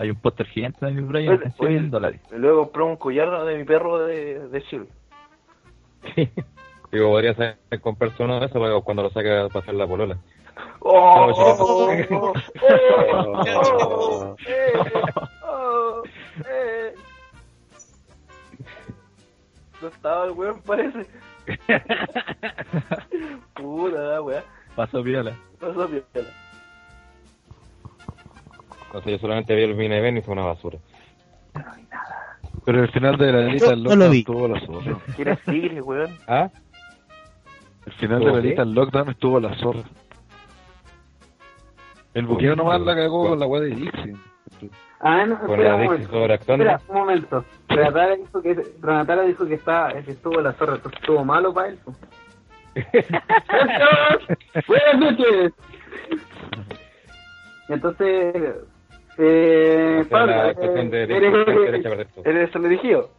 Hay un póster gigante de mi Brian Oye, en 100 oye, dólares. Luego compré un collar de mi perro de, de Chile. Digo, podría ser comprar uno de esos para cuando lo saque a pasar la polola. ¡Oh! No, ¡Oh! ¡Oh! ¡Oh! ¡Eh! ¡Oh! ¡Eh! No estaba el weón, parece. Puta la weá. Paso viola. Pasó bien. Yo solamente vi el mini event y fue una basura. Pero el final de la lista No, lockdown estuvo la zorra. ¿Quieres tigre, weón? ¿Ah? El final de la ¿Estuvo lista del lockdown estuvo la zorra. El buqueo nomás la cagó con la weá de Dixie. Ah, no, Con espera la Dixie sobreactuando. Espera, un momento. Renatara dijo que, Renatara dijo que está, que estuvo la zorra, entonces estuvo malo para él. Buenas noches. Entonces, eh, Pablo, la eh, de eres, derecha a perder todo. ¿Eres el elegido?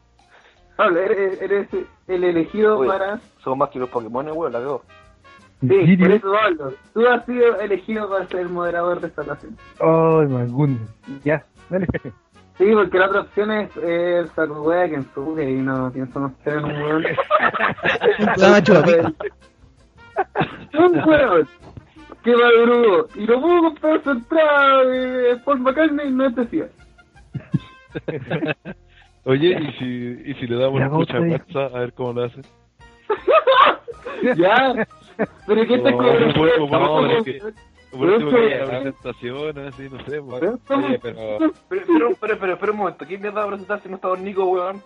Pablo, eres, eres el elegido Oye, para... Somos más que los Pokémon, weón, la veo. Sí, por eso Pablo. Tú has sido elegido para ser el moderador de esta ocasión. Ay, my goodness. Ya, dale. Sí, porque la otra opción es eh, el saco wea que ensucia y no pienso no ser un weón. Un weón que madrugó y no pudo comprar su entrada de Paul McCartney no es decía. Oye, ¿y si, y si le damos Ya, escucha a ver cómo lo hace? ya, pero que No, como- no puedo, como- no, pero es que- Por que presentación, así, no sé. pues. pero pero... Pero, pero, pero, pero, pero un momento, ¿quién mierda va a presentar si no está Don Nico, weón?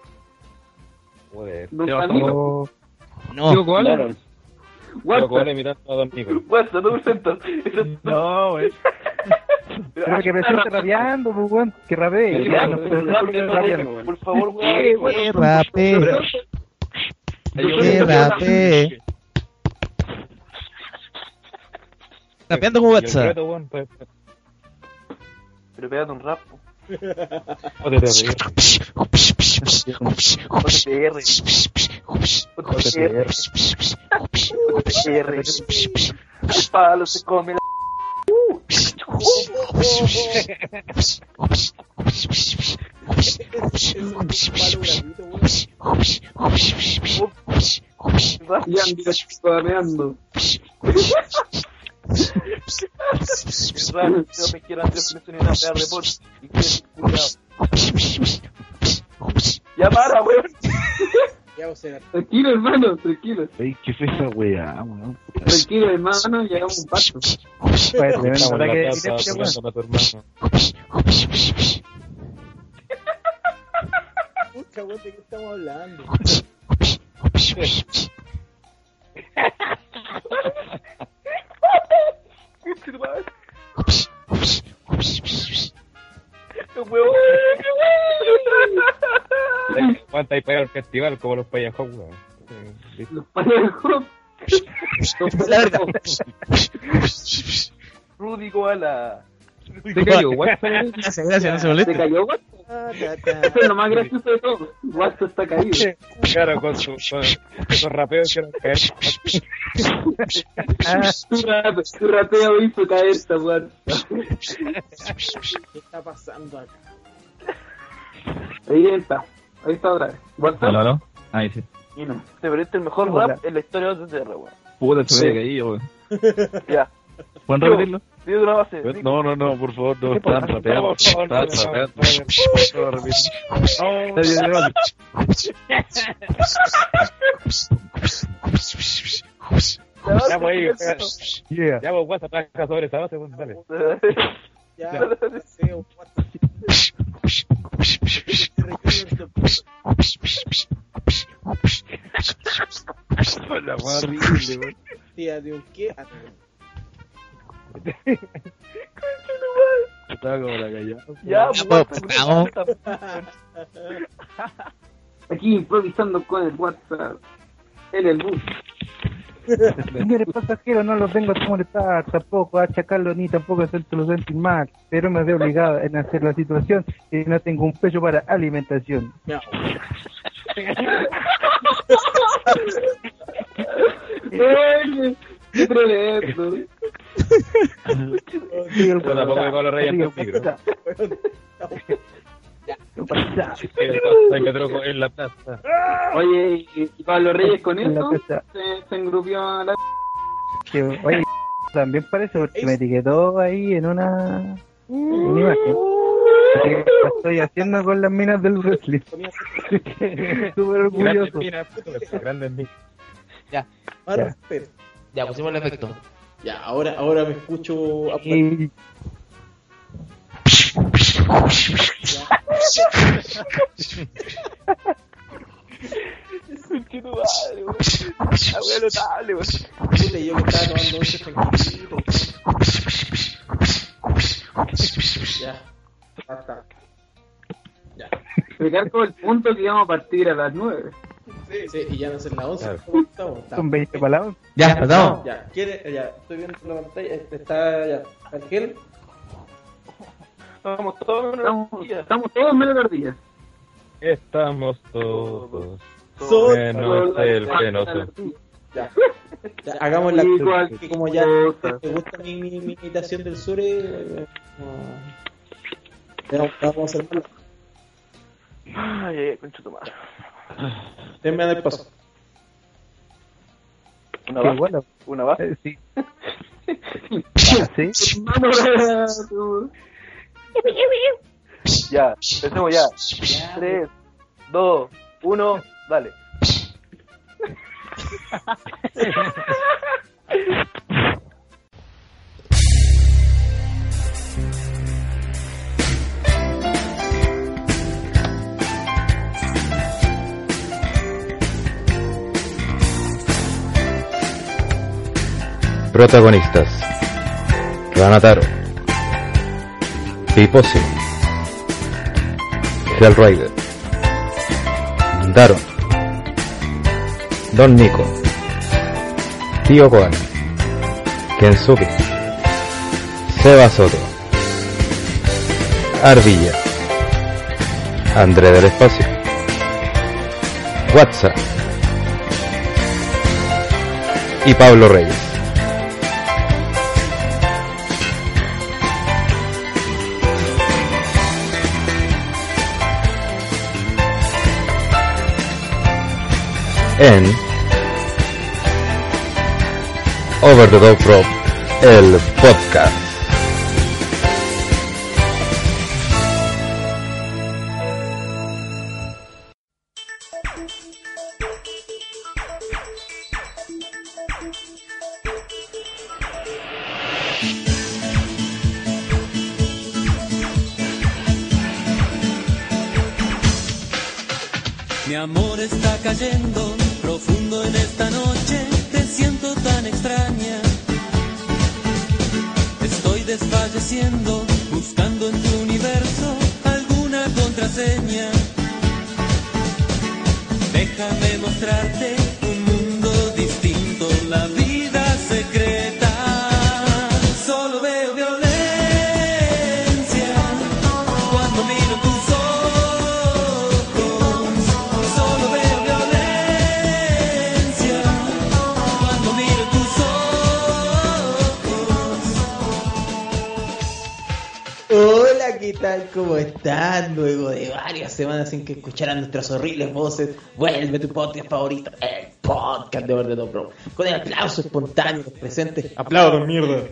Joder. Don ¿Qué va a Camilo, Oh, No, Con imitando a Don Nico. WhatsApp, no presentas. no. Pero que presente rapeando, pues, weón. Que rapee. Por favor, weón. que rape, que rape. Rapeando el WhatsApp. pues, pues, Pero pégate un rap. te ríes. OTR. OTR. El palo se come la... Y ando spameando. El rap, yo me quiero hacer flexiones en la pega de por y que culiao. Ya. Tranquilo, hermano, tranquilo. Ey, ¿qué fue esa weá, weón? Tranquilo, hermano, llegamos a un tocando a tu hermano. Pucha, weón, ¿de qué estamos hablando? Aguanta y pega el festival como los payajos. Los verga. Rudy Koala. ¿Te cayó WhatsApp? Gracias, gracias, no se ¿Se moleste. cayó? Ah, ta, ta. Eso es lo más gracioso de todo. WhatsApp está caído. Claro, con su, con esos rapeos que caer. Ah, Tu, rap, tu rapeo hizo caer esta WhatsApp. ¿Qué está pasando acá? Ahí está. Ahí está otra vez. WhatsApp. ¿Aló, aló? Ahí sí. Y no. Te perdiste el mejor Hola. rap en la historia de OTR, weón. Puta, se me había caído, weón. Ya. ¿Pueden repetirlo? Dime una base. No, no, no, por favor, no, están rapeando. Por favor, no, Están no, rapeando. Ya, pues, ya, pues, WhatsApp trabaja sobre esa base, pues, dale. Ya. La horrible. Tía, de un qué? Ah, Estaba como la callada. Ya, Ya, pues, pues, vamos. Aquí improvisando con el WhatsApp. En el bus. Señores pasajeros, no los vengo a molestar, tampoco a achacarlo ni tampoco a hacerlo sentir mal, pero me veo obligado en hacer la situación y no tengo un peso para alimentación. no. ¡Qué Yo tampoco me colo rey Sí, ante el micro. puta. ¿Qué pasa? Hay que troco en la plaza. Oye, y, Pablo Reyes con En la eso se, se engrupió a la... Que, oye, también parece porque me etiquetó ahí en una, en una imagen. Que estoy haciendo con las minas del wrestling. Súper orgulloso. Grandes minas, grandes Ya. respeto. Ya, pusimos el efecto. Ya, ahora, ahora me escucho. a- Y Abuelo notable, weón. Puta, yo que estaba tomando once tranquilito. Ya. Basta. Ya. Explicar todo el punto que íbamos a partir a las 9. Sí, y ya no son las 11. Claro. ¿Cómo estamos? Estamos. son 20 palabras. Ya, pasamos. Ya, ¿quiere? Ya, estoy viendo la pantalla. Este está ya. Ángel. Estamos todos en Estamos, una estamos todos menos ardillas. Estamos todos. Son- Menos el penoso. Ya. Ya, hagamos la Igual que como ya te gusta mi, mi, mi imitación del sur, eh, ya vamos a hacer mal. Ay, ay, concha tu madre. Denme dar paso. Una bueno. una va. Eh, Sí. Ya, empecemos ya. 3, 2, 1, dale. Protagonistas: Ranataro, Piposi, Hellrider, Daron, Don Nico, Tío Koan, Kensuke, Seba Soto, Ardilla, André del Espacio, WhatsApp y Pablo Reyes. En Over the Top Rope, el podcast. Tu podcast favorito, el podcast de Top Rope. Con el aplauso espontáneo de los presentes. ¡Aplausos, mierda!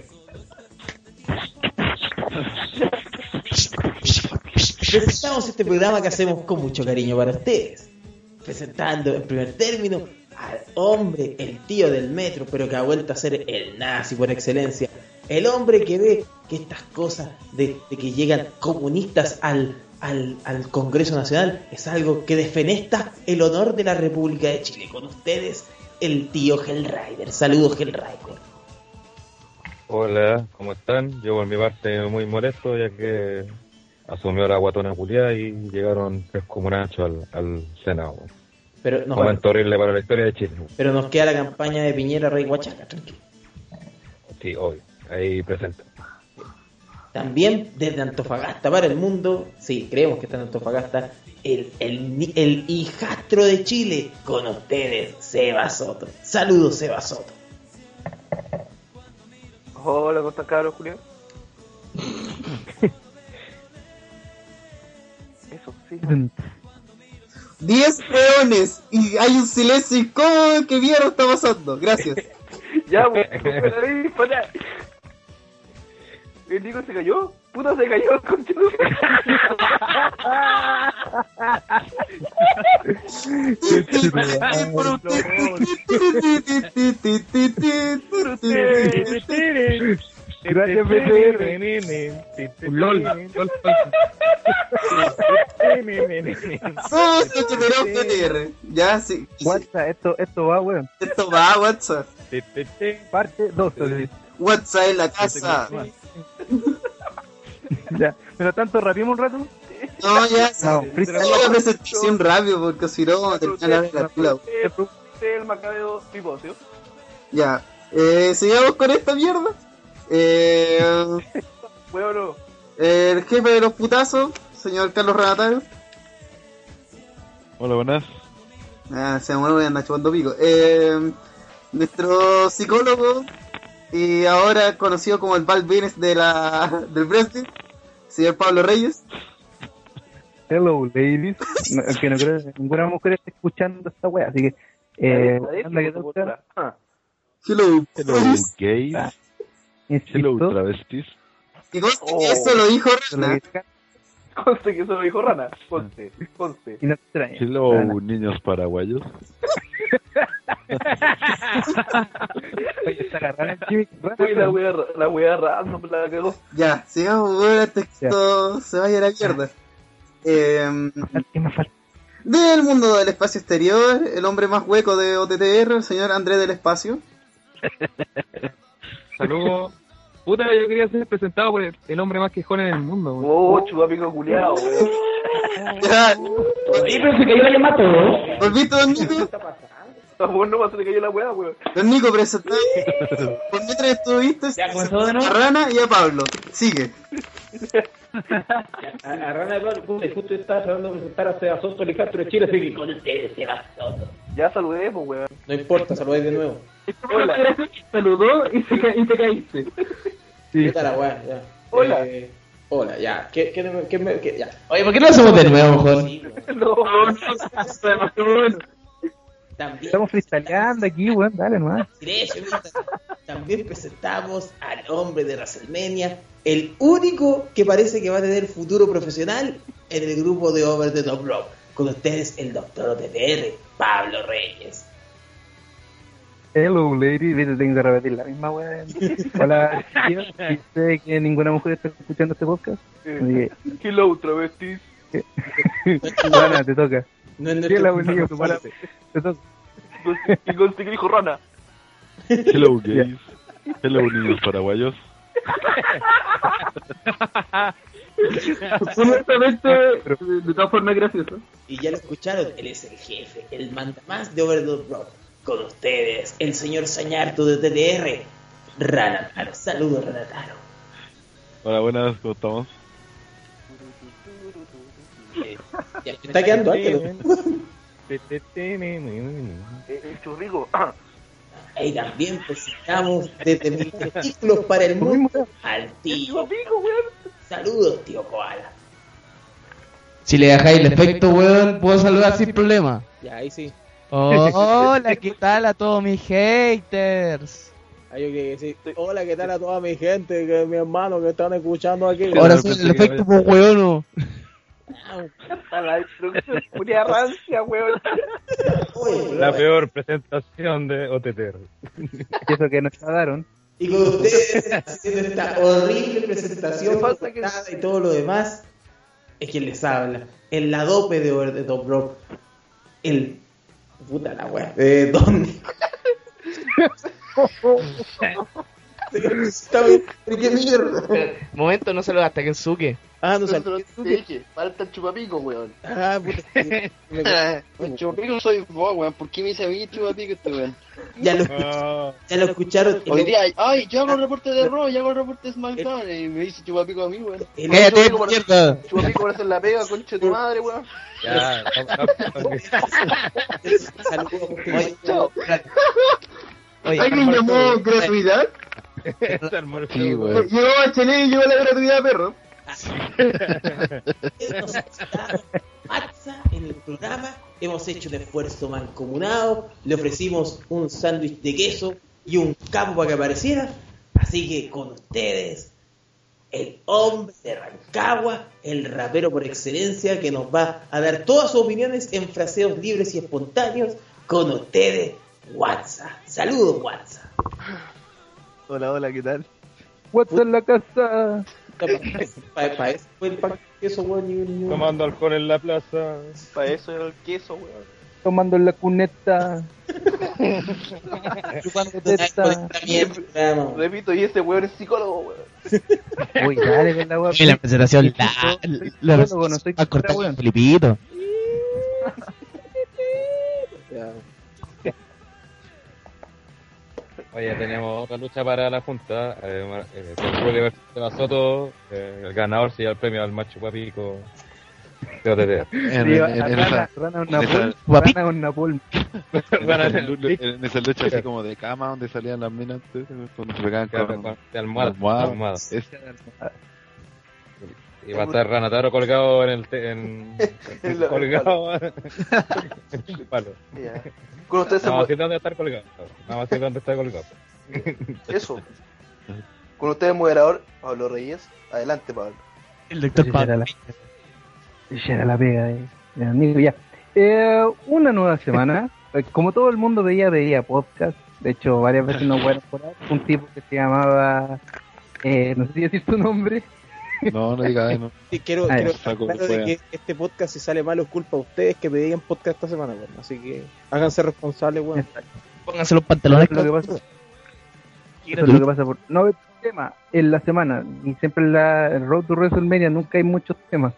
Presentamos este programa que hacemos con mucho cariño para ustedes. Presentando en primer término al hombre, el tío del metro, pero que ha vuelto a ser el nazi por excelencia. El hombre que ve que estas cosas de, de que llegan comunistas al, al, al Congreso Nacional es algo que defenesta el honor de la República de Chile. Con ustedes, el tío Hellrider. Saludos, Hellrider. Hola, ¿cómo están? Yo por mi parte muy molesto ya que asumió la guatona culiada y llegaron tres comunachos al, al Senado. Pero, no, Momento horrible para la historia de Chile. pero nos queda la campaña de Piñera Rey Huachaca, tranquilo. Sí, hoy, ahí presente. También desde Antofagasta para el mundo, sí, creemos que está en Antofagasta, el, el, el hijastro de Chile, con ustedes, Seba Soto. Saludos, Seba Soto. Hola, ¿cómo están cabros, Julio? Eso, sí. 10 peones y hay un silencio incómodo. ¿Qué mierda está pasando? Gracias. Ya, weón. ¿El Nico se cayó? Puta, se cayó, concha. Gracias, BTR. Un LOL. LOL. PTR. Ya, sí. WhatsApp, esto, esto va, weón. Esto va WhatsApp. Parte 2. WhatsApp en la casa. Ya. Pero tanto rapeamos un rato. No, ya. No, una presentación rápido porque si no vamos a terminar la el macabeo Pipocio. Ya. Eh, sigamos con esta mierda. Eh, Weón, el jefe de los putazos, señor Carlos Renatario. Hola, buenas. Ah, se mueve anda chupando pico. Eh, nuestro psicólogo y ahora conocido como el Val Venus de la, del Brexit, señor Pablo Reyes. Hello, ladies. No, que no creo que ninguna mujer esté escuchando esta wea, así que. Eh, anda que. Ah, Hello. Hello, gays. Ah, Hello, travestis. Y conste que Oh. eso lo dijo lo Rana. que- Conste que eso lo dijo Rana. Conste, conste. y no te extraña. Hello, Rana. niños paraguayos. Oye, está agarrando el Jimmy Rana, Uy, la wea, la wea random la cagó. Ya, sigamos, weón, antes que esto se vaya a la mierda. Eh, ¿Qué más falta? del mundo del espacio exterior, el hombre más hueco de OTTR, el señor Andrés del Espacio. Saludos. Puta, yo quería ser presentado por el, el hombre más quejón en el mundo. weón. Oh, chupapico culiao, weón. Sí, pero se cayó la llamada todo. ¿Volviste, don Nico? A vos nomás se cayó la wea, weón. Don Nico. Por mientras estuviste Ya, de nuevo. a Rana y a Pablo. Sigue. A, a Rana de Pablo, puta, y justo estaba tratando de presentar a Seba Soto, el Castro de Chile, así que con ustedes, Seba Soto. Ya saludemos, weón. No importa, saludáis de nuevo. Hola. Saludó y, se ca- y te caíste. ¿Qué tal la weá? Ya. Hola. Eh, hola, ya. ¿Qué, qué, qué, me- qué- ya. Oye, ¿por qué no lo hacemos de nuevo, mejor? No, no. También, Estamos freestyleando aquí, weón. Dale nomás. También presentamos al hombre de WrestleMania, el único que parece que va a tener futuro profesional en el grupo de Over the Top Rope. Con ustedes, el doctor OTTR, Pablo Reyes. Hello, lady. Viste, tengo que repetir la misma weá. Hola, tío. Sé que ninguna mujer está escuchando este podcast. Así Hello, travestis. Rana, te toca. No es nuestro parte. parte. Te toca. Y conste que dijo Rana. Hello, gays. Hello, niños paraguayos. Honestamente, de todas formas, gracioso. Y ya lo escucharon, él es el jefe, el mandamás de Over the Top Rope. Con ustedes, el señor Sañarto de TTR, Ranataro. Saludos, Ranataro. Hola, buenas, ¿cómo estamos? Eh, ya, está quedando alto. Eh, El churrico. Y también presentamos desde mis artículos para el mundo al tío. Saludos, tío Koala. Si le dejáis el efecto, weón, puedo saludar sin problema. Ya, ahí sí. Hola, ¿qué tal a todos mis haters? Ahí yo quería decir, hola, ¿qué tal a toda mi gente, que mi hermano que están escuchando aquí? Ahora sí, el efecto, pues, weón. A la destrucción, puria rancia, weón. La peor presentación de OTTR. Y eso que nos daron. Y con ustedes haciendo esta horrible presentación y todo lo demás, es quien les habla. El la dope de Over the Top Rope. El. Puta la wea. Eh, ¿Dónde? Está bien, pero qué mierda. Momento, no saludaste a Kensuke. Ah, no salió. te dije, falta el chupapico, weón. Ah, puta. El chupapico soy vos, weón. ¿Por qué me dice a mí chupapico este weón? Ya lo, Ah, ya lo escucharon. Hoy día, ay, yo hago el reporte de Raw, yo hago el reporte de SmackDown. Y me dice chupapico a mí, weón. el- Cállate, por- mierda. Chupapico por hacer la pega, concha de tu madre, weón. ya, Saludos. Oye, ¿Alguien llamó gratuidad? Sí, weón. Llegó a Chile y llegó la gratuidad, perro. Él nos está programa, hemos hecho un esfuerzo mancomunado, le ofrecimos un sándwich de queso y un capo para que apareciera. Así que con ustedes, el hombre de Rancagua, el rapero por excelencia que nos va a dar todas sus opiniones en fraseos libres y espontáneos. Con ustedes, WhatsApp. Saludos, WhatsApp. Hola, hola, ¿qué tal? What's en la casa? Para pa eso fue el queso, weón. Tomando alcohol en la plaza. Para eso era el queso, weón. Tomando en la cuneta. Weón. Repito, y ese weón es psicólogo, weón. Uy, dale con la weá. Y la presentación, la, la, no soy a cortar weón. con Filipito. Oye, tenemos otra lucha para la Junta. Eh, eh, Julio versus Soto. eh, el ganador se lleva el premio al macho guapico de OTT. En, esa, lucha así como de cama donde salían las minas antes, cuando se pegaban con, con- de almohada. almohada. Y va a estar Ranataro colgado en el. te- en, En la- colgado en el palo. Ya. Con ustedes se Vamos a mu- decir dónde está colgado. Vamos a decir dónde está colgado. Eso. Con ustedes, moderador, Pablo Reyes. Adelante, Pablo. El doctor Pablo. la, esa era la pega de, de amigo ya. Eh, una nueva semana. Eh, Como todo el mundo veía, veía podcast. De hecho, varias veces nos fueron por ahí. Un tipo que se llamaba, eh, no sé si decir su nombre. No, no diga no. Sí, quiero, quiero ya. Saco claro de que este podcast si sale malo es culpa de ustedes que pedían podcast esta semana, weón. Así que háganse responsables, weón. Pónganse los pantalones. Eso es lo que pasa. Eso es lo que pasa por no haber tema en la semana y siempre en la en Road to WrestleMania nunca hay muchos temas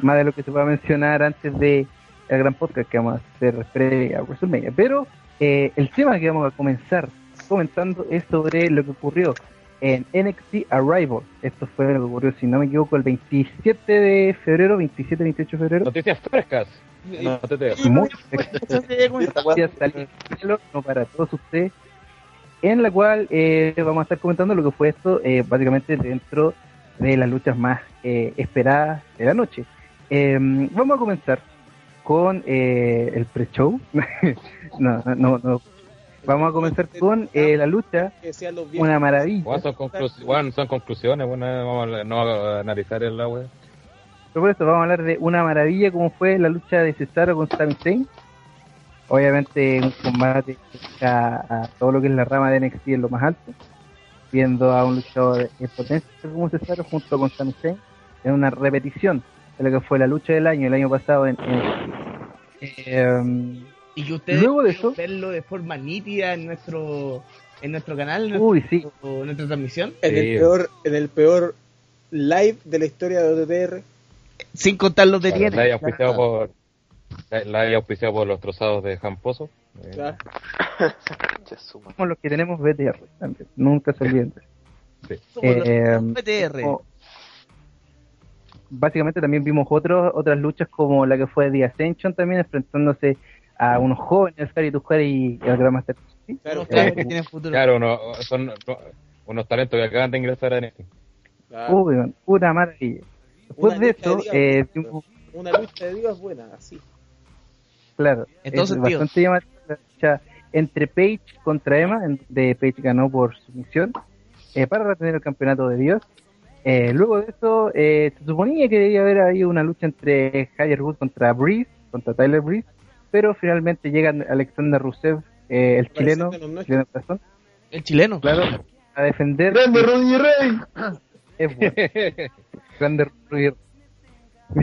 más de lo que se va a mencionar antes de el gran podcast que vamos a hacer previa a WrestleMania pero eh, el tema que vamos a comenzar comentando es sobre lo que ocurrió en NXT Arrival esto fue lo que ocurrió si no me equivoco el 27 de febrero 27 28 de febrero Noticias frescas. No te te- muy no para todos ustedes, en la cual eh, vamos a estar comentando lo que fue esto, eh, básicamente dentro de las luchas más eh, esperadas de la noche. Eh, vamos a comenzar con eh, el pre-show. no, no, no. Vamos a comenzar con eh, la lucha, Que sean los viejos. una maravilla. Bueno, son, conclus- bueno, son conclusiones. Bueno, vamos a, no a analizar el agua. Pero por eso vamos a hablar de una maravilla como fue la lucha de Cesaro con Sami Zayn. Obviamente un combate a, a todo lo que es la rama de NXT en lo más alto, viendo a un luchador en potencia como Cesaro junto con Sami Zayn en una repetición de lo que fue la lucha del año, el año pasado en, en- Y que ustedes Luego de eso- verlo de forma nítida en nuestro en nuestro canal, en Uy, sí, en nuestra transmisión, En Sí. el peor, en el peor live de la historia de OTTR. sin contar los de Claro, la haya auspiciado por, la, la haya auspiciado por los trozados de Jamposo. Eh, Claro. Somos los que tenemos BTR también, nunca se olviden. los Eh, PTR. o- básicamente también vimos otros otras luchas como la que fue The Ascension también enfrentándose a unos jóvenes Harry Tujar y el Grandmaster Chief. Claro, eh, que tienen futuro. Claro, uno, son no, unos talentos que acaban de ingresar a NXT. claro. Uy, man, una maravilla. Después Una de esto, eh, Una lucha de divas buena, así. claro, En todo es sentido. bastante llamativa la lucha entre Paige contra Emma, de Paige ganó por sumisión eh, para retener el campeonato de Dios. Eh, luego de eso, eh, se suponía que debía haber habido una lucha entre Javier Wood contra Breeze, contra Tyler Breeze, pero finalmente llega Alexander Rusev, eh, el chileno, chileno corazón, El chileno. claro, a defender. ¡Grande Rodney Rey! Es bueno. Grande Rudy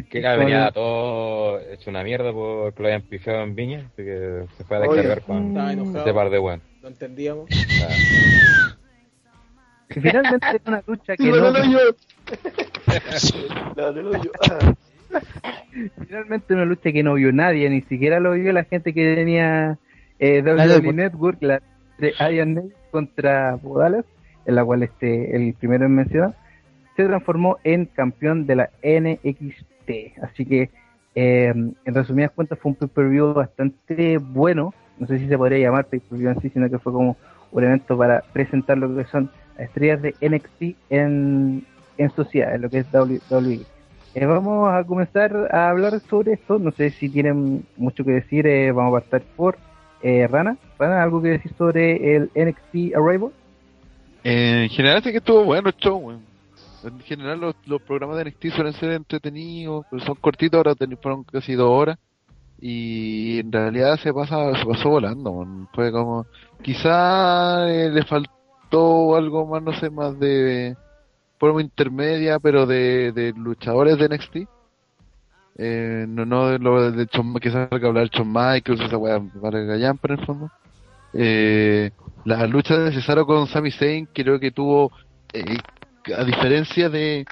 Que ya venía todo hecho una mierda por que lo hayan pifiado en Viña. Así que se fue a descargar con ese par de weón. No entendíamos. que finalmente es una lucha que ¡Sí, no! La del hoyo. finalmente una lucha que no vio nadie, ni siquiera lo vio la gente que tenía eh, WWE pues. Network, la de Iron contra Bodalas, en la cual este el primero en mencionar, se transformó en campeón de la NXT. Así que, eh, en resumidas cuentas, fue un pay-per-view bastante bueno. No sé si se podría llamar pay-per-view en sí, sino que fue como un evento para presentar lo que son las estrellas de NXT en, en sociedad, en lo que es WWE. Eh, vamos a comenzar a hablar sobre esto. No sé si tienen mucho que decir. eh, vamos a partir por eh, Rana. Rana, ¿algo que decir sobre el NXT Arrival? Eh, en general sí que estuvo bueno el show. En general los, los programas de NXT suelen ser entretenidos, pero son cortitos, ahora fueron casi dos horas. Y en realidad se pasa, se pasó volando. Fue como, quizá eh, le faltó algo más, no sé, más de forma intermedia, pero de, de luchadores de NXT. Eh, no, no de lo de Shawn- que salga a hablar Shawn Michaels, esa weá, para Gallan, pero en el fondo. Eh, la lucha de Cesaro con Sami Zayn creo que tuvo, eh, a diferencia de,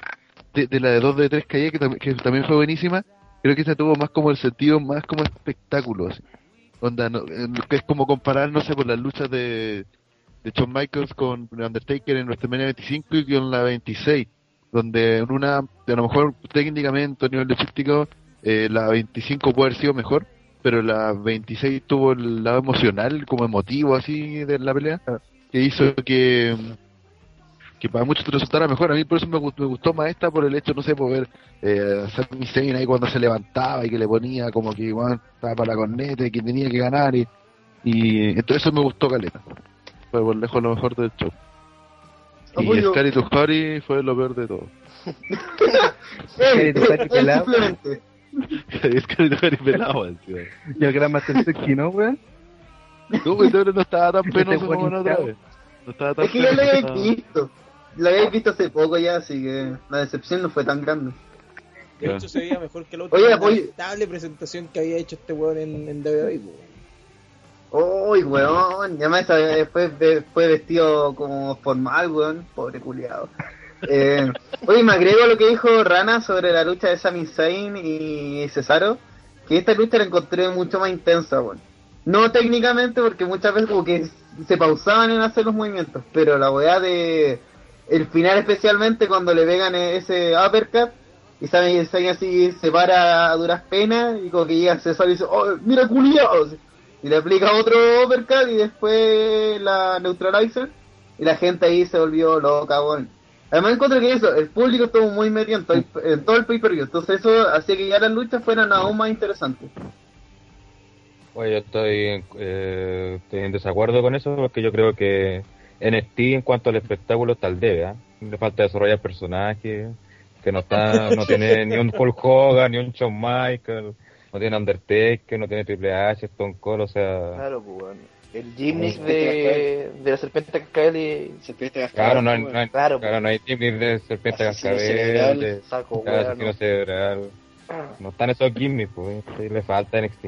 de, la de 2 de 3 Calle, que, que también fue buenísima, creo que esta tuvo más como el sentido, más como espectáculo. así. Onda, no, eh, que es como comparar, no sé, por las luchas de, de Shawn Michaels con Undertaker en WrestleMania 25 y con la 26, donde en una, a lo mejor técnicamente a nivel logístico, eh, la 25 puede haber sido mejor, pero la 26 tuvo el lado emocional, como emotivo así de la pelea, que hizo que que para muchos te resultara mejor. A mí por eso me gustó, me gustó más esta por el hecho, no sé, por ver eh, Sami Zayn ahí cuando se levantaba y que le ponía como que igual estaba para la corneta y que tenía que ganar y, y entonces eso me gustó caleta. Fue por lejos lo mejor del show. Y Apoyo. Scary to Harry fue lo peor de todo. Scary to Harry pelado. Scary to Harry pelado, encima. Y el gran Master Sexy, ¿no, weón? No, pues, no estaba tan Este penoso como la otra vez. No estaba tan Es que ya lo habéis visto. Lo habéis visto hace poco ya, así que la decepción no fue tan grande. De hecho, se veía mejor que la otra Oye, presentación que había hecho este weón en, en WWE. weón. Uy, weón, me sabía, después fue vestido como formal, weón, pobre culiado. Eh, oye, me agrego lo que dijo Rana sobre la lucha de Sami Zayn y Cesaro, que esta lucha la encontré mucho más intensa, weón. No técnicamente, porque muchas veces como que se pausaban en hacer los movimientos, pero la weá de el final especialmente cuando le pegan ese uppercut y Sami Zayn así se para a duras penas y como que llega Cesaro y dice, oh, mira culiado, y le aplica otro uppercut y después la neutralizer y la gente ahí se volvió loca, weón. Además encuentro que eso, el público estuvo muy metido en todo el, en todo el pay-per-view, entonces eso hacía que ya las luchas fueran aún más interesantes. Oye, yo estoy, eh, estoy en desacuerdo con eso porque yo creo que NXT en cuanto al espectáculo está al debe, ¿ah? Le falta desarrollar personajes, que no está, no tiene ni un Hulk Hogan, ni un Shawn Michaels, no tiene Undertaker, no tiene Triple H, Stone Cold, o sea... Claro, pues. El gimmick de, de la serpiente cascabel y... Serpiente Claro, no, hay- no hay- Claro, claro, no hay de serpiente cascabel, cerebral, de saco, claro, no. cerebral. No están esos gimmicks, pues, le falta NXT.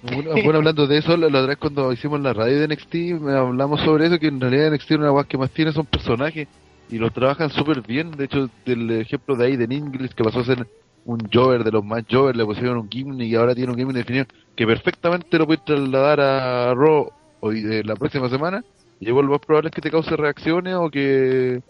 Bueno, bueno, hablando de eso, la, la otra vez cuando hicimos la radio de NXT, me hablamos sobre eso, que en realidad NXT una guas que más tiene son personajes y los trabajan súper bien. De hecho, del ejemplo de Aiden English, que pasó a ser un Jover de los más Jover, le pusieron un gimmick y ahora tiene un gimmick definido que perfectamente lo puedes trasladar a Raw hoy, eh, la próxima semana. Y lo más probable es que te cause reacciones o que...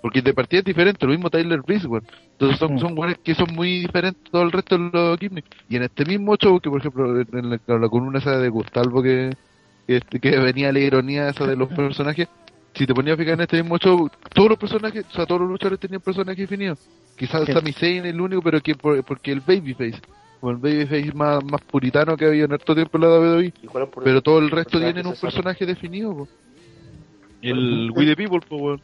Porque de partida es diferente, lo mismo Tyler weón. Entonces son, son weones que son muy diferentes todo el resto de los gimmicks. Y en este mismo show, que por ejemplo, en la, en la columna esa de Gustavo que, que, que venía la ironía esa de los personajes, si te ponías a fijar en este mismo show, todos los personajes, o sea, todos los luchadores tenían personajes definidos. Quizás Sami Zayn el único, pero que por- porque el Babyface, o el Babyface más, más puritano que había en harto tiempo en la WWE, ¿Y cuál es por- pero todo el resto tienen un personaje definido, po. Y el We the People, po, weón.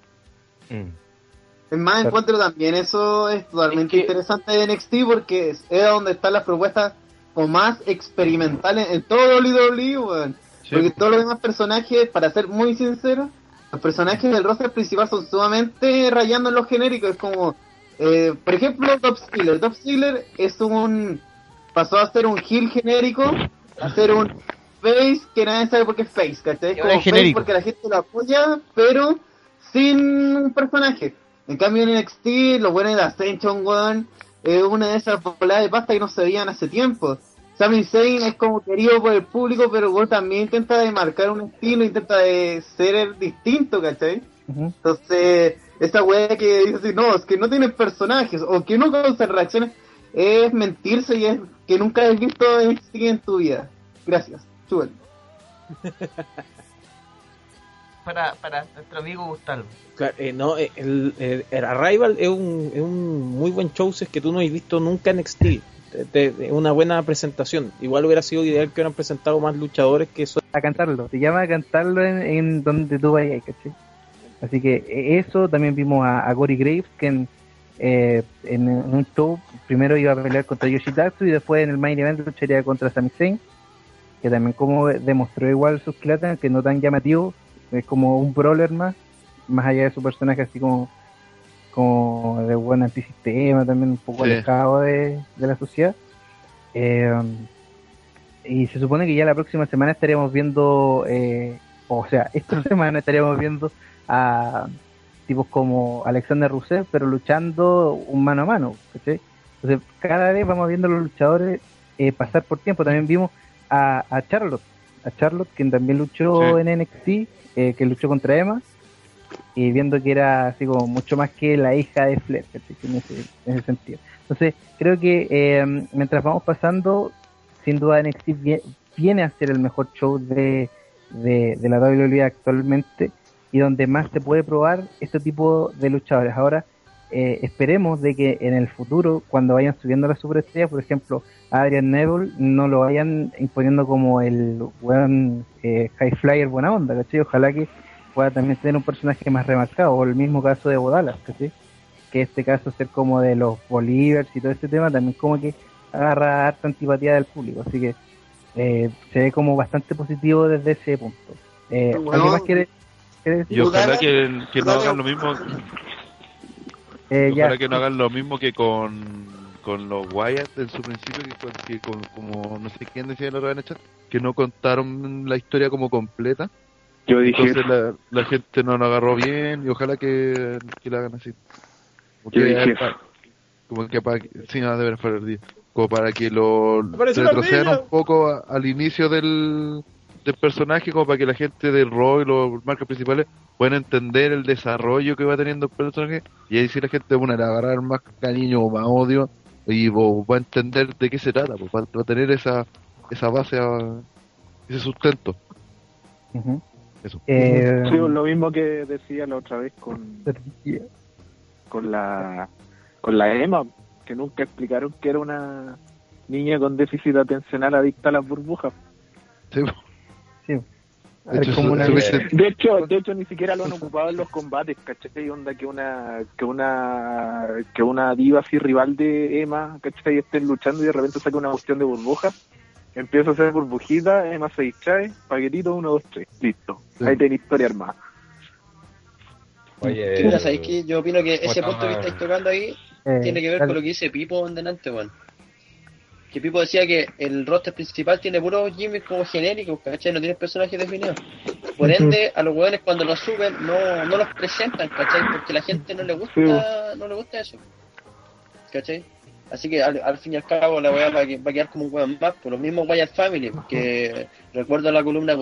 Es más, encuentro también eso es totalmente interesante de NXT porque es es donde están las propuestas como más experimentales en todo WWE, weón. Porque todos los demás personajes, para ser muy sincero, los personajes del roster principal son sumamente rayando en los genéricos. Es como, eh, por ejemplo, Top Ziggler. Top Ziggler es un. pasó a ser un heel genérico, a ser un face que nadie sabe por qué es face, ¿cachai? Es como es face genérico. porque la gente lo apoya, pero sin un personaje. En cambio en NXT, lo bueno de Ascension, weón, es una de esas voladas de pasta que no se veían hace tiempo. Sami Zayn es como querido por el público, pero weón también intenta de marcar un estilo, intenta de ser distinto, ¿cachai? Entonces, esa weá que dice así, no, es que no tienes personajes, o que no causa reacciones, es mentirse y es que nunca has visto NXT en tu vida. Gracias, chúbalo. para, para nuestro amigo Gustavo. Claro, eh, no, eh, el, el- el Arrival es un, es un muy buen show si es que tú no has visto nunca en NXT. De- de- de una buena presentación. Igual hubiera sido ideal que hubieran presentado más luchadores que eso. a cantarlo, te llama a cantarlo en, en donde tú vayas, ¿cachai? Así que eso, también vimos a, a Gory Graves, que en, eh, en, un show primero iba a pelear contra Yoshitatsu y después en el main event lucharía contra Sami Zayn, que también como demostró igual sus clatas, que no tan llamativo, es como un brawler más, más allá de su personaje así como, como de buen antisistema, también un poco Sí. alejado de, de la sociedad. Eh, y se supone que ya la próxima semana estaremos viendo, eh, o sea, esta semana estaremos viendo a tipos como Alexander Rusev, pero luchando un mano a mano. ¿cachai? Entonces, cada vez vamos viendo a los luchadores eh, pasar por tiempo. También vimos a, a Charlotte, a Charlotte, quien también luchó Sí. en NXT, eh, que luchó contra Emma, y viendo que era así como mucho más que la hija de Flair, ¿cachai? en ese, en ese sentido. Entonces, creo que eh, mientras vamos pasando, sin duda NXT vie- viene a ser el mejor show de, de, de la WWE actualmente y donde más se puede probar este tipo de luchadores. Ahora, eh, esperemos de que en el futuro, cuando vayan subiendo las superestrellas, por ejemplo, a Adrian Neville, no lo vayan imponiendo como el buen eh, high flyer buena onda, ¿cachai? Ojalá que pueda también tener un personaje más remarcado, o el mismo caso de Bodalas, ¿cachai? Que este caso ser como de los Bolívars y todo este tema, también como que agarra harta antipatía del público, así que eh, se ve como bastante positivo desde ese punto. Eh, Bueno, ¿Alguien más quiere? Y ojalá que, que no hagan lo mismo. Eh, ya. Ojalá que no hagan lo mismo que con, con los Wyatt en su principio, que, con- que con- como no sé quién decía la otra vez en el chat, que no contaron la historia como completa. Yo dije Entonces la, la gente no lo agarró bien y ojalá que, que la hagan así. Como Yo que, dije pa- como que para que, sí, no, de ver fuera el día. Como para que lo retrocedan un poco a- al inicio del, del personaje, como para que la gente del rol y los marcas principales puedan entender el desarrollo que va teniendo el personaje y ahí sí la gente bueno, le va a agarrar más cariño o más odio y va va a entender de qué se trata, pues, va va a tener esa, esa base, a- ese sustento. Eso. Eh, Sí, lo mismo que decía la otra vez con, con la con la Emma, que nunca explicaron que era una niña con déficit atencional adicta a las burbujas. Sí, sí. De hecho, como una- De hecho, de hecho ni siquiera lo han ocupado en los combates, ¿cachai? Onda que una que una que una diva así rival de Emma, ¿cachai? Estén luchando y de repente saca una cuestión de burbujas, empieza a hacer burbujita, Emma se distrae, paquetito, uno, dos, tres, listo. Ahí tenéis historia armada. Oye, Que mira, ¿sabéis qué? Yo opino que ese ¿cómo punto que está? estáis tocando ahí Eh, tiene que ver dale. con lo que dice Pipo en delante, weón. Que Pipo decía que el roster principal tiene puros gimmicks como genéricos, ¿cachai? No tiene personajes definidos. Por ende, a los weones cuando los suben no, no los presentan, ¿cachai? Porque la gente no le gusta, no le gusta eso. ¿Cachai? Así que al, al fin y al cabo la weá va, va a quedar como un weón más, por lo mismo Wyatt Family, que recuerdo la columna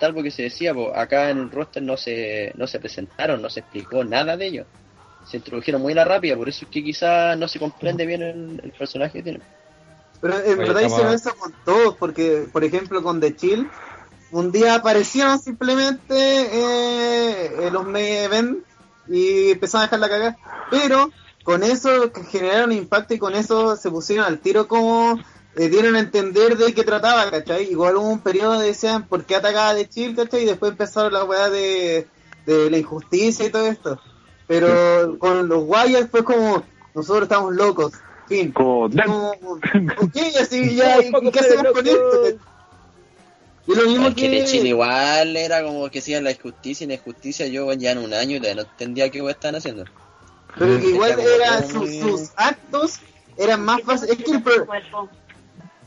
tal porque se decía, pues acá en el roster no se, no se presentaron, no se explicó nada de ellos. Se introdujeron muy a la rápida, por eso es que quizás no se comprende bien el, el personaje que tienen. Pero en Oye, verdad hicieron eso con todos, porque, por ejemplo, con The Chill, un día aparecieron simplemente eh, los main event y empezaron a dejar la cagada. Pero con eso generaron impacto y con eso se pusieron al tiro como eh, dieron a entender de qué trataba, ¿cachai? Igual hubo un periodo de decían por qué atacaba The Chill, ¿cachai? Y después empezaron la weá de, de la injusticia y todo esto. Pero con los Wyatt fue como, nosotros estamos locos. Fin. Ok, así ya, ¿y qué hacemos con esto? Y lo mismo de que... Chile igual era como que hacían la injusticia y la injusticia yo ya en un año y no entendía qué estaban haciendo. Pero que igual Era sus, muy- sus actos eran más fáciles. Es que el, pro-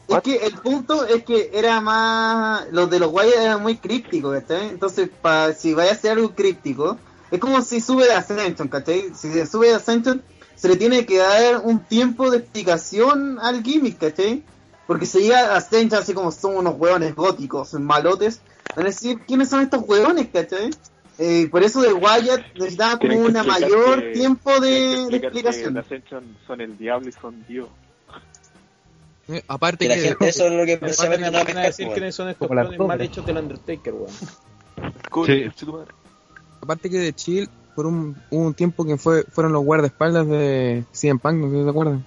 es que el punto es que era más. Los de los guayas eran muy crípticos, ¿cachai? Entonces, pa, si vaya a hacer algo críptico, es como si sube de Ascension, ¿cachai? Si se sube de Ascension, se le tiene que dar un tiempo de explicación al gimmick, ¿cachai? Porque si llega a Ascension así como son unos hueones góticos, malotes, van a decir, ¿quiénes son estos hueones, ¿cachai? Eh, por eso de Wyatt necesitaba como Tienen que un explicar mayor que- tiempo de, de explicación. Ascension son el diablo y son Dios. Eh, aparte Que la que... gente eso es lo que a van a decir quiénes son estos mal hechos del Undertaker, weón. Sí. aparte que de Chill, por un, hubo un tiempo que fue, fueron los guardaespaldas de CM Punk, no sé si se acuerdan.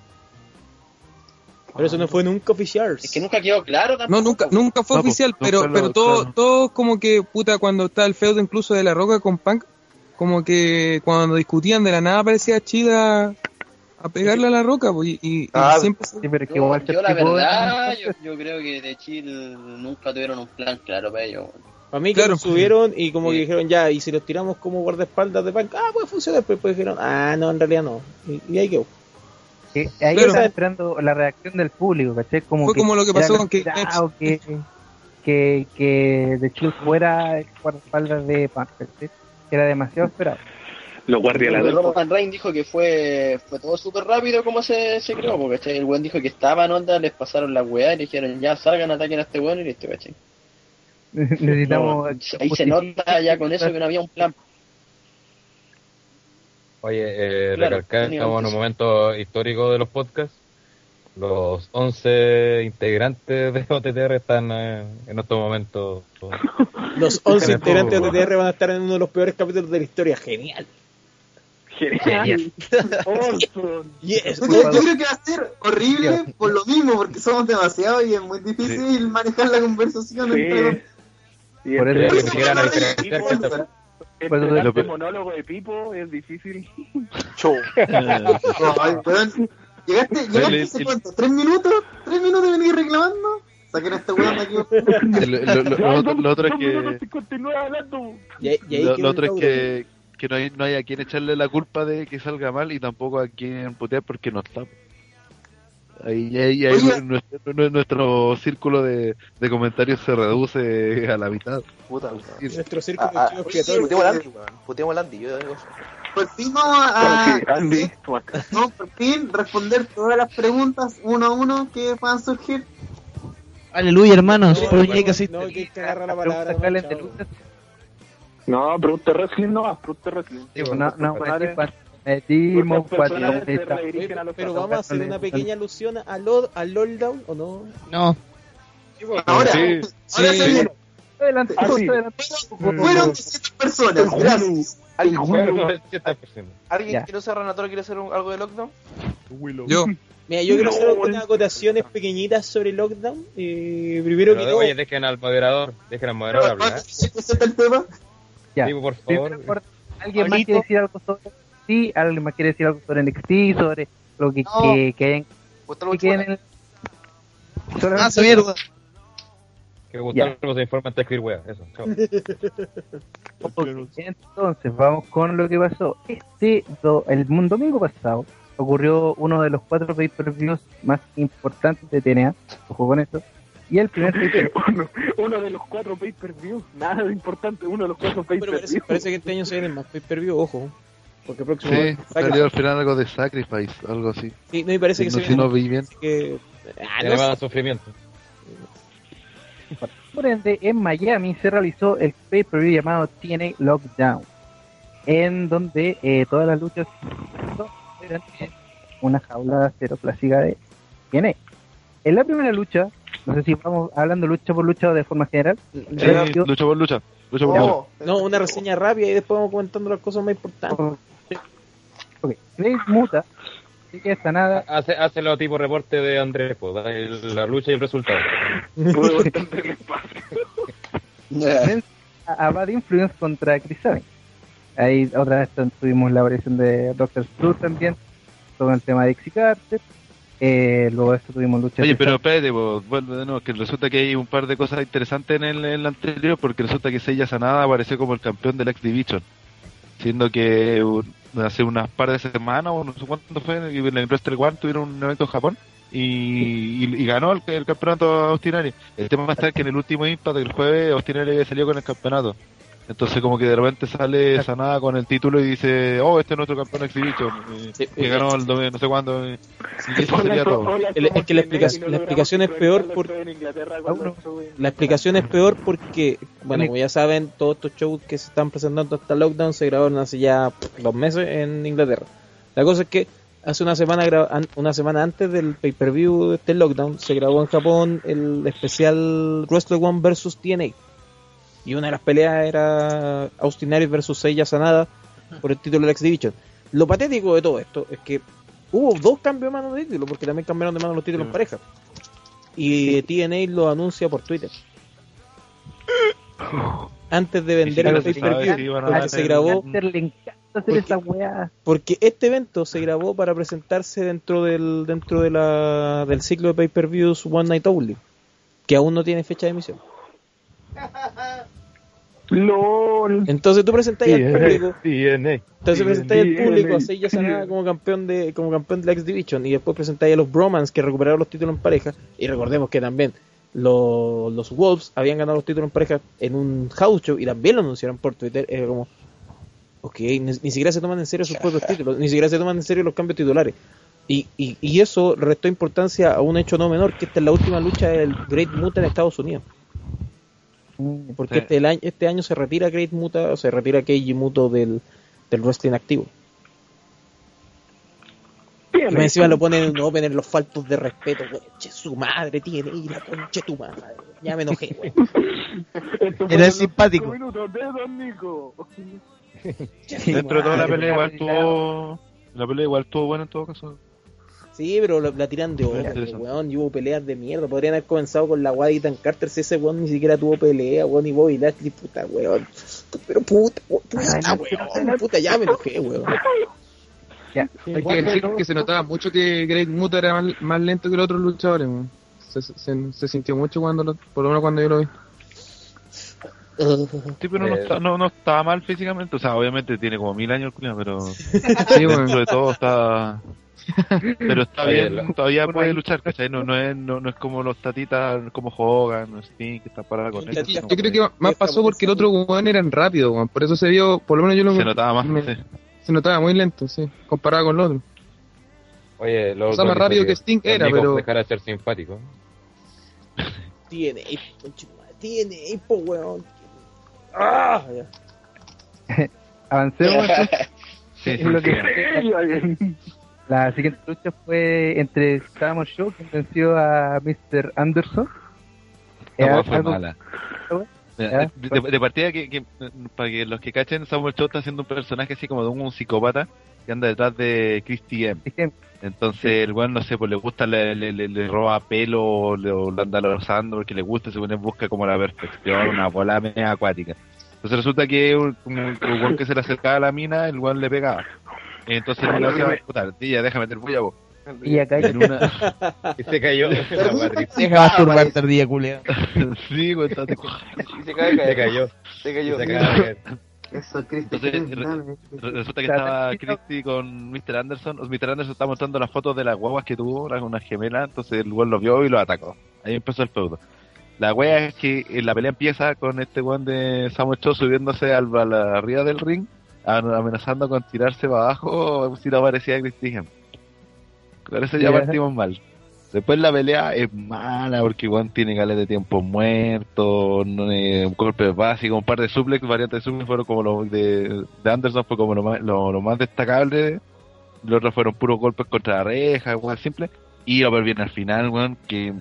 Pero eso no fue nunca oficial. Es que nunca quedó claro No, tampoco. nunca, nunca fue No, pues, oficial, pero, lo- pero todo, claro. todo como que, puta, cuando está el feudo incluso de La Roca con Punk, como que cuando discutían de la nada parecía chida a pegarle a La Roca, pues, y, y- y Ah, siempre... Sí, pero es que Yo, yo la verdad, yo, yo creo que de Chile nunca tuvieron un plan claro para ellos. Weón. Para mí que Claro. lo subieron y como que Sí. dijeron ya, y si los tiramos como guardaespaldas de Punk, ah, puede funcionar, pero después dijeron, ah, no, en realidad no. Y, y ahí quedó. que ahí Claro. está esperando la reacción del público, ¿cachai? Como Fue como lo que pasó con Kate esperado que, que, que The Chill fuera el guardaespaldas de Punk, ¿cachai? Que era demasiado esperado. Los guardias de Roman Reigns dijo que fue, fue todo súper rápido como se, se creó, porque ¿cachai? el buen dijo que estaba en onda, les pasaron la weá y le dijeron ya salgan, ataquen a este weón y listo, ¿cachai? Necesitamos. Ahí se nota ya con eso que no había un plan. Oye, eh, Claro, recalcar, estamos en un momento histórico de los podcasts. Los 11 integrantes de OTTR están eh, en estos momentos. Los 11 Genial. integrantes de TTR van a estar en uno de los peores capítulos de la historia. Genial. Genial. Yes. Yo creo, yo creo que va a ser horrible por lo mismo, porque somos demasiados y es muy difícil manejar la conversación entre. Y Por eso- Creo que van a diferenciar entre tanto lo que- monólogo de Pipo es difícil. Show. Llegaste, llegaste hace cuánto, tres minutos, tres minutos y venís reclamando. Saquen a este weón de aquí. El- lo, otro, es que, lo, otro es que, que no, hay, no hay a quien echarle la culpa de que salga mal y tampoco a quien putear porque no está. Ahí, ahí, nuestro, nu- nuestro círculo de, de comentarios se reduce a la mitad. Puta. Nuestro círculo Ah, ah, de chicos que Andy, al Andy, yo digo vamos a, Andy, no, por fin responder todas las preguntas uno a uno que puedan surgir. Aleluya, hermanos. No, Por no, que no, que agarrar la Preguntas palabra. no. No, pregunta wrestling no, pregunta wrestling. No, no, metimos cuatro Pero pasos. vamos a hacer una pequeña alusión a Lord, a Lorddown o no? No. Ahora, Sí. ahora Sí. se viene. Adelante, Ah, sí. adelante. Fueron 200 personas, gracias. ¿Alguien, ¿alguien Ya. que no sea Renator quiere hacer un- algo de lockdown? Yo, Mira, yo quiero No, hacer unas acotaciones pequeñitas sobre Lockdown. Eh, primero que Pero, todo, oye, dejen al moderador, dejen al moderador hablar. ¿Se presenta el tema? Ya. Sí, por Primero, favor. por- ¿Alguien más quiere decir algo sobre sí? ¿Alguien más quiere decir algo sobre NXT? Sobre lo que, No. que, que hayan- ¿O está que queden en el... Ah, esa mierda. Que Gustavo se informa antes de escribir wea. Eso, chao. Entonces, vamos con lo que pasó. Este, do- el domingo pasado, ocurrió uno de los cuatro pay-per-views más importantes de TNA. Ojo con esto. Y el primer uno, uno de los cuatro pay-per-view. Nada de importante, uno de los cuatro pero parece, pay-per-view. parece que este año se vienen más pay per view, ojo. Porque el próximo Sí, salió al final algo de Sacrifice, algo así. Sí, no, y parece que no, se si no vi bien. que, ah, no sé. sufrimiento. Por ende, en Miami se realizó el pay-per-view llamado TNA Lockdown, en donde eh, todas las luchas eran en una jaula de acero clásica de TNA. En la primera lucha, no sé si vamos hablando lucha por lucha o de forma general, Sí, lucha por lucha. Lucha por lucha. No, No, una reseña rápida y después vamos comentando las cosas más importantes. Ok, Grace Muta, así que está nada, Hace, hace lo tipo reporte de Andrés, pues, el- la lucha y el resultado. Vence a a Bad Influence contra Chris Sabin. Ahí otra vez tuvimos la aparición de Doctor Sleuth también, sobre el tema de Dixie Carter. Eh, luego de esto tuvimos lucha Oye, pero espérate, vos, vuelve de nuevo, que resulta que hay un par de cosas interesantes en el, en el anterior, porque resulta que Seiya Sanada apareció como el campeón del X Division, siendo que un- hace unas par de semanas, o no sé cuánto fue, en el Wrestle One tuvieron un evento en Japón, y, y, ganó el, el campeonato Austinari. El tema está que en el último Impact del jueves Austinari salido con el campeonato. Entonces como que de repente sale Sanada con el título y dice, oh, este es nuestro campeón Exhibition, Sí, que ganó el domingo, no sé cuándo, y eso sería todo. El- es que la explicación- la explicación es peor por- La explicación es peor porque, bueno, como ya saben, todos estos shows que se están presentando hasta Lockdown se grabaron hace ya dos meses en Inglaterra. La cosa es que hace una semana una semana antes del pay-per-view de este Lockdown se grabó en Japón el especial Wrestle One vs TNA. Y una de las peleas era Austin Aries versus Seiya Sanada por el título de la X Division. Lo patético de todo esto es que hubo dos cambios de mano de título, porque también cambiaron de mano los títulos en pareja. Y TNA lo anuncia por Twitter. Antes de vender el pay-per-view, porque se grabó. Le encanta hacer esa weá. Porque este evento se grabó para presentarse dentro del dentro de la, del ciclo de pay-per-views One Night Only, que aún no tiene fecha de emisión. LOL. Entonces tú presentáis al público, entonces presentáis al público a Seiya Sanada como campeón de como campeón de la X Division y después presentáis a los Bromans que recuperaron los títulos en pareja y recordemos que también los, los Wolves habían ganado los títulos en pareja en un house show y también lo anunciaron por Twitter, era como ok, ni, ni siquiera se toman en serio sus propios títulos, ni siquiera se toman en serio los cambios titulares. Y, y, y eso restó importancia a un hecho no menor, que esta es la última lucha del Great Muta en Estados Unidos. Porque Sí. este, el año, este año se retira Great Muta, o se retira Keiji Muto del, del wrestling activo. Y más encima lo ponen en un opener los faltos de respeto, güey. Che, su madre tiene y la conche tu madre. Ya me enojé, güey. Era simpático. minutos de Don Nico. Dentro de toda la pelea igual estuvo... La pelea igual estuvo buena en todo caso. Sí, pero la, la tiran de oro, interesante. weón. Y hubo peleas de mierda. Podrían haber comenzado con la guay de Ethan Carter si ese weón ni siquiera tuvo pelea, weón. Y Bobby Lashley, puta, weón. Pero puta, weón, puta, weón. Puta, ya me enojé, weón. Hay que decir que se notaba mucho que Great Muta era más, más lento que los otros luchadores. weón. Se, se, se sintió mucho cuando lo- por lo menos cuando yo lo vi. Sí, pero no, Eh, está, no, no estaba mal físicamente. O sea, obviamente tiene como mil años el pero Sí, dentro weón. de todo está... Pero está Oye, bien, todavía por puede ahí- luchar, ¿cachai? No, no, es, no, no es como los tatitas, como Hogan, o Sting, que está parada con él. yo creo que más pasó porque el otro weón eran rápido, weón. Por eso se vio, por lo menos yo lo Se notaba más, me- sí. Se notaba muy lento, sí, comparado con los otros. Oye, lo O sea, más rápido que Sting era, pero- dejar de ser simpático. Tiene, tiene, po, weón. Ah. Avancemos entonces. Sí, Es lo sí, que- La siguiente lucha fue entre Samuel Show, que venció a Mr. Anderson. Era weá fue algo- mala. Mira, De, de- de partida, que, que- para que los que cachen, Samuel Shaw está haciendo un personaje así como de un, un psicópata que anda detrás de Christy M. Entonces, el weón, no sé, pues le gusta, le, le, le- le roba pelo o lo anda rozando porque le gusta, se pone en busca como la perfección, una bola media acuática. Entonces resulta que un, weón que se le acercaba a la mina, el weón le pegaba. Entonces el weón decía, puta, tía, déjame meter bulla vos. Y acá En una... Y se cayó. Deja masturbar tardía, culia. sí, güey, está- Y se cae, Se cayó. Se cayó. Se cayó. Eso, Cristo. Entonces, re- re- resulta que estaba Christy con Mr. Anderson. Mr. Anderson está mostrando las fotos de las guaguas que tuvo, eran unas gemelas. Entonces el weón lo vio y lo atacó. Ahí empezó el feudo. La wea es que eh, la pelea empieza con este weón de Samuel Cho subiéndose al, a la arriba del ring, amenazando con tirarse para abajo si no aparecía Christy Hem. Con eso ya Ya. partimos mal. Después la pelea es mala porque Juan tiene gales de tiempo muerto, no, eh, golpes básicos, un par de suplex, variantes de suplex fueron como los de, de Anderson fue como lo más, lo, más destacable. Los otros fueron puros golpes contra la reja, igual simple. Y lo bien al final, weón, que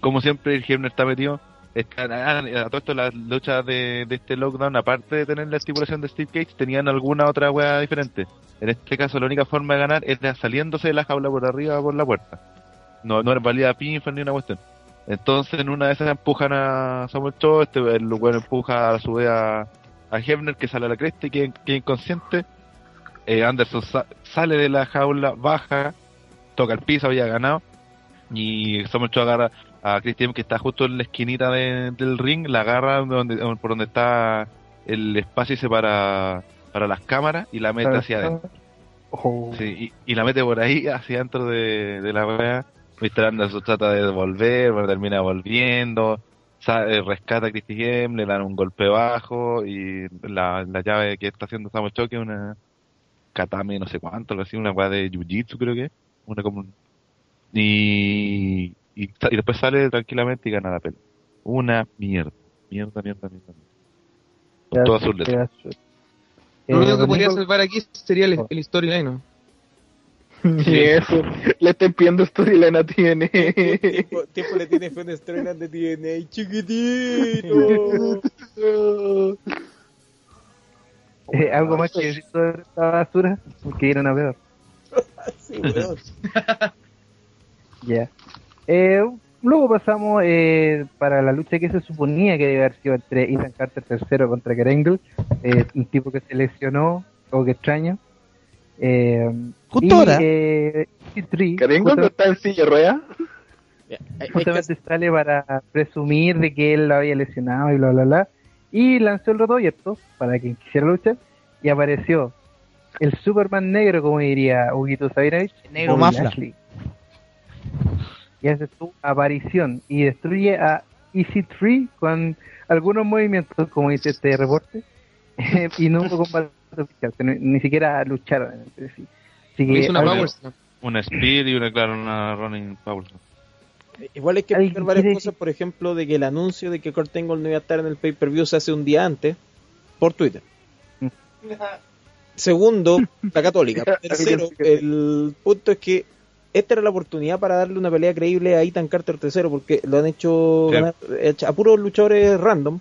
como siempre el Hebner está metido. Está, a, a todo esto las luchas de, de este lockdown, aparte de tener la estipulación de Steve Cage, tenían alguna otra weá diferente. En este caso la única forma de ganar era saliéndose de la jaula por arriba por la puerta. No, no era valida pinfall ni una cuestión. Entonces en una de esas empujan a Samuel Cho, este el lugar empuja a su vez a, a Hebner que sale a la cresta y queda, queda inconsciente. Eh, Anderson sa- sale de la jaula, baja, toca el piso, había ganado. Y Samuel Cho agarra a Christian que está justo en la esquinita de- del ring, la agarra donde, por donde está el espacio ese para, para las cámaras y la mete hacia adentro. Sí, y, y la mete por ahí hacia adentro de, de la wea. Mr. Anderson trata de devolver, pero termina volviendo. eh, rescata a Christy Gem, le dan un golpe bajo y la, la llave que está haciendo Samuel Choque es una katame no sé cuánto, algo así, una weá de jiu-jitsu creo que. Una como y, y, y después sale tranquilamente y gana la pelea. Una mierda. Mierda, mierda, mierda. mierda. Con todas sus letras. Lo único que Eh, podría salvar aquí sería el, el storyline, ¿no? Y eso, le estoy pidiendo storyline a TNA. tiempo, tiempo le tiene fe a storyline de TNA, chiquitito. Eh, ¿Algo más que decir sobre esta basura? Que ir a ver. Sí, weón. Ya. Eh, luego pasamos eh, para la lucha que se suponía que debe haber sido entre Ethan Carter III contra Kerengle, eh, un tipo que se lesionó, o que extraño. Eh, Justo y, ahora. eh, E3, ¿Carengo no está en silla rueda? justamente sale para presumir de que él lo había lesionado y bla bla bla y lanzó el roto abierto para quien quisiera luchar y apareció el Superman negro como diría Huguito Sabinovich Negro. Lashley. y hace su aparición y destruye a EC3 con algunos movimientos como dice este reporte y no hubo combate ni, ni siquiera sí Así que Hizo una algo- power slam. Una spear y una, claro, una running power slam. Igual hay que ver varias cosas, por ejemplo, de que el anuncio de que Kurt Angle no iba a estar en el pay-per-view se hace un día antes por Twitter. Segundo, la católica. Tercero, el punto es que esta era la oportunidad para darle una pelea creíble a Ethan Carter tercero, porque lo han hecho Sí. ganar a puros luchadores random.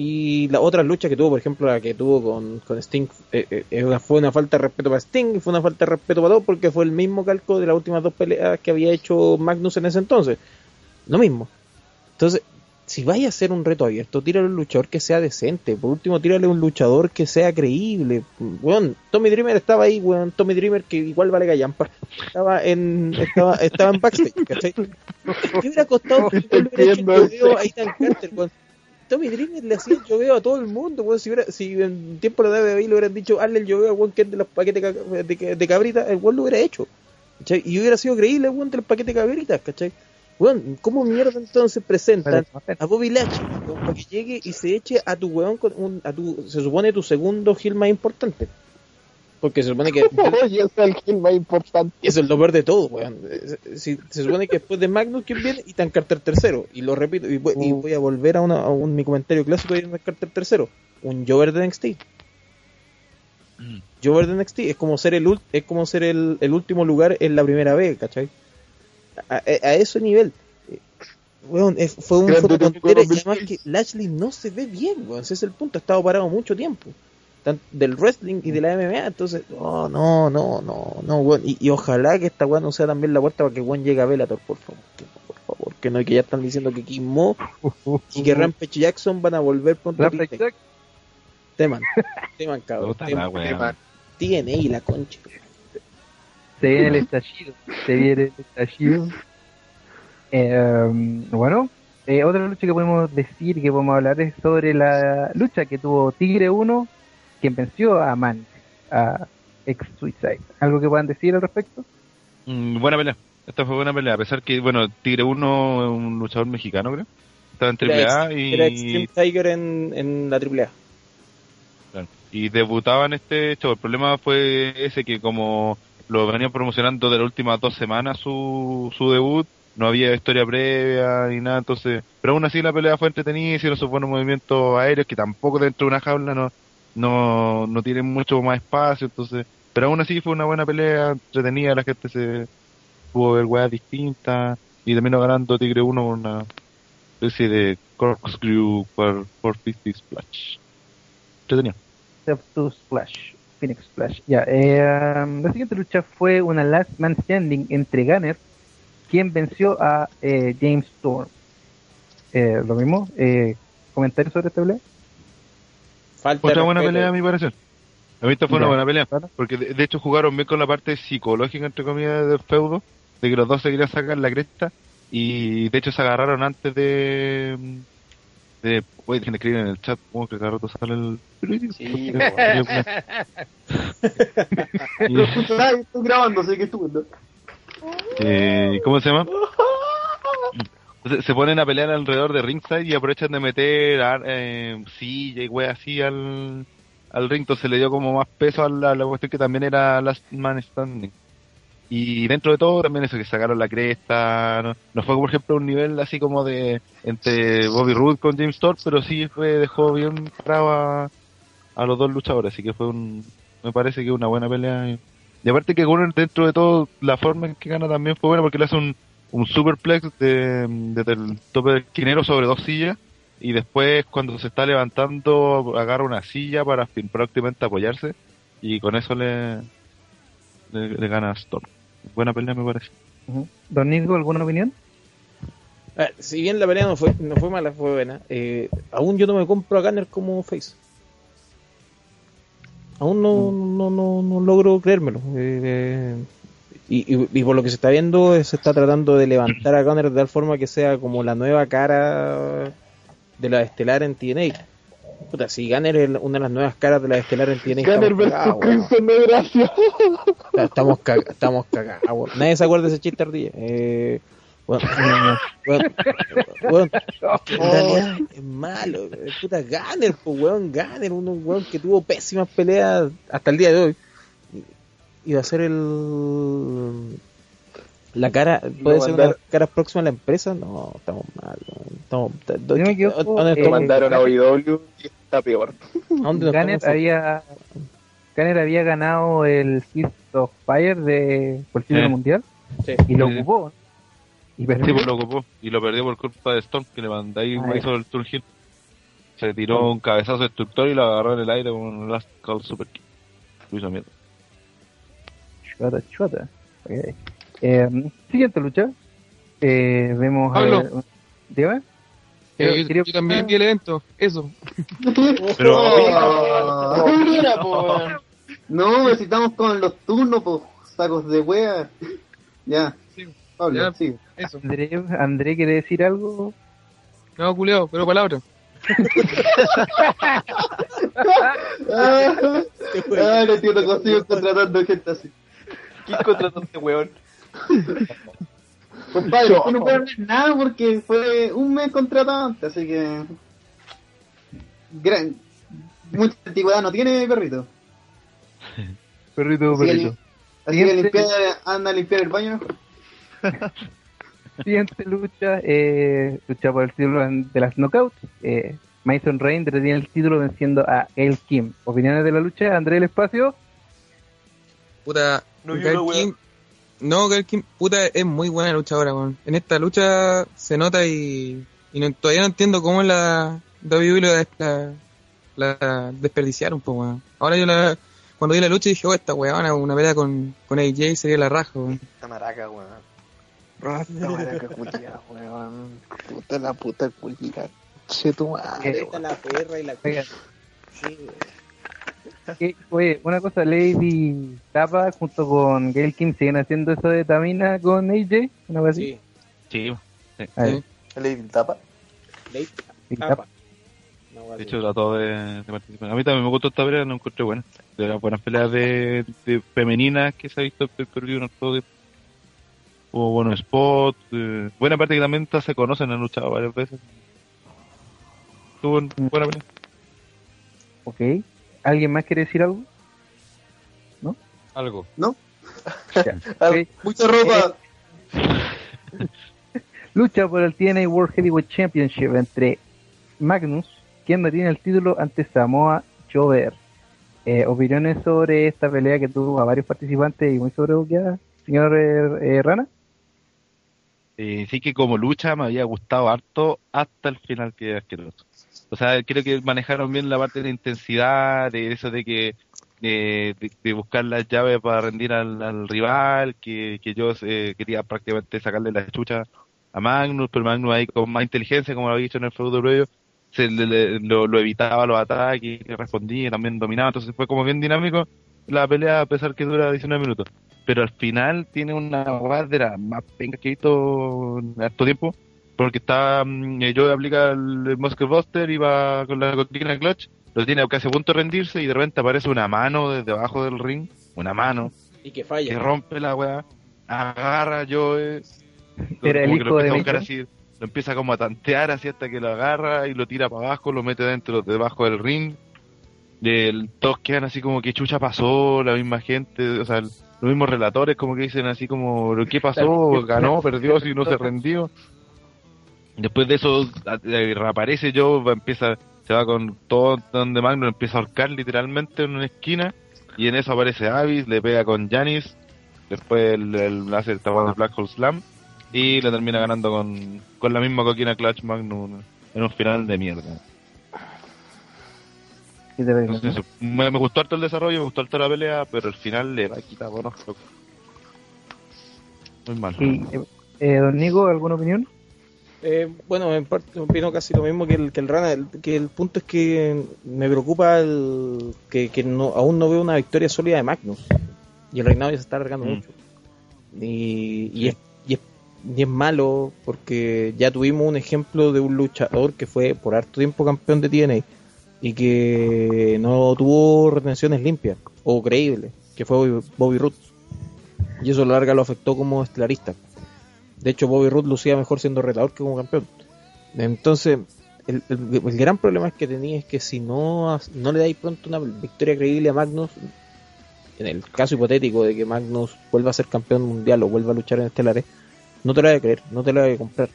Y la otra lucha que tuvo, por ejemplo, la que tuvo con, con Sting, eh, eh, eh, fue una falta de respeto para Sting y fue una falta de respeto para todos porque fue el mismo calco de las últimas dos peleas que había hecho Magnus en ese entonces. Lo mismo. Entonces, si vaya a hacer un reto abierto, tírale un luchador que sea decente. Por último, tírale un luchador que sea creíble. Weón, Tommy Dreamer estaba ahí, weón. Tommy Dreamer, que igual vale gallampa. Estaba en, estaba, estaba en backstage, ¿cachai? ¿Qué hubiera costado que él hubiera hecho el lloveo a Ethan Carter, weón? Tommy Dreamer le hacía el lloveo a todo el mundo, weón. Si, hubiera, si en tiempo de WWE le hubieran dicho, hazle el lloveo al weón que es de los paquetes de, de, de cabrita, el weón lo hubiera hecho. ¿cachai? Y hubiera sido creíble, weón, del paquete de cabritas, ¿cachai? Weón, ¿cómo mierda entonces presentan a Bobby Lashley para que llegue y se eche a tu weón con un, a tu, se supone tu segundo heel más importante? Porque se supone que Oye, es el kill más importante. eso es lo peor de todo, weón. Si, se supone que después de Magnus, ¿quién viene? Ethan Carter tercero. Y lo repito, y voy, y voy a volver a, una, a un, mi comentario clásico de Ethan Carter tercero. Un Jover de NXT. Jover de NXT es como ser el es como ser el, el último lugar en la primera vez, ¿cachai? A, a- a ese nivel. Weón, es- fue un tontera, y además que Lashley no se ve bien, weón. Ese es el punto, ha estado parado mucho tiempo. Del wrestling y de la MMA, entonces, oh, no, no, no, no, weón. Y, y ojalá que esta weón no sea también la puerta para que weón llegue a Bellator, por favor. que no, Por favor, que no, que ya están diciendo que Kim Mo y que Rampage Jackson van a volver pronto. a Rampage Twitter. Teman, teman, cabrón. Teman. TNA y la concha. se viene el estallido, se viene el estallido. Eh, bueno, eh, otra lucha que podemos decir, que podemos hablar es sobre la lucha que tuvo Tigre 1, quien venció a Man, a ex Suicide. ¿Algo que puedan decir al respecto? Mm, buena pelea. Esta fue buena pelea. A pesar que, bueno, Tigre 1 es un luchador mexicano, creo. Estaba en Era, AAA ex- y, era Extreme Tiger en, en la AAA. claro, y debutaba en este show. El problema fue ese que como lo venían promocionando de las últimas dos semanas su, su debut, no había historia previa ni nada, entonces, pero aún así la pelea fue entretenida, hicieron sus buenos movimientos aéreos que tampoco dentro de una jaula no, no, no tienen mucho más espacio, entonces, pero aún así fue una buena pelea, entretenida, la gente se pudo ver weas distintas y terminó ganando Tigre 1 con una especie de corkscrew por 450 splash. Entretenido. Step to Splash, Phoenix Splash. Ya, eh, la siguiente lucha fue una Last Man Standing entre Gunner, quien venció a eh, James Storm. Eh, lo mismo, eh, comentarios sobre esta pelea. Falta Otra buena respeto. pelea a mi parecer. A mí esta fue una buena pelea. Porque de, de hecho jugaron bien con la parte psicológica, entre comillas, del feudo. De que los dos se querían sacar la cresta. Y de hecho se agarraron antes de... de oye, dejen de escribir en el chat. Como que cada rato sale el... Sí, estoy grabando, así que estupendo. Eh, ¿Cómo se llama? Se ponen a pelear alrededor de ringside y aprovechan de meter eh, silla y wey así al, al ring. Entonces le dio como más peso a la, cuestión que también era Last Man Standing. Y dentro de todo también eso, que sacaron la cresta. No, fue, por ejemplo, un nivel así como de entre Bobby Roode con James Storm, pero sí fue, dejó bien parado a, los dos luchadores. Así que fue un, me parece que una buena pelea. y aparte que Gunner dentro de todo, la forma en que gana también fue buena porque le hace un, un superplex de, desde el tope del esquinero sobre dos sillas y después cuando se está levantando agarra una silla para fin- prácticamente apoyarse y con eso le, le, le gana Storm. Buena pelea me parece. Ujú. Don Nico, ¿alguna opinión? Ah, si bien la pelea no fue, no fue mala, fue buena, eh, aún yo no me compro a Gunner como face. Aún no, no, no, no logro creérmelo. Eh, eh, y, y- y por lo que se está viendo, se está tratando de levantar a Gunner de tal forma que sea como la nueva cara de la estelar en TNA. Puta, si Gunner es una de las nuevas caras de la estelar en TNA, Gunner weón. Crimson de gracia. Estamos, cag- estamos cagados. Nadie se acuerda de ese chiste ardilla. Eh, bueno, bueno, bueno, es que en realidad es malo. Puta Gunner, pues weón, Gunner, un weón que tuvo pésimas peleas hasta el día de hoy. Y va a ser el. La cara, puede ser una de las caras próximas a la empresa. No, estamos mal. Estamos, no ¿dónde eh, estamos? mandaron a OIW y está peor. ¿A dónde nos Gunner estamos- había, Gunner había ganado el Fist of Fire de, por el título Sí. mundial Sí. y lo ocupó. Y Sí, pues lo ocupó y lo perdió por culpa de Storm que le mandó ahí Ah, hizo el turn hit. Se tiró un cabezazo destructor y lo agarró en el aire con un last call super kick. Lo hizo mierda. Chuata, chuata. Ok. Eh, siguiente lucha. Eh, vemos a Pablo. ver- Dígame. Eh, yo, yo también vi el evento, eso. Pero Oh. Po. No, si estamos con los turnos, pues, sacos de wea. Ya. Sí, Pablo, ya. sigue. Eso. André, André quiere decir algo. No, culiao, pero palabra. Ah, ah, no entiendo cómo sigo contratando gente así. ¿Quién contrató a este weón? Compadre, no puedes hablar nada porque fue un mes contratado antes, así que. Gran... Mucha antigüedad no tiene, perrito. Perrito, Así que, perrito. así que limpiar, anda a limpiar el baño. Siguiente lucha, eh, lucha por el título de las knockouts. Eh, Mason Rain retiene el título venciendo a El Kim. Opiniones de la lucha, André el espacio. Puta, No, Gail no, weón. Kim- No, Gail Kim, puta, es muy buena luchadora, weón. En esta lucha se nota y, y no- todavía no entiendo cómo la WWE lo la, la desperdiciaron, pues, weón. Ahora yo la, cuando vi la lucha dije, oh, esta weón, una pelea con, con AJ sería la raja, weón. Esta maraca, weón. Esta maraca culia, weón. Puta la puta culia. Che tu madre, Esta la perra y la Oiga, Sí, eh, oye, una cosa, Lady Tapa junto con Gail Kim siguen haciendo eso de Tamina con AJ, una cosa así. sí. Sí. A ver, ¿El Lady Tapa? Sí, Tapa. De hecho, trató de, de participar. A mí también me gustó esta pelea, no encontré buena. De las buenas peleas de, de femeninas que se ha visto en el juego. Hubo buenos spots. eh, buena parte que también se conocen, han luchado varias veces. Tuvo un- buena pelea. Ok. ¿Alguien más quiere decir algo? Algo. Ya. Ah, Ok. Mucha ropa. Lucha por el TNA World Heavyweight Championship entre Magnus, quien retiene el título ante Samoa Joe. Eh, opiniones sobre esta pelea que tuvo a varios participantes y muy sobrebuqueada, señor eh, eh, Rana. Eh, sí que como lucha me había gustado harto hasta el final que es asqueroso. O sea, creo que manejaron bien la parte de intensidad, de eso de que de, buscar las llaves para rendir al, al rival, que, que yo eh, quería prácticamente sacarle la chucha a Magnus, pero Magnus ahí con más inteligencia, como lo había dicho en el feudo previo, se le- le- lo, lo evitaba los ataques, que respondía, también dominaba, entonces fue como bien dinámico la pelea a pesar que dura 19 minutos. Pero al final tiene una guardera más penca que harto tiempo, porque está mm, eh, yo aplica el Muscle Buster y va con la coquina clutch, lo tiene casi a punto de rendirse y de repente aparece una mano desde abajo del ring, una mano, Y que falla. que rompe la weá, agarra yo eh, Era el como que lo hijo empieza de a buscar Mason. así, lo empieza como a tantear así hasta que lo agarra y lo tira para abajo, lo mete dentro, debajo del ring. Y el, todos quedan así como que chucha pasó, la misma gente, o sea, el- los mismos relatores como que dicen así como, ¿qué pasó? Ganó, perdió, si no se rendió. Después de eso eh, reaparece yo, empieza, se va con todo donde Magno empieza a ahorcar literalmente en una esquina Y en eso aparece Avis, le pega con Janis, después el, el hace el tapado de Black Hole Slam y le termina ganando con, con la misma coquina Clutch Magnum en un final de mierda. Me, me gustó harto el desarrollo, me gustó harto la pelea, pero el final le va a quitar locos. Muy mal. Y, eh, eh, don Nico, ¿alguna opinión? Eh, bueno, en parte opino casi lo mismo que el, que el Rana, el- que el punto es que me preocupa el, que, que no, aún no veo una victoria sólida de Magnus. Y el reinado ya se está alargando Mm. mucho. Y, y, es, y, es, y es malo porque ya tuvimos un ejemplo de un luchador que fue por harto tiempo campeón de TNA y que no tuvo retenciones limpias o creíbles, que fue Bobby, Bobby Roode. Y eso a la larga lo afectó como estelarista. De hecho, Bobby Roode lucía mejor siendo retador que como campeón. Entonces, el, el- gran problema que tenía es que si no, no le dais pronto una victoria creíble a Magnus, en el caso hipotético de que Magnus vuelva a ser campeón mundial o vuelva a luchar en estelares, no te la voy a creer, no te la voy a comprar.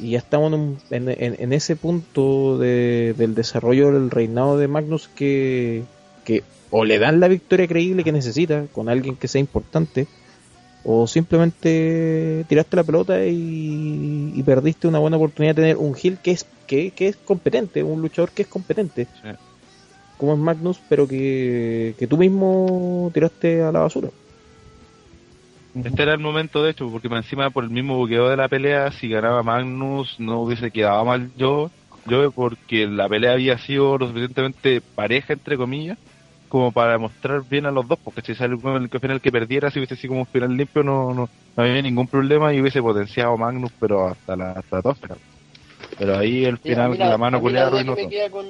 Y ya estamos en, en- en ese punto de- del desarrollo del reinado de Magnus que, que o le dan la victoria creíble que necesita con alguien que sea importante, o simplemente tiraste la pelota y, y perdiste una buena oportunidad de tener un heel que es que, que es competente, un luchador que es competente, como es Magnus, pero que, que tú mismo tiraste a la basura. Este era el momento, de hecho, porque encima por el mismo buqueo de la pelea, si ganaba Magnus, no hubiese quedado mal yo, yo porque la pelea había sido lo suficientemente pareja, entre comillas, como para mostrar bien a los dos, porque si sale el que final que perdiera, si hubiese sido como un final limpio, no, no, no había ningún problema y hubiese potenciado Magnus, pero hasta la hasta la tósfera. Pero ahí el Mira, final, mira, la mano a mí la que me queda con,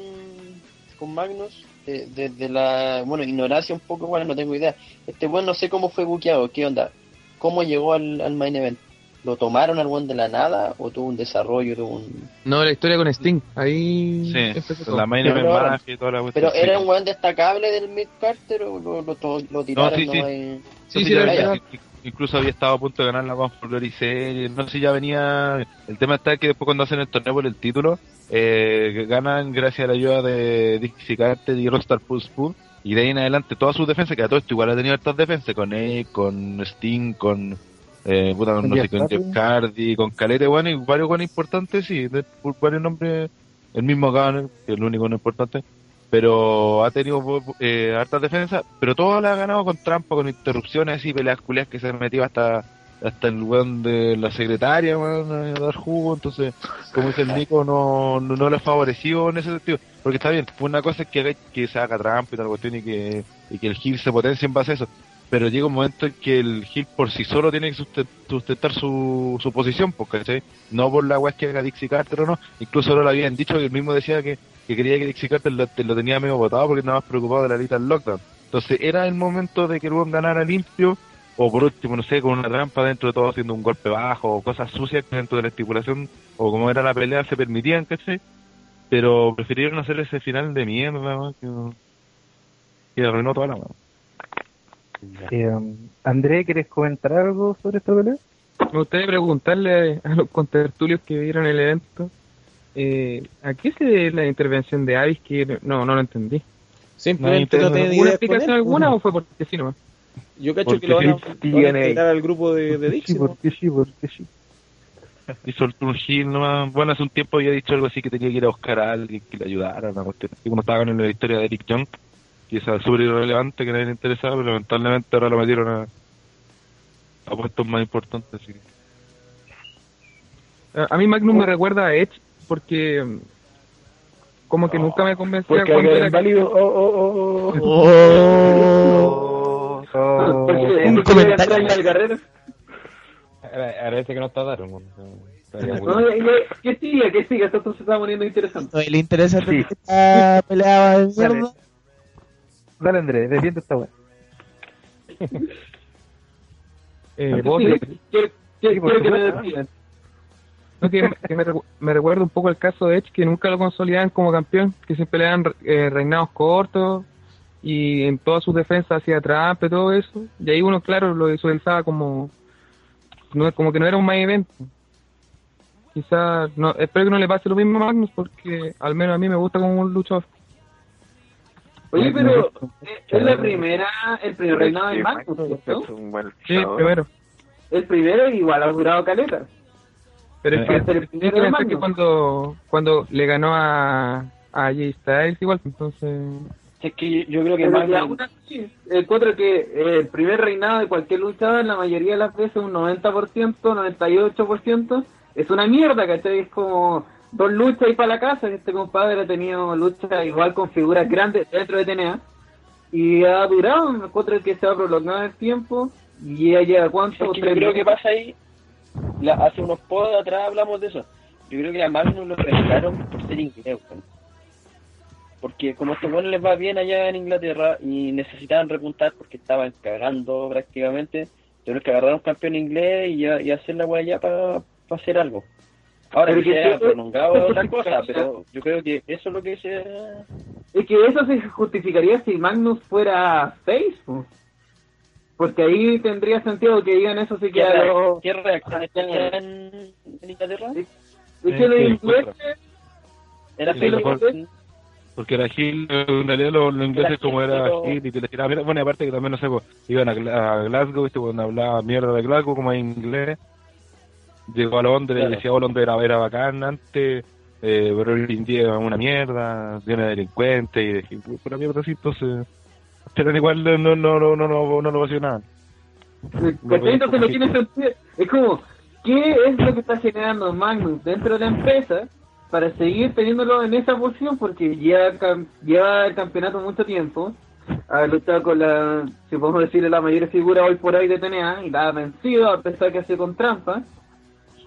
con Magnus, eh, desde la, bueno, ignorancia un poco, bueno, no tengo idea. Este bueno, no sé cómo fue buqueado, qué onda, cómo llegó al, al main event. ¿Lo tomaron al buen de la nada o tuvo un desarrollo, tuvo un... No, la historia con Sting. Ahí. Sí, empezó la main Pero- y toda la cuestión. ¿Pero sí. era un buen destacable del Mid Carter o lo, lo, to- lo tiraron sí, sí. y- Sí, sí, la- ya- incluso había estado a punto de ganar la One for Glory Series, no sé si ya venía, el tema está que después cuando hacen el torneo por el título, eh, ganan gracias a la ayuda de Dixie Carter y Rockstar Pulse Pool, y de ahí en adelante todas sus defensas, que a todo esto igual ha tenido estas defensas, con Edge, con Sting, con, eh, puta, con, no sé, con Jeff Hardy. Con Calete, bueno, y varios buenos importantes, sí, de, por varios nombres, el mismo Gunner, que es el único no importante, pero ha tenido eh, hartas defensas, pero todo la ha ganado con trampa, con interrupciones y peleas culias que se metió hasta hasta el weón de la secretaria, weón, a dar jugo, entonces, como dice el Nico, no, no, no le favoreció en ese sentido, porque está bien, una cosa es que, que se haga trampa y tal cuestión y que, y que el Gil se potencie en base a eso, pero llega un momento en que el Gil por sí solo tiene que susten- sustentar su, su posición, porque no por la weá que haga Dixie Carter o no, incluso ahora lo habían dicho que él mismo decía que, que quería que Dixie Carter lo, tenía medio votado porque estaba más preocupado de la lista del lockdown. Entonces era el momento de que el weón ganara limpio, o por último, no sé, con una trampa dentro de todo haciendo un golpe bajo, o cosas sucias dentro de la estipulación, o como era la pelea, se permitían, ¿cachai? Pero prefirieron hacer ese final de mierda, weón, que, que arruinó toda la weón. Eh, André, ¿quieres comentar algo sobre esta pelea? Me gustaría preguntarle a los contertulios que vieron el evento. Eh, ¿A qué se debe la intervención de Avis? Que no, no lo entendí. Simplemente no tiene ¿Alguna idea explicación él, alguna pues. o fue porque sí nomás? Yo cacho Porque que lo van a, van a integrar al grupo de, de Dixie. ¿no? porque sí, porque sí. Y soltó un Gil nomás. Bueno, hace un tiempo había dicho algo así que tenía que ir a buscar a alguien que le ayudara. Y como estaba con la historia de Eric Young, es súper irrelevante, que nadie le interesaba, pero lamentablemente ahora lo metieron a, a puestos más importantes. Así que- A a mí Magnum me recuerda a Edge porque mm, como que nunca me convencía Porque cuando era válido. Oh, oh, oh, oh. oh. Porque Un ¿tú comentario. Guerrero? Agradece que no está Daron. No, que siga, que siga, esto se está poniendo interesante. Le interesa Sí. esta pelea de Dale. mierda. Dale, André, defiende esta weá. eh, vos- que me que, me, recu- me recuerda un poco el caso de Edge que nunca lo consolidaban como campeón, que siempre le dan eh, reinados cortos y en todas sus defensas hacía trampa y todo eso. Y ahí uno, claro, lo visualizaba como no como que no era un main event. Quizás, no, espero que no le pase lo mismo a Magnus porque al menos a mí me gusta como un luchador. Oye, pero eh, es la primera, el primer reinado de Magnus, buen Sí, primero. El primero igual ha durado caleta. Pero es que, Hasta el que primero que cuando, cuando le ganó a, a Jay Styles igual, entonces... Es que yo creo que que Magnus encuentro que eh, el primer reinado de cualquier luchador, la mayoría de las veces, un 90%, 98%, es una mierda, ¿cachai? Es como dos luchas y para la casa. Este compadre ha tenido luchas igual con figuras grandes dentro de TNA. Y ha durado, encuentro que se ha prolongado el tiempo. Y ya lleva cuánto? Es que yo creo que pasa ahí, la- hace unos pods atrás hablamos de eso. Yo creo que a Magnus lo pescaron por ser inglés. Porque como estos buenos les va bien allá en Inglaterra y necesitaban repuntar porque estaban cagando prácticamente, tuvieron que agarrar a un campeón inglés y, ya- y hacer la allá para hacer algo. Ahora Pero que que se haya eso- prolongado otra cosa, pero yo creo que eso es lo que se... Es que eso se justificaría si Magnus fuera face, po. porque ahí tendría sentido que digan eso ¿Qué, que a los- ¿Qué reacciones tenían en, en Inglaterra? Es que los ingleses, Era weón. Porque era Gil, en realidad los, los ingleses como era Gil, Gil y te les tiraba mierda. Bueno, aparte que también, no sé, pues, iban a, a Glasgow, ¿viste? Cuando hablaba mierda de Glasgow, como en inglés. Llegó a Londres, Claro. decía, oh, Londres era, era bacán antes, eh, pero el indio era una mierda, tiene delincuente, y dije, pura mierda así, entonces... Pero igual no, no, no, no, no, no, no lo pasó nada. ¿cachai? Entonces no tiene sentido. Es como, ¿qué es lo que está generando Magnus dentro de la empresa para seguir teniéndolo en esa posición? Porque ya cam- lleva el campeonato mucho tiempo, ha luchado con la, si podemos decir, la mayor figura hoy por hoy de TNA y la ha vencido a pesar que hace con trampa.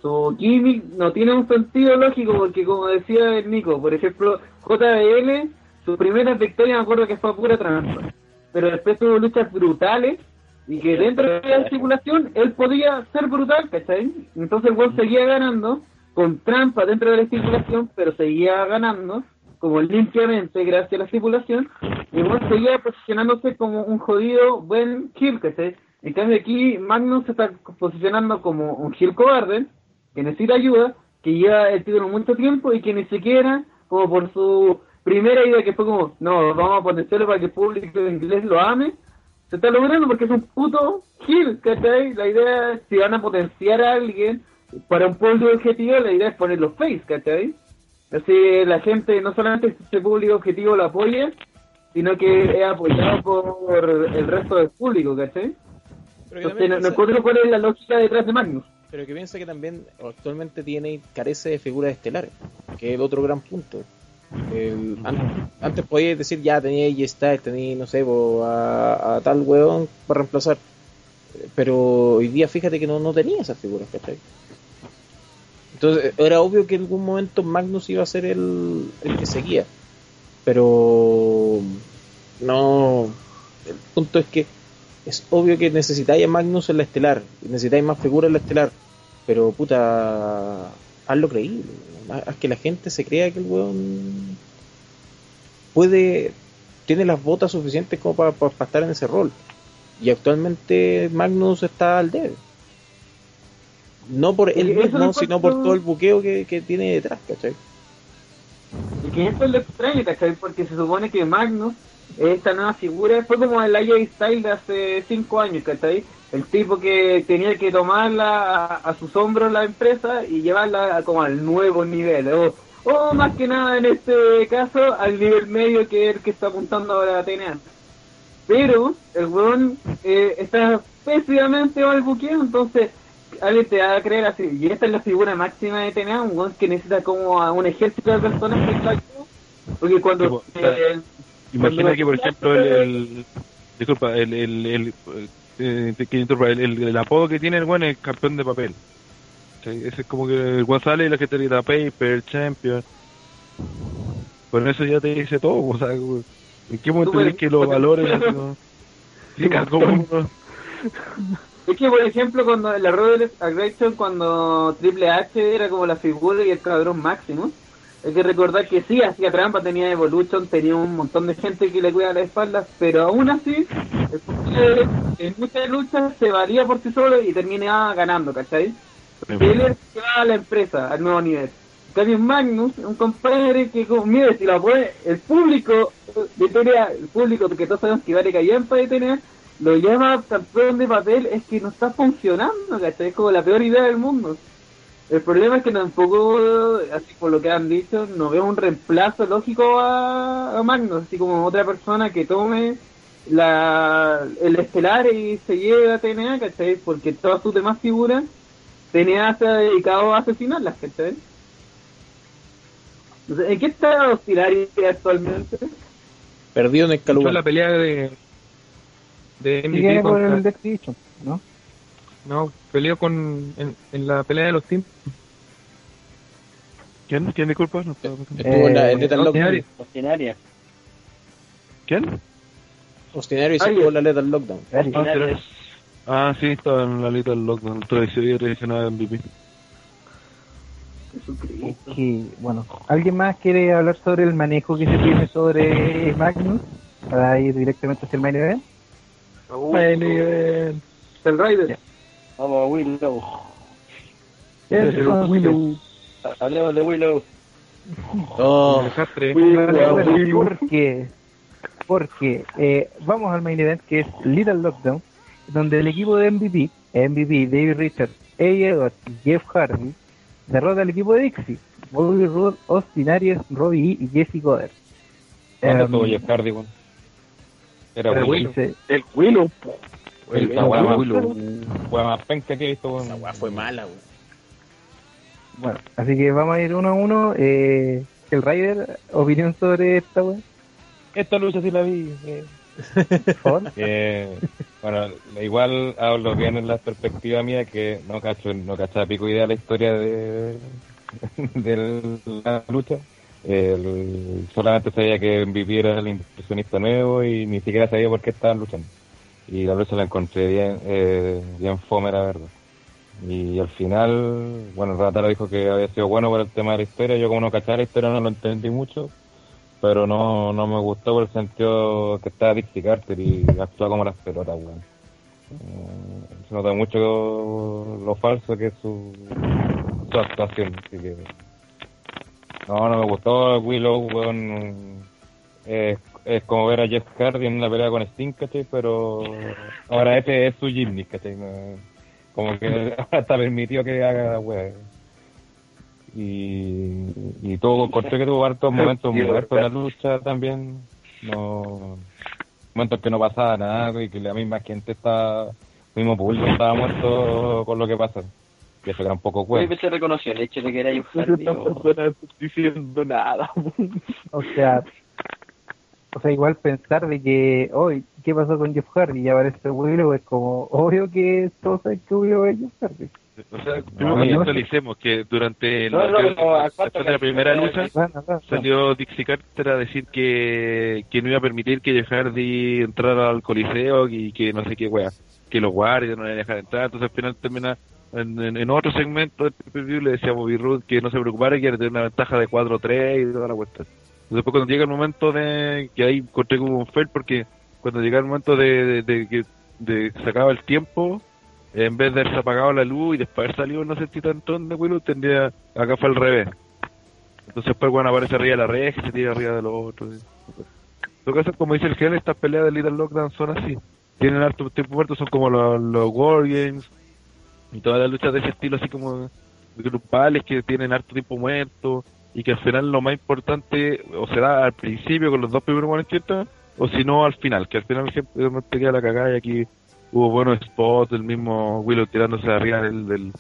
Su gimmick no tiene un sentido lógico porque como decía el Nico, por ejemplo, JBL, su primera victoria me acuerdo que fue pura trampa, pero después tuvo luchas brutales y que dentro de la estipulación él podía ser brutal, ¿cachai? Entonces el weón seguía ganando con trampa dentro de la estipulación, pero seguía ganando como limpiamente gracias a la estipulación y el seguía posicionándose como un jodido buen heel, ¿cachai? En aquí Magnus se está posicionando como un heel cobarde que necesita ayuda, que lleva el título mucho tiempo y que ni siquiera, como por su primera idea que fue como, no, vamos a potenciarlo para que el público inglés lo ame, se está logrando porque es un puto heel, ¿cachai? La idea es, si van a potenciar a alguien para un público objetivo, la idea es ponerlo face, ¿cachai? Así la gente, no solamente ese público objetivo lo apoya, sino que es apoyado por el resto del público, ¿cachai? Pero Entonces, no, no encuentro cuál es la lógica detrás de Magnus. Pero que piensa que también actualmente tiene carece de figuras estelares, que es el otro gran punto. Antes podías decir ya tenía y está, tenía, no sé, a, tal weón para reemplazar. Pero hoy día fíjate que no, no tenía esas figuras, ¿cachai? Entonces era obvio que en algún momento Magnus iba a ser el, el que seguía. Pero no. El punto es que es obvio que necesitáis a Magnus en la estelar, necesitáis más figuras en la estelar, pero puta, hazlo creíble, haz que la gente se crea que el weón puede, tiene las botas suficientes como para, estar en ese rol. Y actualmente Magnus está al debe. No por él mismo, sino por todo el buqueo que, que tiene detrás, ¿cachai? Y que eso es lo extraño, ¿cachai? Porque se supone que Magnus, esta nueva figura, fue como el AJ Style de hace cinco años, ¿cachai? El tipo que tenía que tomarla a, sus hombros la empresa y llevarla como al nuevo nivel. O, o más que nada en este caso al nivel medio que es el que está apuntando ahora a TNA. Pero el weón eh, está pésimamente mal buqueado, entonces alguien te va a creer así. Y esta es la figura máxima de TNA, un weón que necesita como a un ejército de personas que. Porque cuando... Sí, pues, eh, Imagina cuando- que, por ejemplo, el, el- disculpa, el, el, el, eh, el, apodo que tiene el buen es campeón de papel. Ese es como que el buen sale y la gente grita paper, champion. Con eso ya te dice todo, o sea, ¿en qué momento tenés que los valores? no? Explica cómo- Es que, por ejemplo, cuando en la Royal Aggression, cuando Triple H era como la figura y el cabrón máximo, hay que recordar que sí, hacía trampa, tenía Evolution, tenía un montón de gente que le cuida la espalda, pero aún así, en muchas luchas se valía por sí solo y terminaba ganando, ¿cachai? Porque él es que llevaba a la empresa al nuevo nivel. cambio Magnus, un compadre que, como, mire, si la puede, el público de TNA, el público que todos sabemos que vale callampa de TNA, lo llama campeón de papel, es que no está funcionando, ¿cachai? Es como la peor idea del mundo. El problema es que tampoco, así por lo que han dicho, no veo un reemplazo lógico a, a Magnus, así como otra persona que tome la el estelar y se lleve a TNA, ¿cachai? Porque todas sus demás figuras, TNA se ha dedicado a asesinarlas, ¿cachai? Entonces, ¿En qué está Oscilaria actualmente? Perdido en el Fue Caluma. la pelea de. De MVP viene por contra- el Division, ¿no? No, peleó con. En, en la pelea de los teams. ¿Quién? ¿Quién disculpa? No, estaba- Estuvo en la en Lethal Lockdown. Ordinaria. ¿Quién? Ostinario y se estuvo en la Lethal Lockdown. Ah, Ah, sí, estaba en la del lockdown. Traicionó y traicionado MVP. Es que, bueno, ¿alguien más quiere hablar sobre el manejo que se tiene sobre Magnus? Para ir directamente hacia el main event. Main event. El Rider. Vamos a Willow. Yes, ah, Willow. Hablemos de Willow. Oh, Desastre. ¿Por qué? Porque eh, vamos al main event que es Little Lockdown, donde el equipo de MVP, MVP, David Richards, A. Edwards y Jeff Hardy derrota al equipo de Dixie, Bobby Roode, Austin Aries, Robbie E y Jesse Goddard. ¿Dónde Em, estuvo Jeff Hardy, weón? Era Willow. dice- El Willow, po. El- La weá más, weá más penca que he visto, weón. esa weá fue mala, weón. Bueno, así que vamos a ir uno a uno. Eh, el Rider, opinión sobre esta wea, Esta lucha sí la vi. eh. Que, bueno, igual hablo bien en la perspectiva mía que no cacho, no cachaba pico idea la historia de, de la lucha. El- solamente sabía que MVP era el impresionista nuevo y ni siquiera sabía por qué estaban luchando. Y la lucha la encontré bien, eh, bien fome, la verdad. Y al final, bueno, Rataro dijo que había sido bueno por el tema de la historia. Yo como no cachaba la historia no lo entendí mucho pero no, no me gustó por el sentido que estaba Dixie Carter y actúa como las pelotas, weón. Eh, se nota mucho lo falso que es su, su actuación, así que... No, no me gustó Willow, weón. Es, es como ver a Jeff Hardy en una pelea con Sting, ¿cachai? Pero ahora ese es su gimmick, ¿cachai? Como que ahora está permitido que haga weón. Y, y todo, encontré que tuvo hartos momentos muertos en la lucha también. No, momentos que no pasaba nada y que la misma gente está, el mismo público estaba muerto con lo que pasa. Y eso era un poco Felipe bueno. se reconoció el hecho de que era Jeff No Hardy. está o- persona diciendo nada. O sea, o sea, igual pensar de que, hoy, ¿qué pasó con Jeff Hardy? Y aparece Willow, es como obvio que todos saben que Willow es Jeff Hardy. O sea, primero no, contextualicemos que durante No, la, no, que- no, después de la primera lucha no, no. salió Dixie Carter a decir que, que no iba a permitir que Jeff Hardy entrara al coliseo y que no sé qué wea, que los guardias no le iban a dejar entrar, entonces al final termina en, en, otro segmento del pay-per-view le decía a Bobby que no se preocupara que iba a tener una ventaja de 4-3 y toda la cuestión. Después cuando llega el momento de que ahí encontré como un fail porque cuando llega el momento de, de, de que de se acaba el tiempo en vez de haberse apagado la luz y después haber salido no si tantón de Willow tendría acá fue al revés entonces después bueno aparece arriba de la red y se tira arriba de los otros lo que hace como dice el gel estas peleas de Little Lockdown son así tienen harto tiempo muerto son como los, los War Games y todas las luchas de ese estilo así como grupales que tienen harto tiempo muerto y que al final lo más importante o se da al principio con los dos primeros buenos ciertos o si no al final que al final siempre te queda la cagada y aquí hubo buenos spots del mismo Willow tirándose arriba del, del,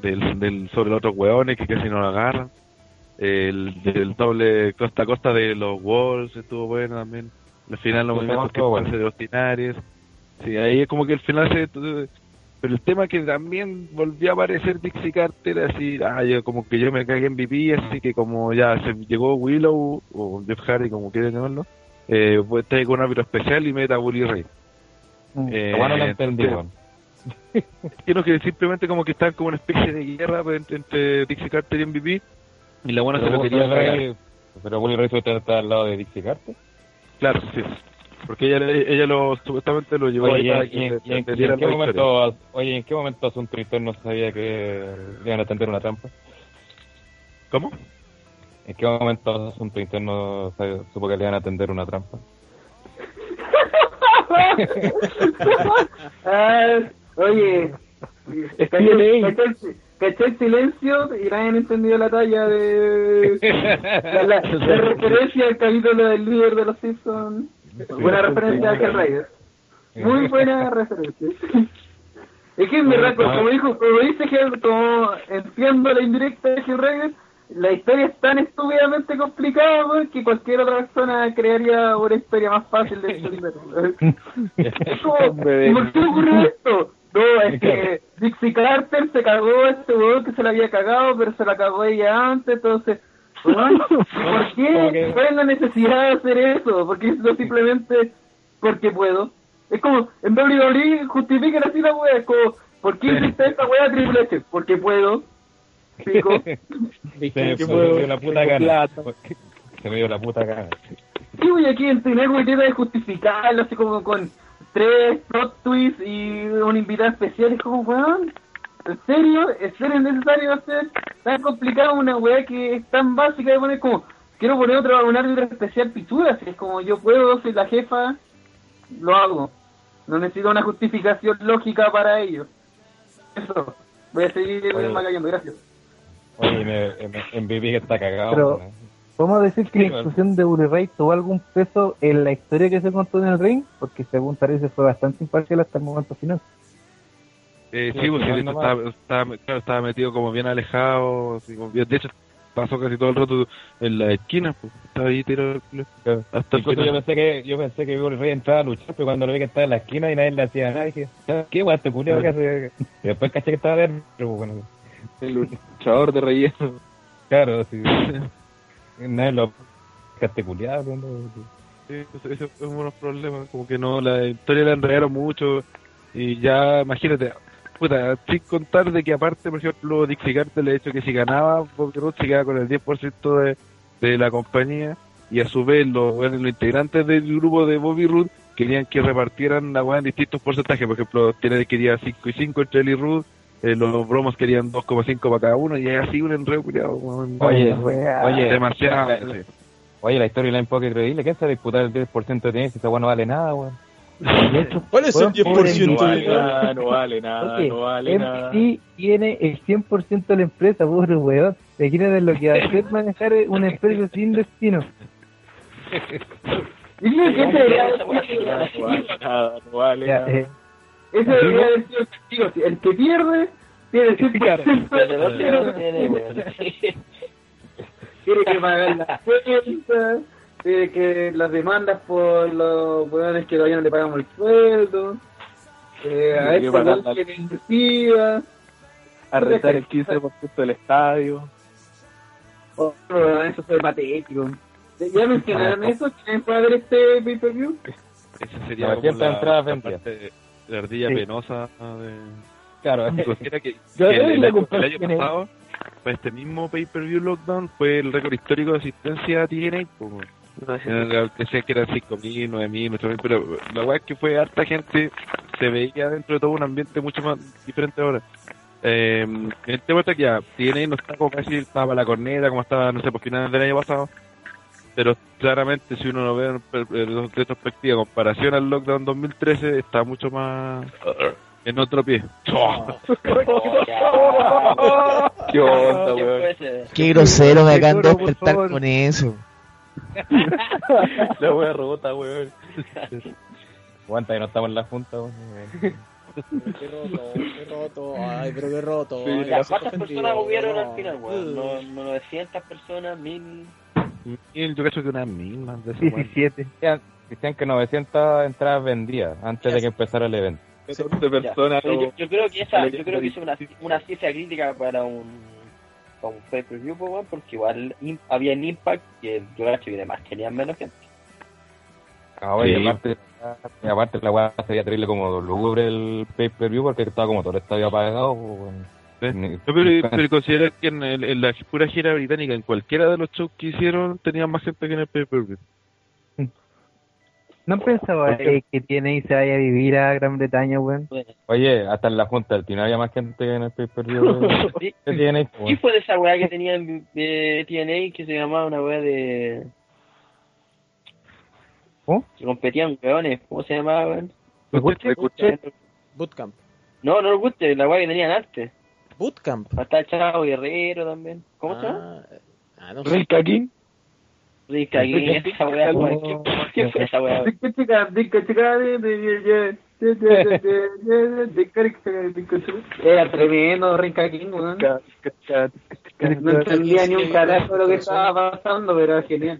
del, del- sobre los otros hueones que casi no lo agarran. El del doble costa a costa de los Walls estuvo bueno también. Al final los Sí, movimientos que bueno. de Ostinares sí ahí es como que al final se pero el tema que también volvió a aparecer Dixie Carter así ah yo como que yo me cagué en MVP así que como ya se llegó Willow o Jeff Hardy como quieran llamarlo eh, pues está ahí con un árbitro especial y meta a Bully Ray. Eh, Lo bueno lo entendí, quiero que simplemente como que están como una especie de guerra pues, entre, entre Dixie Carter y MVP y la buena se lo quería Pero Bully Ray suele estar al lado de Dixie Carter. claro sí porque ella ella lo supuestamente lo llevó Oye, ahí ¿y para en, que y en- y qué momento, oye, ¿en qué momento Asunto Interno sabía que le iban a tender una trampa? ¿Cómo? ¿En qué momento los asuntos internos se- supo que le iban a atender una trampa? Ah, oye, caché el- caché el silencio y nadie ha entendido la talla de la, la- la referencia al capítulo del líder de los Simpsons. Buena referencia a Hellraiser. Muy buena referencia. Es que en verdad, como dijo, como dice Hell, como entiendo la indirecta de Hellraiser, la historia es tan estúpidamente complicada que cualquier otra persona crearía una historia más fácil de entender. Es como, ¿y ¿por qué ocurrió esto? No, es que Dixie Carter se cagó a este weón que se la había cagado, pero se la cagó ella antes, entonces, ¿por qué? ¿Cuál es la necesidad de hacer eso? Porque no simplemente porque puedo. Es como, en WWE justifiquen así la wea, es como, ¿por qué hiciste esta wea Triple H? Porque puedo. Pico. Se me, dio la puta gana. Se me dio la puta gana. Sí, voy aquí en tener idea de justificarlo, así como con tres plot twists y un invitado especial. Es como, weón, ¿en serio? ¿En serio es necesario hacer tan complicado una weá que es tan básica de poner como, quiero poner otro, un árbitro especial pichura? Así es como, yo puedo, soy la jefa, lo hago. No necesito una justificación lógica para ello. Eso. Voy a seguir Oye. magallando, gracias. Oye, me, me, MVP que está cagado. Pero. ¿podemos decir que Sí, la bueno. inclusión de Uri Ray tuvo algún peso en la historia que se contó en el ring? Porque según parece fue bastante imparcial hasta el momento final. Eh, Sí, sí, pues, de hecho estaba, estaba, claro, estaba metido como bien alejado. así como bien- de hecho, pasó casi todo el rato en la esquina. Pues, estaba ahí tirado hasta el yo pensé que yo pensé que Bill Rey entraba a luchar, pero cuando lo vi que estaba en la esquina y nadie le hacía nada, dije, "Ya, ¿qué guay este culiao que hace? Y después caché que estaba dentro, bueno. El luchador de relleno. Claro, sí. nadie lo caste culiado, pues, no. Sí, ese, fue uno de los problemas, como que no, la historia la enredaron mucho y ya, imagínate, puta, sin contar de que aparte, por ejemplo, Dixie Carter le ha hecho que si ganaba, Bobby Roode se quedaba con el 10% de, de la compañía y a su vez los, los integrantes del grupo de Bobby Roode querían que repartieran la weá en distintos porcentajes, por ejemplo, Tiene quería 5 y 5 entre él y Roode, eh, los bromos querían 2,5 para cada uno y es así un enredo culiado. Oye, oye, demasiado. la-. Oye, la historia la un poco increíble. ¿Quién se va a disputar el 10% de tenis si esa weá no vale nada, weón? ¿Cuál es el 10% No vale de nada, no vale nada, Oye, no vale nada. MPT tiene el 100% de la empresa, pobre weón. ¿Te quieres lo que va a hacer manejar una empresa sin destino? Debería haber No vale nada, no vale Ya, nada. eh, Ese debería haber sido el castigo. El que pierde tiene el 100% de tiene, la que pagar las cuentas, tiene que las demandas por los weones que todavía no le pagamos el sueldo. Eh, a esta que incentiva. A rentar el 15% del estadio. Oh, eso fue patético. ¿Ya mencionaron eso? ¿Quieren para ver este pay-per-view? Esa sería No, como siempre la, entrada la parte de la ardilla Sí. penosa de... Claro, que, Yo que creo el, que el el año pasado, para este mismo pay-per-view lockdown, fue el récord histórico de asistencia a TNA. Pues, bueno. Eh, Decían que eran 5.000, 9.000, 8.000, pero la verdad es que fue harta gente, se veía dentro de todo un ambiente mucho más diferente ahora. Eh, el tema está que ya, TNA no está como casi estaba para la corneta, como estaba, no sé, por finales del año pasado, pero claramente si uno lo ve en retrospectiva, comparación al lockdown 2013, está mucho más en otro pie. ¿Qué onda, weón? Qué grosero me acaban de despertar con eso. La wea rebota, weón. Aguanta que no estamos en la junta, weón. Qué roto, qué roto. Ay, pero qué roto. Sí, Ay, ¿Cuántas personas hubieron no. al final, weón? No, no, 900 personas, 1000. Mil, yo creo que unas mil más de eso. weón. 17. Decían, decían que 900 entradas vendidas antes de que empezara el evento. de personas. Pero yo, yo creo que esa, yo creo que es una, una cifra crítica para un, para un pay-per-view, pues, porque igual im- había en Impact que yo creo que además querían menos gente. Ah, oye, Sí. aparte, y aparte la weá sería terrible como lúgubre el pay-per-view porque estaba como todo el estadio apagado. pues. Ni- pero, pero considera que en, el- en la pura gira británica, en cualquiera de los shows que hicieron, tenían más gente que en el pay-per-view. ¿No eh, que tiene y se vaya a vivir a Gran Bretaña, weón? Oye, hasta en la junta del TNA había más gente en el pay per view ¿Qué fue de esa weá que tenía en de TNA que se llamaba una weá de. ¿Oh? Que competían weones, ¿cómo se llamaba, weón? Bootcamp. No, no el guste, la weá que tenían antes. Bootcamp. Hasta el Chavo Guerrero también. ¿Cómo se llama? Ah, no Rey. ¿Qué? Era tremendo, King. No entendía ni un carajo lo que estaba pasando, pero era genial.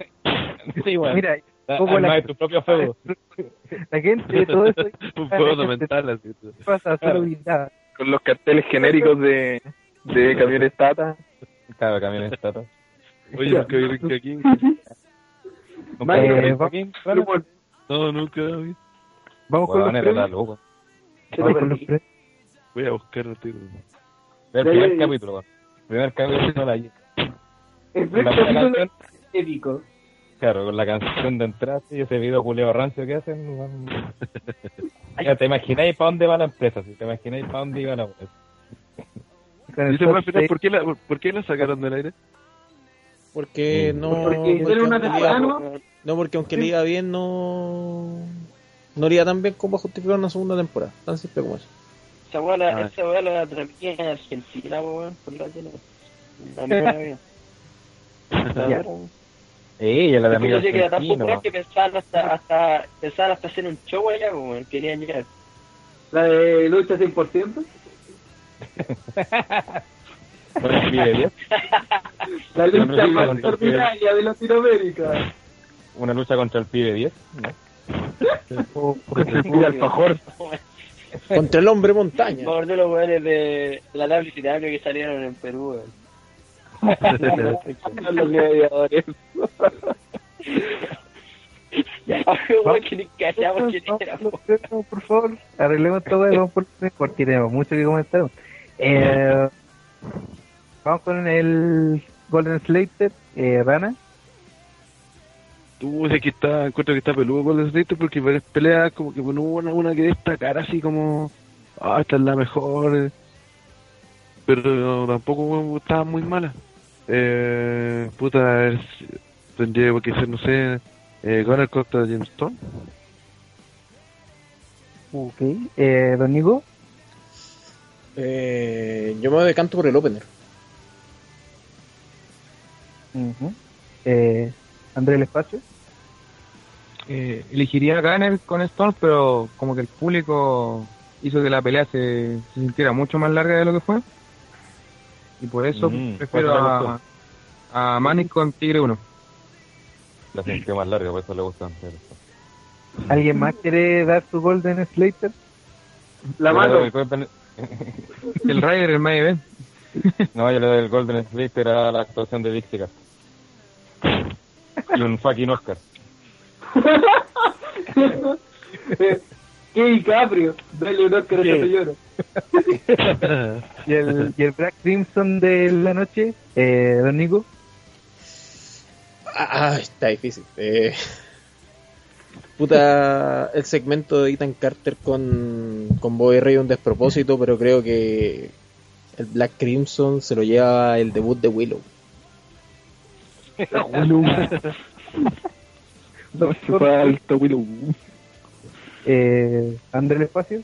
Sí. Mira, como tu propio fuego. La gente todo eso. Un fuego mental, así. Pasa a ser. Con los carteles genéricos de, de camiones Tata. Claro, camiones Tata. Oye, nunca vi Rick King. No, nunca vi. Vamos con los premios. loca. Vamos con los premios. Voy a buscar el título. El primer capítulo, weón. Primer capítulo de la El primer capítulo épico. claro, con la canción de entrada y ese video culeo rancio que hacen. Ya, te imagináis para dónde va la empresa, si te imagináis para dónde iba la empresa. El ¿Y se puede top explicar seis. por qué la, por, por qué la sacaron del aire? Porque no. Porque una le temporada, iba- ¿no? No, porque aunque le iba bien, no. No le iba tan bien como justificar una segunda temporada. Tan simple como eso. Esa weá la, Ah. esa weá la transmitían en Argentina, weón, por la tele. La mera wea. La Ya. de Yo que era tan popular que pensaban hasta, hasta, pensaban hasta hacer un show allá, weón, querían llegar. La de lucha 100%. Bueno, ¿eh? Liberia. La lucha más ordinaria de Latinoamérica. Una lucha contra el pibe 10, contra el. Contra el hombre montaña. Por de los weones de la tabla que salieron en Perú. Por favor, arreglemos todo y vamos por mucho que comentar. Eh, vamos con el Golden Slater, eh, Rana. Tú sé que está, encuentro que está peludo el Slater porque varias peleas como que no hubo una, que destacar así como, ah, esta es la mejor. eh. Pero tampoco estaba muy mala. Eh, puta, es- tendría que ser, no sé, eh, Gunner contra James Stone. Ok. Eh, Don Nico. Eh, yo me decanto por el opener. Eh, André el Espacio. Eh, elegiría a Gunner con Stone, pero como que el público hizo que la pelea se, se sintiera mucho más larga de lo que fue. Y por eso Mm, prefiero ¿cuál te a, a Manic con Tigre 1. La sintió más larga, por eso le gustan. ¿Alguien más quiere dar su Golden Slater? La doy el Rider, el May Event. No, yo le doy el Golden Slater a la actuación de Dixie. Y un fucking Oscar. ¿Qué DiCaprio? Dale un Oscar a ese señor. y, el, y el Black Crimson de la noche, eh, Don Nico. Ah, está difícil. Eh, puta, el segmento de Ethan Carter con, con Bobby Ray un despropósito, pero creo que el Black Crimson se lo lleva el debut de Willow. Fue alto, Willow. Eh, André el Espacio.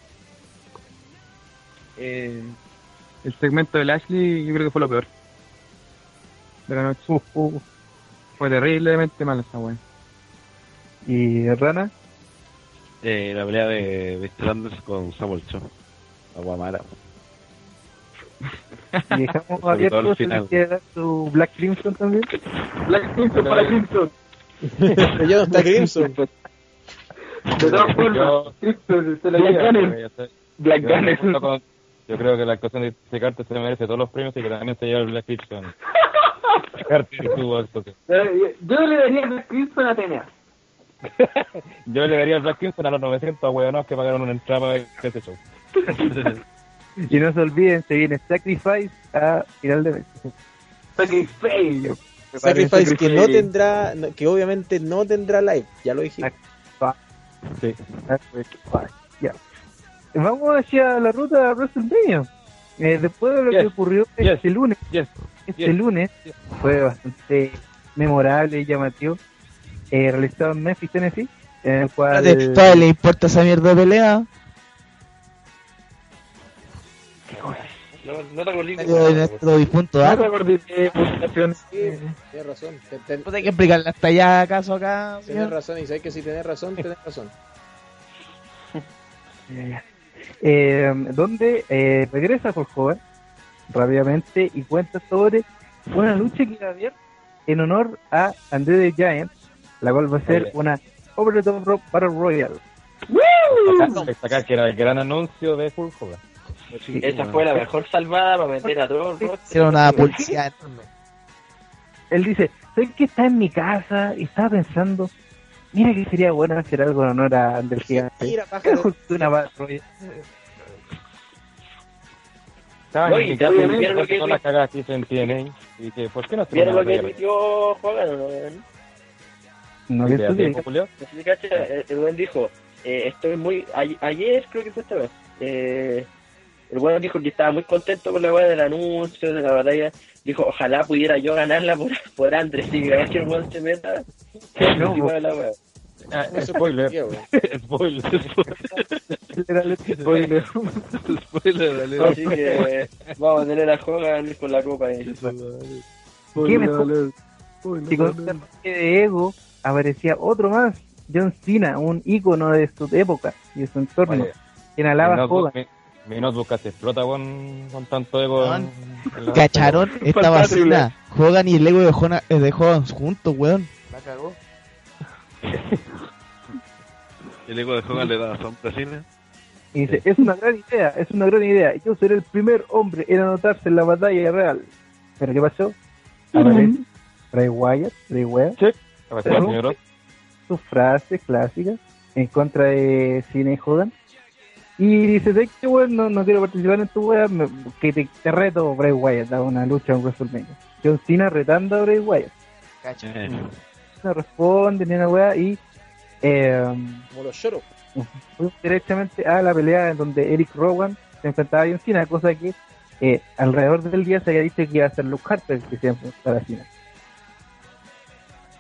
Eh, el segmento de Lashley yo creo que fue lo peor de la noche. Fue terriblemente mal esa weá. Y Rana. Eh, la pelea de Anders con Samuel Cho. La guamara. Y dejamos abierto si final. le quiere dar su Black Crimson también. Black Crimson para Crimson. Pero ya no está Crimson. De todas formas, Yo- Crimson se la Black lleva. Gunner. Yo Black Gunner. creo que la actuación de Dixie Carter se merece todos los premios y que también se lleva el Black Crimson. Carter tuvo actuación. Eh, Yo le daría Black Crimson a Atenea. Yo le daría el Black Crimson a los 900 hueonados que pagaron una entrada para ver ese show. Y no se olviden, se viene Sacrifice a final de mes. Sacrifice. Sacrifice que no tendrá, que obviamente no tendrá live, ya lo dijimos. Sí. Vamos hacia la ruta de WrestleMania. Eh, después de lo que ocurrió Yes. este lunes, Yes. este Yes. lunes fue bastante memorable y llamativo, eh, realizado en Memphis, Tennessee, en el cual ¿Todavía le importa esa mierda de pelea? No, no te acordé de nuestro difunto No te acordé de publicaciones. Tienes razón. Te- te- ¿Puede hay que explicarle hasta allá acaso acá? Señor? razón, y sabes que si tenés razón, tenés razón. eh, donde eh, regresa Hulk Hogan rápidamente y cuenta sobre una lucha que va a haber en honor a Andre the Giant, la cual va a ser una Over the Top Battle Royale. Destacar, destacar que era el gran anuncio de Hulk Hogan. Esa fue la mejor salvada para meter a todos los Era una publicidad. Él dice, sé que está en mi casa y estaba pensando, mira que sería bueno hacer algo en honor a Andre el Gigante. Mira, una No, en y también vieron lo que- las cagadas que hizo en TNA. Y dije, ¿por qué no ¿Vieron lo que emitió no? Que el buen dijo, eh, estoy muy... ayer creo que fue esta vez. Eh, el buen dijo que estaba muy contento con la weá del anuncio, de la batalla. Dijo, ojalá pudiera yo ganarla por, por Andrés. Y que el weón se meta. No, la weá. Ah, spoiler. weón. spoiler. Spoiler. Spoiler alert. Así que vamos a tener a Hogan con la copa ahí. ¿Qué mejor? Y con de ego aparecía otro más, John Cena, un ícono de su época y de su entorno, Oye, quien alaba a Hogan. Mi, mi notebook casi explota con, con tanto ego. Weón. en- ¿Cacharon esta vacina? Hogan y el ego de Hogan, eh, de juntos, weón. La cagó. El ego de Hogan le da sombra cine. Y dice, es una gran idea, es una gran idea. Yo seré el primer hombre en anotarse en la batalla real. ¿Pero qué pasó? Aparece Bray Wyatt, Bray Wyatt, Aparece el señor Oz. sus frases clásicas en contra de y Hogan. Y dice, ¿sabes qué, weón? No, no quiero participar en tu wea, me- que te, te reto Bray Wyatt a una lucha en WrestleMania. John Cena retando a Bray Wyatt. No responde ni una wea y eh, Como los lloros. fuimos directamente a la pelea en donde Eric Rowan se enfrentaba a John Cena, cosa que eh, alrededor del día se había dicho que iba a ser Luke Harper que se iba a enfrentar a Cena.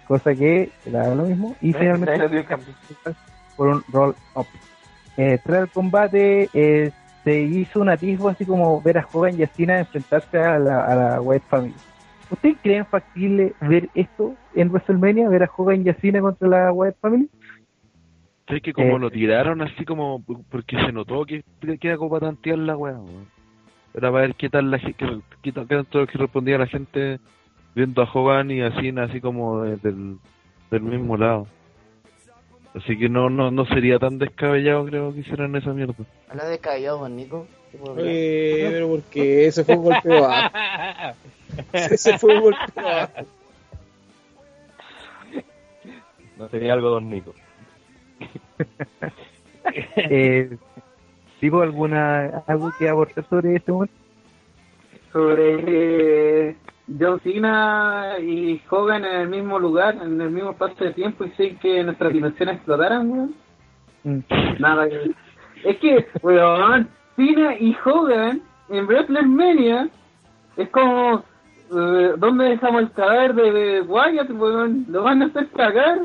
Cosa que era lo mismo y finalmente por un roll up. Eh, tras el combate eh, se hizo un atisbo así como ver a Hogan y a Cena enfrentarse a la, a la White Family. ¿Ustedes creen factible ver esto en WrestleMania? ¿Ver a Hogan y a Cena contra la White Family? ¿Sabes que como Eh. lo tiraron así como porque se notó que que era como para tantear la weá? Era para ver qué tal la gente, qué, tanto que respondía la gente viendo a Hogan y a Cena así como de- del, del mismo lado. Así que no, no, no sería tan descabellado creo que hicieran esa mierda. Habla de callado, Juan Nico. Oye, pero porque ese fue un golpe bajo. Ese fue un golpe bajo. No sería algo don Nico. eh, ¿Digo alguna algo que aportar sobre este momento? sobre eh, John Cena y Hogan en el mismo lugar, en el mismo espacio de tiempo y sin que nuestras dimensiones explotaran, weón. Mm. Nada que... Es que, weón, Cena y Hogan en WrestleMania es como... eh, ¿Dónde dejamos el cadáver de, de Wyatt, weón? Lo van a hacer cagar.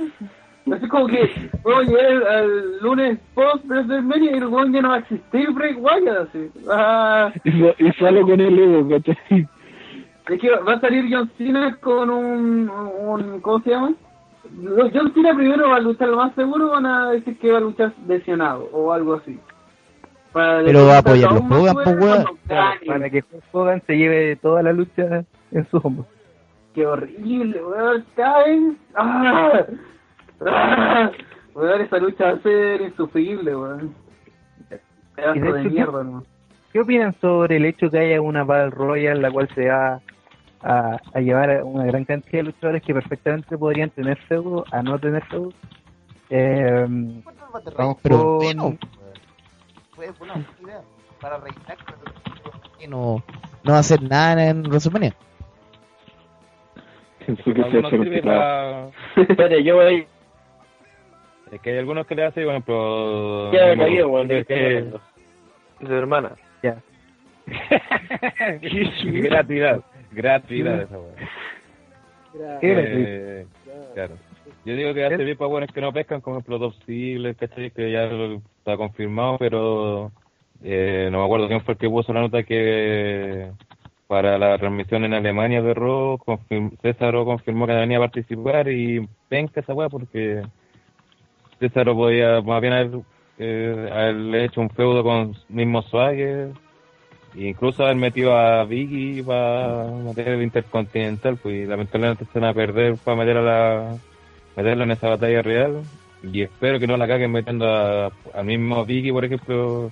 Así como que a llegar al, lunes post WrestleMania y el weón ya no va a existir Bray Wyatt, así. Ah, Y, sale con el ego, ¿cachai? Es que va a salir John Cena con un, un ¿cómo se llama? John Cena primero va a luchar, lo más seguro van a decir que va a luchar lesionado o algo así. Para Pero va a aún más Hogan, po, weón. para que Hogan se lleve toda la lucha en sus hombros. Qué horrible, weón, caen. ¡Ah! ¡Ah! Weón, esa lucha va a ser insufrible, weón. Pedazo de de hecho, mierda. ¿Qué opinan sobre el hecho que haya una Battle Royale en la cual se va a, a llevar a una gran cantidad de luchadores que perfectamente podrían tener feudo a no tener feudo? Eh, vamos Pero con... bueno. Fue una buena idea. Para rellenar. que no, no hacer nada en WrestleMania. Para... Espérate, yo voy. Es que hay algunos que le hacen, por ejemplo... Ya, mismo- cagué, weón, ¿de que-? De su hermana. Ya. gratuidad, gratuidad esa weá. ¿Qué Eh, claro. Yo digo que hace bien para buenos que no pescan, como ejemplo Dos Sigles, ¿cachai? Que ya lo- está confirmado, pero eh, no me acuerdo quién fue el que puso la nota que para la transmisión en Alemania de confirm- César confirmó que venía a participar y penca esa weá porque César podía más bien haber, eh, haberle hecho un feudo con mismo Swagger incluso haber metido a Vicky para meter el Intercontinental, pues lamentablemente se van a perder para meter a la meterlo en esa batalla real y espero que no la caguen metiendo a- al mismo Vicky, por ejemplo,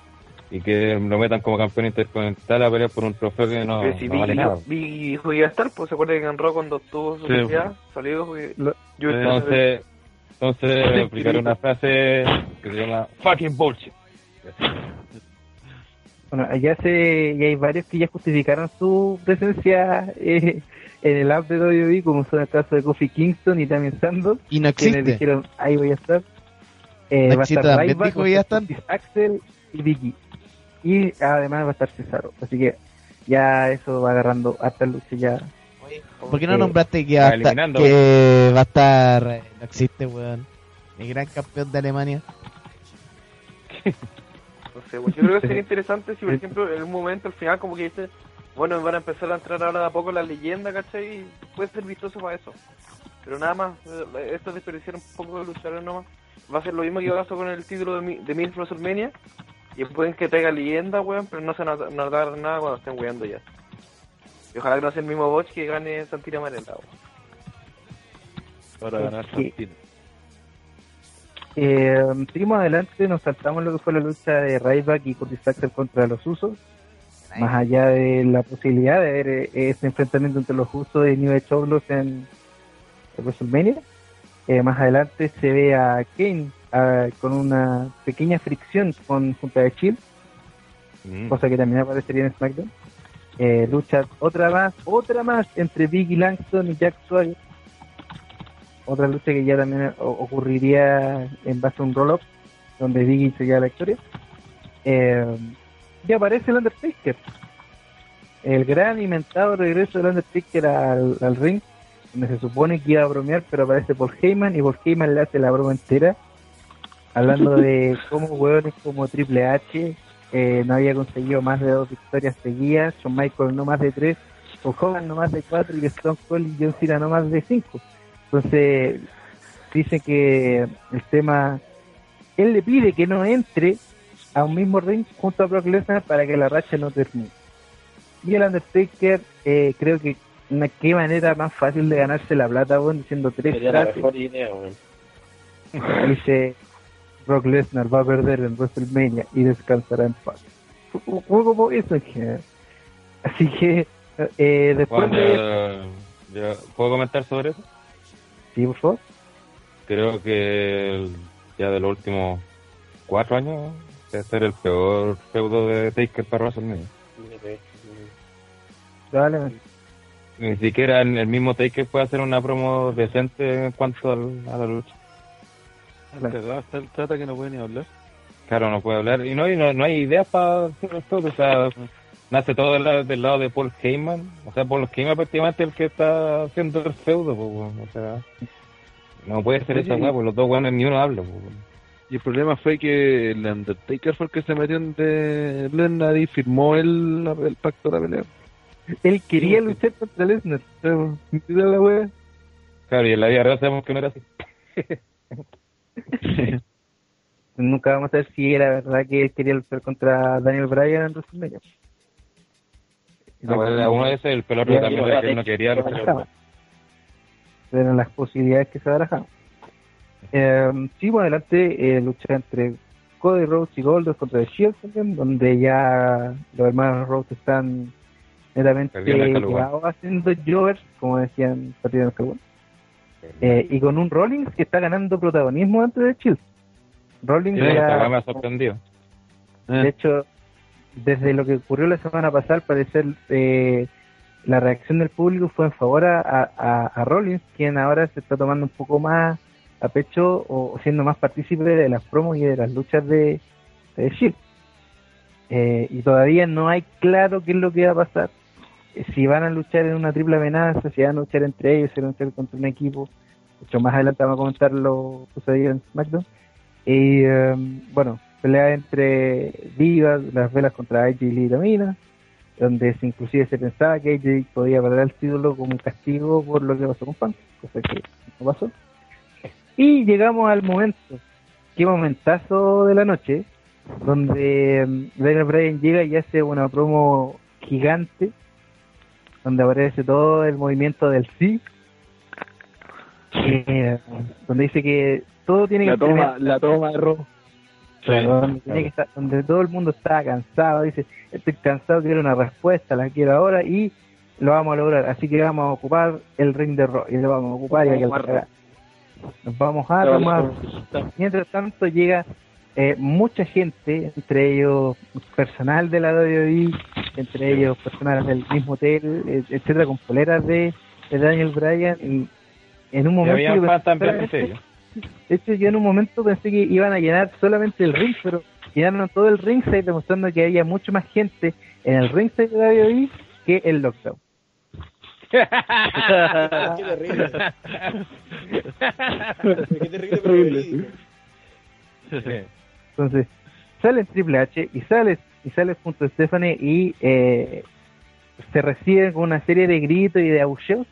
y que lo metan como campeón intercontinental a pelear por un trofeo que no, Pero si no vale Biggie nada. Biggie dijo que iba a estar, pues se acuerda que en Raw cuando tuvo su Sí. sociedad, salió yo Entonces, entonces aplicaré una frase que se llama fucking bullshit. Bueno, allá se, ya hay varios que ya justificaron su presencia eh, en el app de WWE, como son el caso de Kofi Kingston y también Sandoz. Y no quienes dijeron, ahí voy a estar. Eh, va a estar Ryback, dijo ya Axel y Vicky. Y además va a estar Cesaro. Así que ya eso va agarrando hasta lucha ya. ¿Por qué no Eh, nombraste que, va a estar- que va a estar... eh, No existe, weón. El gran campeón de Alemania. Sé, pues, yo creo que sería interesante si, por ejemplo, en un momento al final, como que dice, bueno, van a empezar a entrar ahora de a poco la leyenda, ¿cachai? Y puede ser vistoso para eso. Pero nada más, eh, esto es desperdiciar un poco de luchadores nomás. Va a ser lo mismo que pasó con el título de, Mi- de Milf WrestleMania. Y pueden que traiga leyenda, weón, pero no se nos dar nada cuando estén weando ya. Y ojalá que no sea el mismo Botch que gane Santina Marella, weón. Para ganar Sí. Eh, seguimos adelante, nos saltamos lo que fue la lucha de Ryback y Curtis Axel contra los Usos. Más allá de la posibilidad de ver eh, este enfrentamiento entre los Usos y New Age en, en WrestleMania. Eh, más adelante se ve a Kane ah, con una pequeña fricción con junto a Chill, cosa que también aparecería en SmackDown. Eh, lucha otra más, otra más entre Biggie Langston y Jack Swagger. Otra lucha que ya también o- ocurriría en base a un roll-up, donde Biggie se lleva la victoria. Eh, y aparece el Undertaker. El gran inventado regreso del Undertaker al, al ring, donde se supone que iba a bromear, pero aparece Paul Heyman y Paul Heyman le hace la broma entera, hablando de cómo hueones como Triple H eh, no había conseguido más de dos victorias seguidas, Shawn Michaels no más de tres, Hulk Hogan no más de cuatro y Stone Cold y John Cena no más de cinco. Entonces, dice que el tema, él le pide que no entre a un mismo ring junto a Brock Lesnar para que la racha no termine. Y el Undertaker, eh, creo que una qué manera más fácil de ganarse la plata, weón, diciendo tres Sería la frases. mejor idea. Dice Brock Lesnar va a perder en WrestleMania y descansará en paz. Fue fue como eso en general. Así que eh, después de... yo- ¿Puedo comentar sobre eso? Sí, por favor. Creo que el- ya de los últimos cuatro años debe ser el peor feudo de Taker para WrestleMania. Probablemente. Ni siquiera el el mismo Taker puede hacer una promo decente en cuanto al- a la lucha. Está el trata que no puede ni hablar. Claro, no puede hablar. Y no, y no, no hay ideas para hacer feudo. O sea, nace todo del lado, del lado de Paul Heyman. O sea, Paul Heyman prácticamente es el que está haciendo el feudo. po, weón. o sea, no puede ser esa weá, pues los dos weones ni uno habla. po, weón. Y el problema fue que el Undertaker fue el que se metió entre Lesnar y firmó el, el pacto de la pelea. Él quería luchar contra Lesnar. la wea. Claro, y en la vida real sabemos que no era así. Nunca vamos a ver si era verdad que él quería luchar contra Daniel Bryan en WrestleMania. No, pues, era uno esos, el pelotero también que él ya, no quería luchar. ya. Eran las posibilidades que se barajaban. Eh, sigo adelante, eh, lucha entre Cody Rhodes y Goldust contra The Shield también, donde ya los hermanos Rhodes están netamente llevados haciendo jovers, como decían perdiendo el calor. Eh, y con un Rollins que está ganando protagonismo antes de Shield. Rollins Sí, me ha sorprendido. de hecho, desde lo que ocurrió la semana pasada, al parecer eh, la reacción del público fue en favor a, a, a Rollins, quien ahora se está tomando un poco más a pecho o siendo más partícipe de las promos y de las luchas de, de Shield. Eh, y todavía no hay claro qué es lo que va a pasar. Eh, si van a luchar en una triple amenaza, si van a luchar entre ellos, si van a luchar contra un equipo. Mucho más adelante vamos a comentar lo sucedido en SmackDown. Y eh, bueno, pelea entre Divas, las velas contra AJ y Tamina, donde se, inclusive se pensaba que AJ podía perder el título como un castigo por lo que pasó con Punk, cosa que no pasó. Y llegamos al momento, qué momentazo de la noche, donde mm, Daniel Bryan llega y hace una promo gigante, donde aparece todo el movimiento del sí, eh, donde dice que todo tiene La que toma, la toma de Raw. Claro, donde, tiene que estar- donde todo el mundo está cansado, dice, estoy cansado, quiero una respuesta, la quiero ahora y lo vamos a lograr, así que vamos a ocupar el ring de Raw y lo vamos a ocupar y que Vamos a cagar. Nos vamos a tomar. Mientras tanto llega eh, mucha gente, entre ellos personal de la WWE, entre ellos personal del mismo hotel, eh, etcétera, con poleras de, de Daniel Bryan y en un Y momento habían yo de hecho, yo en un momento pensé que iban a llenar solamente el ring, pero llenaron todo el ringside demostrando que había mucho más gente en el ringside de WWE que el lockdown. Qué terrible. Qué terrible, pero. Entonces, sale Triple H y sale y sale junto a Stephanie y eh, se reciben con una serie de gritos y de aullidos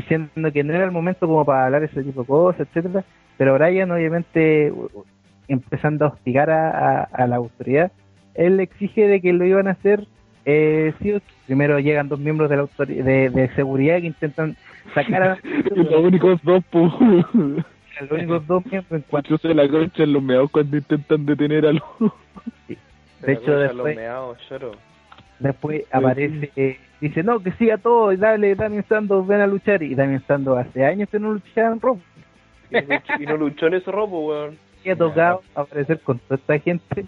diciendo que no era el momento como para hablar ese tipo de cosas, etcétera pero Brian obviamente empezando a hostigar a, a- a la autoridad él exige de que lo iban a hacer eh, sí primero llegan dos miembros de la de, de seguridad que intentan sacar a los únicos dos, los únicos dos miembros en cuanto sé la concha en los meados cuando intentan detener a los. de hecho después Después aparece, eh, dice, no, que siga todo, y dale, Damien Sandow, ven a luchar. Y Damien Sandow hace años que no luchaba en Raw. Y no luchó en ese robo, weón. Y ha tocado aparecer con toda esta gente.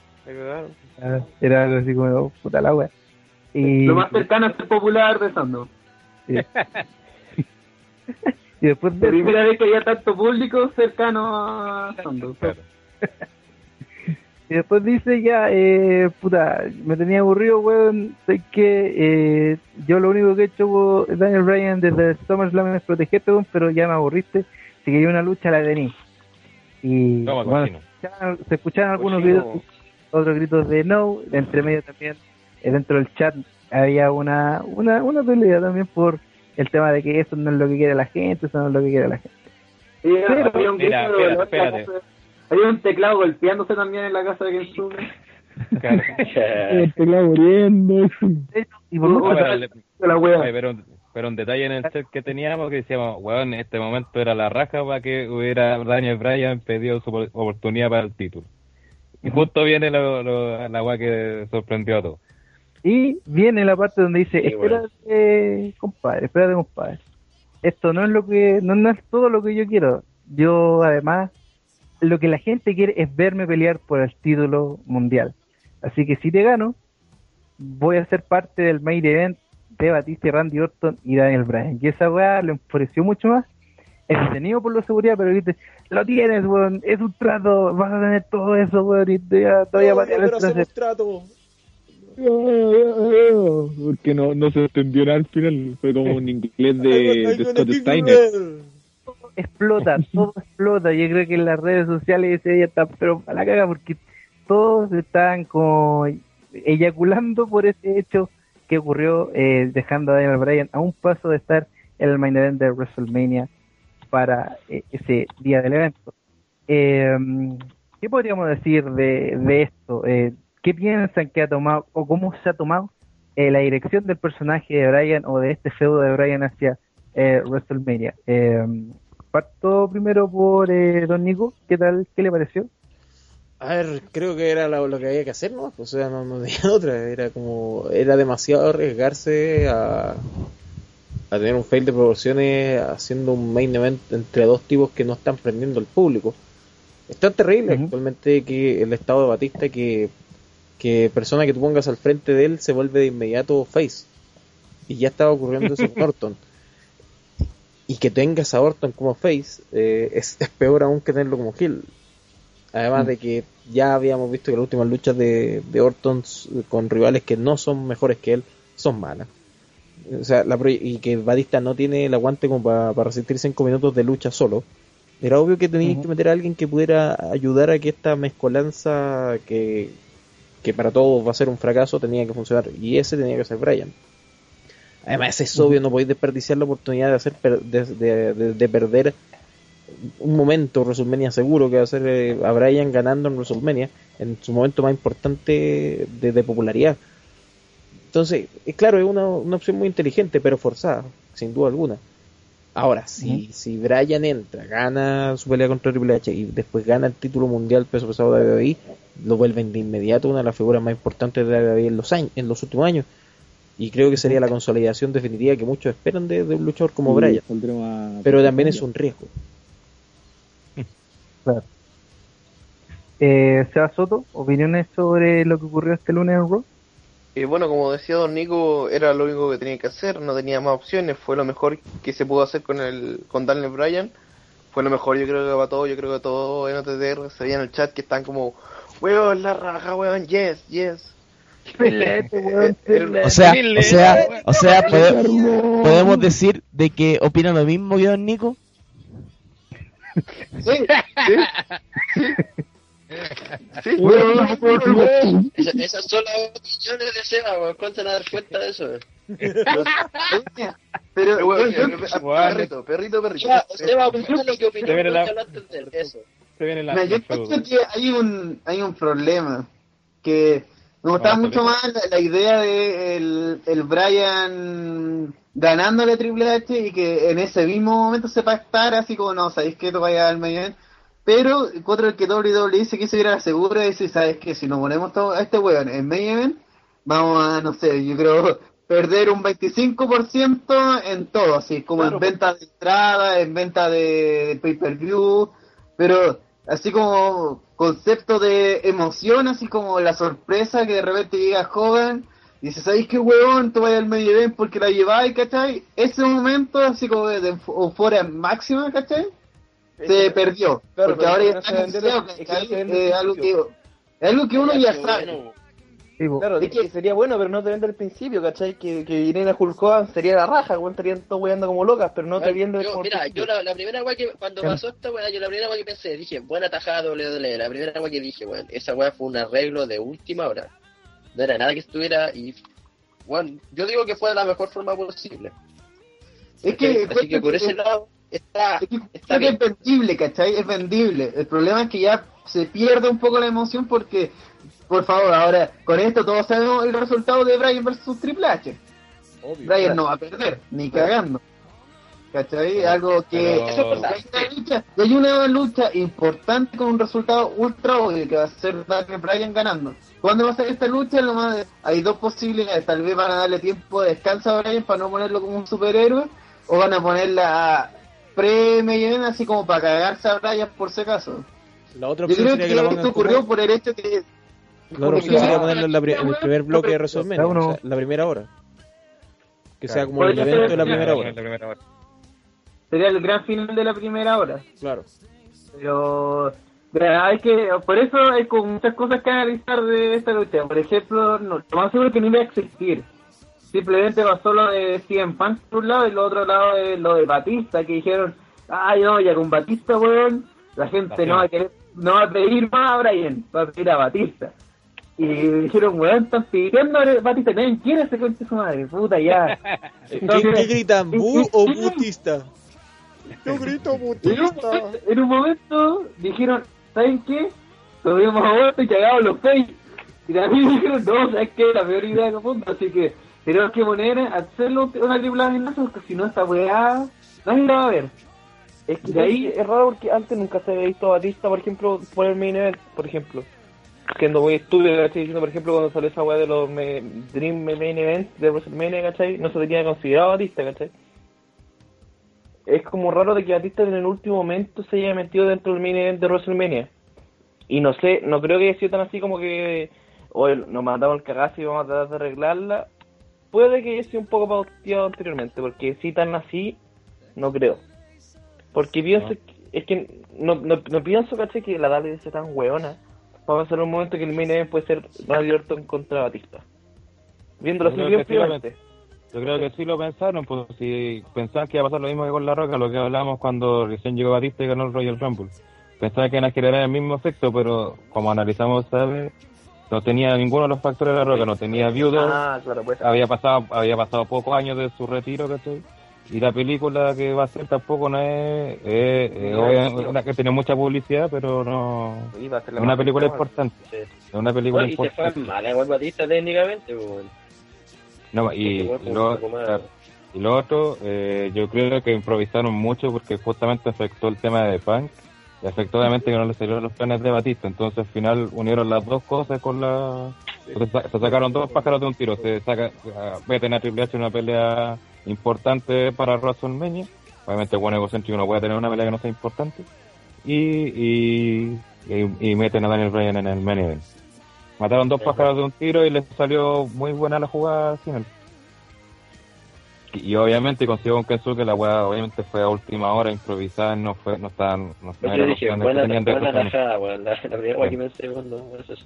Ah, Era algo así como, oh, puta la wea. Y, Lo más cercano a ser popular de Sando. sí. y después La de primera vez que había tanto público cercano a Sando. Y después dice ya, eh, puta, me tenía aburrido, weón, sé que eh, yo lo único que he hecho weón, Daniel Bryan desde SummerSlam es protegerte, weón, pero ya me aburriste, si quería una lucha la tení. Y Toma, bueno, se escuchaban- se escuchaban algunos Cochino. gritos, otros gritos de no, entre medio también, eh, dentro del chat había una, una, una pelea también por el tema de que eso no es lo que quiere la gente, eso no es lo que quiere la gente. Y Pero- había un Mira, grito espérate. Había un teclado golpeándose también en la casa de Kensuke. Claro. El teclado muriendo. Y por el- la wea. pero, pero un detalle en el set que teníamos que decíamos, weón, en este momento era la raja para que hubiera Daniel Bryan pedido su op- oportunidad para el título. Y justo viene lo, lo- la weá que sorprendió a todos. Y viene la parte donde dice, Sí, bueno. espérate, compadre, espérate, compadre. Esto no es lo que, no, no es todo lo que yo quiero. Yo, además, lo que la gente quiere es verme pelear por el título mundial. Así que si te gano, voy a ser parte del main event de Batista, Randy Orton y Daniel Bryan. Y esa weá lo enfureció mucho más. Es detenido por la seguridad, pero dice, lo tienes, weón, es un trato, vas a tener todo eso, weón, y te voy a, patear el pero hacemos trasero". trato. Porque no, no se entendió nada al final. Fue como un inglés de, de Scott Steiner. Explota, todo explota. Yo creo que en las redes sociales ese día está pero a la caga porque todos están como eyaculando por ese hecho que ocurrió eh, dejando a Daniel Bryan a un paso de estar en el main event de WrestleMania para eh, ese día del evento. Eh, ¿Qué podríamos decir de, de esto? Eh, ¿Qué piensan que ha tomado o cómo se ha tomado eh, la dirección del personaje de Bryan o de este feudo de Bryan hacia eh, WrestleMania? Eh, parto primero por eh, Don Nico, ¿qué tal? ¿Qué le pareció? A ver, creo que era lo, lo que había que hacer, ¿no? O sea, no, no tenía otra. Era como. Era demasiado arriesgarse a. a tener un fail de proporciones haciendo un main event entre dos tipos que no están prendiendo al público. Es tan terrible actualmente que el estado de Batista que. que persona que tú pongas al frente de él se vuelve de inmediato face. Y ya estaba ocurriendo eso con Orton. Y que tengas a Orton como face eh, es, es peor aún que tenerlo como heel. Además Mm. de que ya habíamos visto que las últimas luchas de, de Orton con rivales que no son mejores que él son malas. O sea, la y que Batista no tiene el aguante como para, para resistir 5 minutos de lucha solo. Era obvio que tenías que meter a alguien que pudiera ayudar a que esta mezcolanza que, que para todos va a ser un fracaso tenía que funcionar. Y ese tenía que ser Brian. Además es obvio, no podéis desperdiciar la oportunidad de hacer per- de, de- de- de perder un momento WrestleMania seguro que va a ser eh, a Brian ganando en WrestleMania en su momento más importante de, popularidad. Entonces, eh, claro, es una, una opción muy inteligente, pero forzada, sin duda alguna. Ahora, si, si Brian entra, gana su pelea contra Triple H y después gana el título mundial peso pesado de WWE, lo vuelven de inmediato una de las figuras más importantes de WWE en los, años, en los últimos años. Y creo que sería la consolidación definitiva que muchos esperan de, de un luchador como Sí, Brian. saldremos a- Pero también es un riesgo. Claro. Eh, Seba Soto, opiniones sobre lo que ocurrió este lunes en Raw. Y bueno, como decía Don Nico, era lo único que tenía que hacer, no tenía más opciones, fue lo mejor que se pudo hacer con el con Daniel Bryan. Fue lo mejor, yo creo que para todo, yo creo que todo en OTTR se veía en el chat que están como, weón, la raja, weón, yes, yes. O sea, o sea, o sea, pode- podemos decir de que opina lo mismo que Don Nico. Sí, sí. Esa- esas son las opiniones de Seba, weón. ¿Cuándo se van a dar cuenta de eso? Pero, weón, yo- perrito, perrito, perrito. Ya, Seba, opina lo que opinó. Se viene la- Eso. Se viene la. Mira, yo creo que hay un, hay un problema. Que me gustaba Vamos a mucho más la, la idea de el, el Brian ganándole a Triple H y que en ese mismo momento se pactara así como, no, sabéis que esto vaya al event. Pero contra el que WWE se quiso ir a la segura y decir, sabes que si nos ponemos todo a este weón en medio event, vamos a, no sé, yo creo perder un 25% en todo, así como en venta de entrada, en venta de pay-per-view, pero así como concepto de emoción, así como la sorpresa que de repente llega joven y dice, ¿sabéis qué huevón? Tú vas al medio event porque la lleváis, ¿cachai? Ese momento así como de euf- euforia máxima, ¿cachai? Se perdió. Claro, porque ahora es ya está es Eh, algo que, es algo que uno ya sabe. Claro, es que sería bueno, pero no te vende al principio, ¿cachai? Que, que Hulk Hogan sería la raja, weón, estarían todos weando como locas, pero no te vende Yo, mira, yo la, la primera weá que cuando pasó esta weá, yo la primera weá que pensé, dije, buena tajada WWE, la primera weá que dije, weón, esa weá fue un arreglo de última hora. No era nada que estuviera y bueno, yo digo que fue de la mejor forma posible. Es que, Así que por ese lado está, está Creo que bien. es vendible, ¿cachai? Es vendible. El problema es que ya se pierde un poco la emoción porque, por favor, ahora, con esto todos sabemos el resultado de Brian versus Triple H. Brian no va a perder, ni cagando. ¿Cachai? Algo que... Pero- Hay una lucha, y hay una lucha importante con un resultado ultra obvio que va a ser Daniel Bryan ganando. ¿Cuándo va a ser esta lucha? Lo más, hay dos posibilidades. Tal vez van a darle tiempo de descanso a Bryan para no ponerlo como un superhéroe. O van a ponerla pre-Mayen así como para cagarse a Bryan por si acaso. La otra Yo creo que que pongan esto ocurrió por el hecho que... La otra opción sería ponerlo en, la pri- en el primer bloque de WrestleMania, o sea, la primera hora. Que sea como el evento de la primera hora. Sería el gran final de la primera hora. Claro. Pero hay que, por eso hay como muchas cosas que analizar de esta lucha. Por ejemplo, no, lo más seguro es que no iba a existir. Simplemente pasó lo de CM Punk por un lado y lo otro lado de lo de Batista, que dijeron, ay no, ya con Batista, weón, la gente no va a querer, no va a pedir más a Brian, va a pedir a Batista. Y dijeron, weón, están pidiendo a Batista, nadie quiere ese conche su madre, puta ya. ¿Qué, qué gritan? ¿Bu o Butista? Yo grito En un, momento, en un momento dijeron, ¿saben qué? Subimos a vuelta y cagamos los face. Y también dijeron, no, ¿sabes qué? La peor idea que punto. Así que tenemos que poner, hacerlo una triple amenaza, porque si no, esta weá, nadie la va a ver. Es que De ahí- es raro porque antes nunca se había visto a Batista, por ejemplo, por el main event, por ejemplo. Siendo muy estúpido, ¿cachai? Diciendo, por ejemplo, cuando salió esa weá de los me- Dream Main Events de WrestleMania, ¿cachai? No se tenía considerado Batista, ¿cachai? Es como raro de que Batista en el último momento se haya metido dentro del main event de WrestleMania. Y no sé, no creo que haya sido tan así como que hoy nos mandamos el cagazo y vamos a tratar de arreglarla. Puede que haya sido un poco pauteado anteriormente, porque si tan así, no creo. Porque pienso, es que no, no, no pienso, caché, que la Dale sea tan weona. Va a pasar un momento que el main event puede ser Randy Orton contra Batista. Viéndolo así bien fríamente. Yo creo que sí lo pensaron, pues si pensaban que iba a pasar lo mismo que con La Roca, lo que hablamos cuando recién llegó Batista y ganó el Royal Rumble. Pensaban que iban a generar el mismo efecto, pero como analizamos, ¿sabes? No tenía ninguno de los factores de La Roca, no tenía Ah, claro, pues. había pasado había pasado pocos años de su retiro, ¿cachai? Y la película que va a ser tampoco no es, es- es No, obviamente no. una que tiene mucha publicidad, pero no a es una película importante. Sí. Es una película No, y se fue importante. mal igual Batista técnicamente, pues. No, y, lo, claro, y otro, eh, yo creo que improvisaron mucho porque justamente afectó el tema de Punk y afectó obviamente que no le salieron los planes de Batista. Entonces al final unieron las dos cosas con la... Se, sa- se sacaron dos pájaros de un tiro. Se saca, meten a Triple H en una pelea importante para WrestleMania. Obviamente, buen egocéntrico no puede tener una pelea que no sea importante. Y, y, y, y meten a Daniel Bryan en el main event. Mataron dos pájaros de un tiro y les salió muy buena la jugada al final. Y, y obviamente consiguió un Kensuke, la weá obviamente fue a última hora, improvisada, no fue, no estaban, no, no Yo dije, que buena, tenían de buena WrestleMania. tajada, weón. La, la primera weá Sí. que pensé cuando eso es.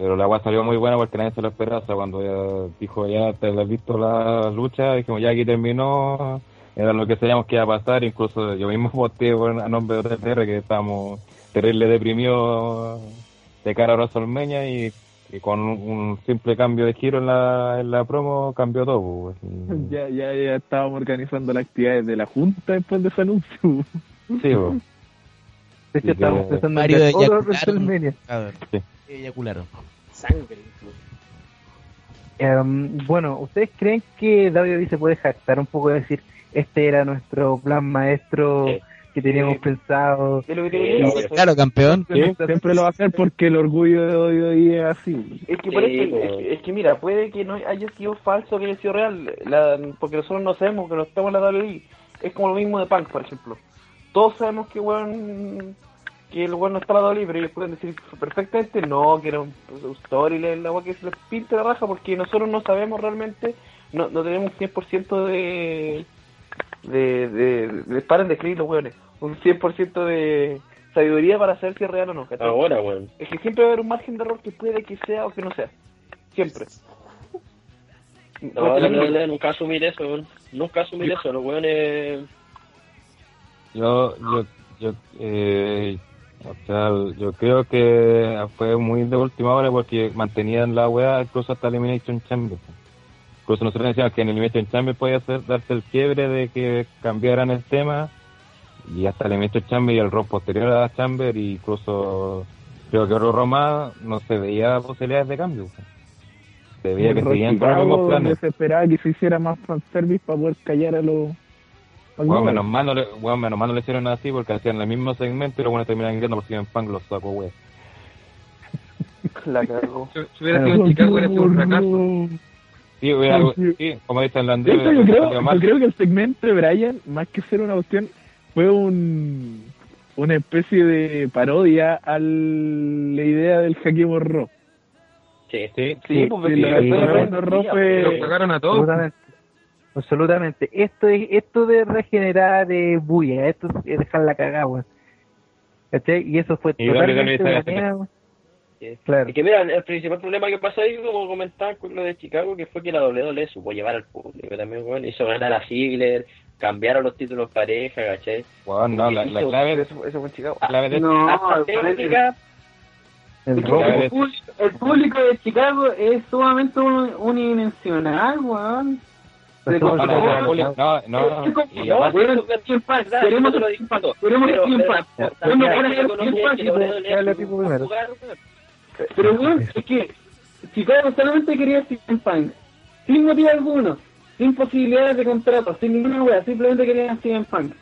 Pero la weá salió muy buena porque nadie se lo esperaba, o sea, cuando ya dijo, ya te has visto la lucha, dijimos, ya aquí terminó, era lo que sabíamos que iba a pasar, incluso yo mismo voté por- a nombre de OTR que estábamos terrible deprimidos de cara a WrestleMania y, y con un, simple cambio de giro en la, en la promo cambió todo. pues. Ya, ya, ya estábamos organizando las actividades de la Junta después de ese anuncio. Sí, pues. Estamos que- pensando en otro. WrestleMania. A ver, Sí. Eyacularon. Sangre. incluso. Em, bueno, ¿ustedes creen que WWE se puede jactar un poco de decir este era nuestro plan maestro que teníamos pensado? Lo que obvio. Claro, campeón. Siempre lo va a hacer porque el orgullo de hoy es así. Es que, por es, que, es que mira, puede que no haya sido falso, que haya sido real, la- porque nosotros no sabemos que no estamos en la WWE. Es como lo mismo de Punk, por ejemplo. Todos sabemos que weón, que el weón no la WWE, pero ellos pueden decir perfectamente no, que era un, un story, la la weá que se les pinte la raja, porque nosotros no sabemos realmente, no, no tenemos un 100% de, de, de, de, paren de escribir los weones, un 100% de sabiduría para saber si es real o no. ¿cachai? Ahora, weón. Es que siempre va a haber un margen de error que puede que sea o que no sea. Siempre. No, la WWE nunca asumir eso, weón. Nunca asumir eso, los weones. Yo, yo, yo, eh, o sea, yo creo que fue muy de última hora porque mantenían la weá incluso hasta Elimination Chamber. Incluso nosotros decíamos que en Elimination Chamber podía hacer, darse el quiebre de que cambiaran el tema y hasta Elimination Chamber y el rock posterior a Chamber y incluso creo que otro Roma no se veía posibilidades de cambio. Se veía que seguían con los mismos planes. se esperaba que se hiciera más fanservice para poder callar a los... Bueno, menos mal, no le, bueno, menos mal no le hicieron así porque hacían el mismo segmento y luego bueno, terminaban gritando por si en Punk los saco, wey. La cagó. Si si hubiera sido en Chicago, hubiera sido un fracaso. Sí, hubiera, sí, como dice el hecho, yo creo, yo creo que el segmento de Brian, más que ser una cuestión, fue un una especie de parodia a la idea del Jaque Borró. Sí, sí, Sí, pues, Sí, sí, la sí, Borró sí, fue- Los cagaron a todos. Absolutamente. Esto es esto de regenerar eh, bulla, esto es dejar la cagada, weón. ¿Cachai? Y eso fue Y totalmente. Claro. Y que mira, el principal problema que pasó ahí, como comentaba con lo de Chicago, que fue que la WWE supo llevar al público también, weón. Hizo ganar a Ziggler, cambiaron los títulos pareja, ¿cachai? Weón, no, la, la clave, Eso, eso fue en Chicago. la clave de No, Hasta el- técnica, El el, público, el público de Chicago es sumamente un- unidimensional, weón. Pero no, no, conforma- no, no, no, Es y aparte- Queremos queremos lo Pero- que es Chicago solamente quería Cien Punk, sin motivo alguno, sin posibilidades de contrato, sin ninguna wea, simplemente querían Cien Punk.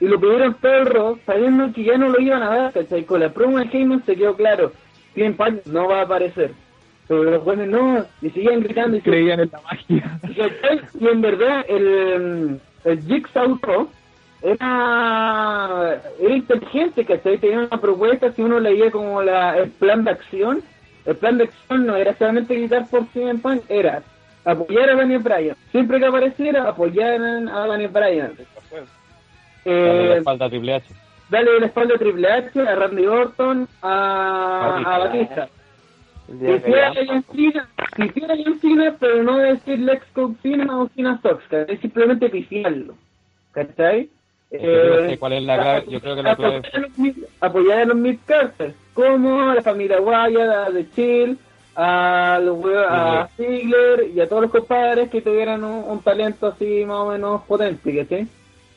Y lo pidieron rock, sabiendo que ya no lo iban a dar, ¿cachai? Con la promo de Heyman se quedó claro, Cien Punk no va a aparecer. Pero los buenos no, y seguían gritando y Creían en la magia. Y en verdad, el, el Jigsaw era, era inteligente, ¿cachai? Tenía una propuesta, si uno leía como la, el plan de acción, el plan de acción no era solamente gritar por CM Punk, era apoyar a Daniel Bryan. Siempre que apareciera, apoyaran a Daniel Bryan. Dale la Eh, espalda a Triple H. dale la espalda a Triple H, a Randy Orton, a, a Batista. Si hiciera John Cena, pero no decir Lex Cena o Cena Sox, ¿cachai? Simplemente pifiarlo, ¿cachai? Es que yo no sé cuál es la clave. Yo creo que la clave apoyar a los mid- mid-carters, como a la familia Wyatt, a The Chill, a los a Ziggler y a todos los compadres que tuvieran un, un talento así más o menos potente, ¿cachai?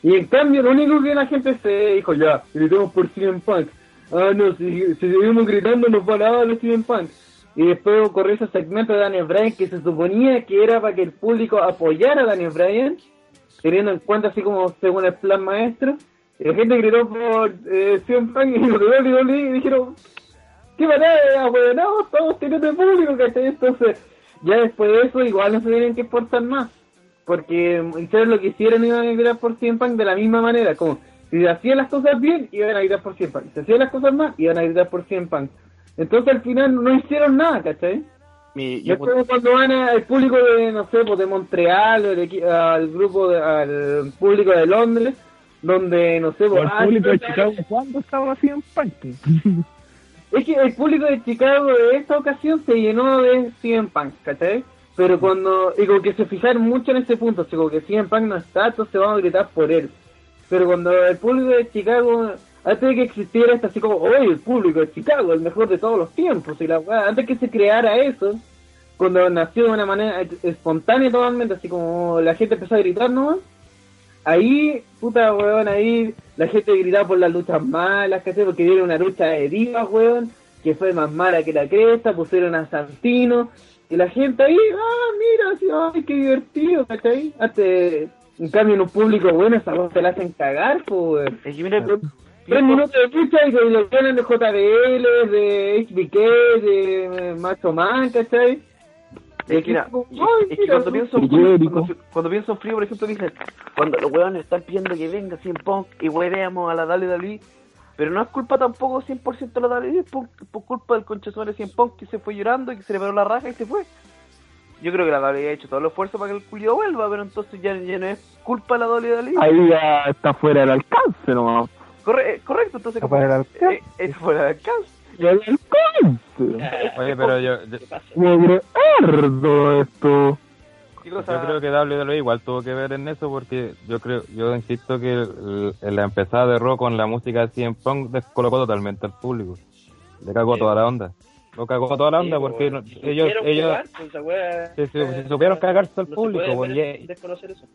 Y en cambio, lo único que la gente se dijo, ya, gritemos por CM Punk. Ah, no, si, si seguimos gritando nos va a los CM Punk. Y después ocurrió ese segmento de Daniel Bryan que se suponía que era para que el público apoyara a Daniel Bryan, teniendo en cuenta así como según el plan maestro. Y la gente gritó por eh, CM Punk y WWE dijeron, ¿qué manera, weón? No, estamos teniendo el público, ¿cachai? Entonces, ya después de eso, igual no se tienen que esforzar más. Porque hicieron lo que hicieron y iban a gritar por CM Punk de la misma manera. Como, si hacían las cosas bien, iban a gritar por CM Punk. Si hacían las cosas mal, iban a gritar por CM Punk. Entonces al final no hicieron nada, ¿cachai? Mi, Es como cuando van a- al público de, no sé, pues de Montreal, o de equi- al grupo, de- al público de Londres, donde, no sé, O pues, el ah, público de Chicago, ¿cuándo estaba así en Punk? Es que el público de Chicago de esta ocasión se llenó de CM Punk, ¿cachai? Pero cuando, y como que se fijaron mucho en ese punto, así como que CM Punk no está, entonces vamos a gritar por él. Pero cuando el público de Chicago, antes de que existiera esto, así como, oye, el público de Chicago, el mejor de todos los tiempos, y la weá, antes que se creara eso, cuando nació de una manera espontánea totalmente, así como la gente empezó a gritar nomás, ahí, puta weón, ahí la gente gritaba por las luchas malas, ¿cachai? Porque dieron una lucha de divas, weón, que fue más mala que la cresta, pusieron a Santino, y la gente ahí, ah, mira, así, ay, qué divertido, ¿cachai? Antes, en cambio, en un público bueno, esa cosa te la hacen cagar, pues, weón. Es que mira, Tres minutos de lucha y que lo ganan de JBL, de HBK, de Macho Man, ¿cachai? Es que, mira, Ay, es que mira, cuando pienso cuando, cuando pienso en frío, por ejemplo, dicen, cuando los weones están pidiendo que venga CM Punk y weamos a la WWE, pero no es culpa tampoco 100% de la WWE, es por, por culpa del conchazón CM Punk que se fue llorando y que se le paró la raja y se fue. Yo creo que la WWE ha hecho todo el esfuerzo para que el culiado vuelva, pero entonces ya, ya no es culpa de la WWE. Ahí ya está fuera del alcance nomás. Corre- eh, correcto, entonces Está como, fuera del alcance. eh, es fuera del alcance. Oye, pero yo, yo, Pobre Erdo esto. yo creo que WWE igual tuvo que ver en eso porque yo creo, yo insisto que el- el- la empezada de Raw con la música de CM Punk descolocó totalmente al público. Le cagó toda la onda. Lo cagó toda la onda porque ellos, Supieron ellos jugar, pues, esa wea, se, se- eh, se supieron cagarse al no se público. puede pues, ver- y- desconocer eso.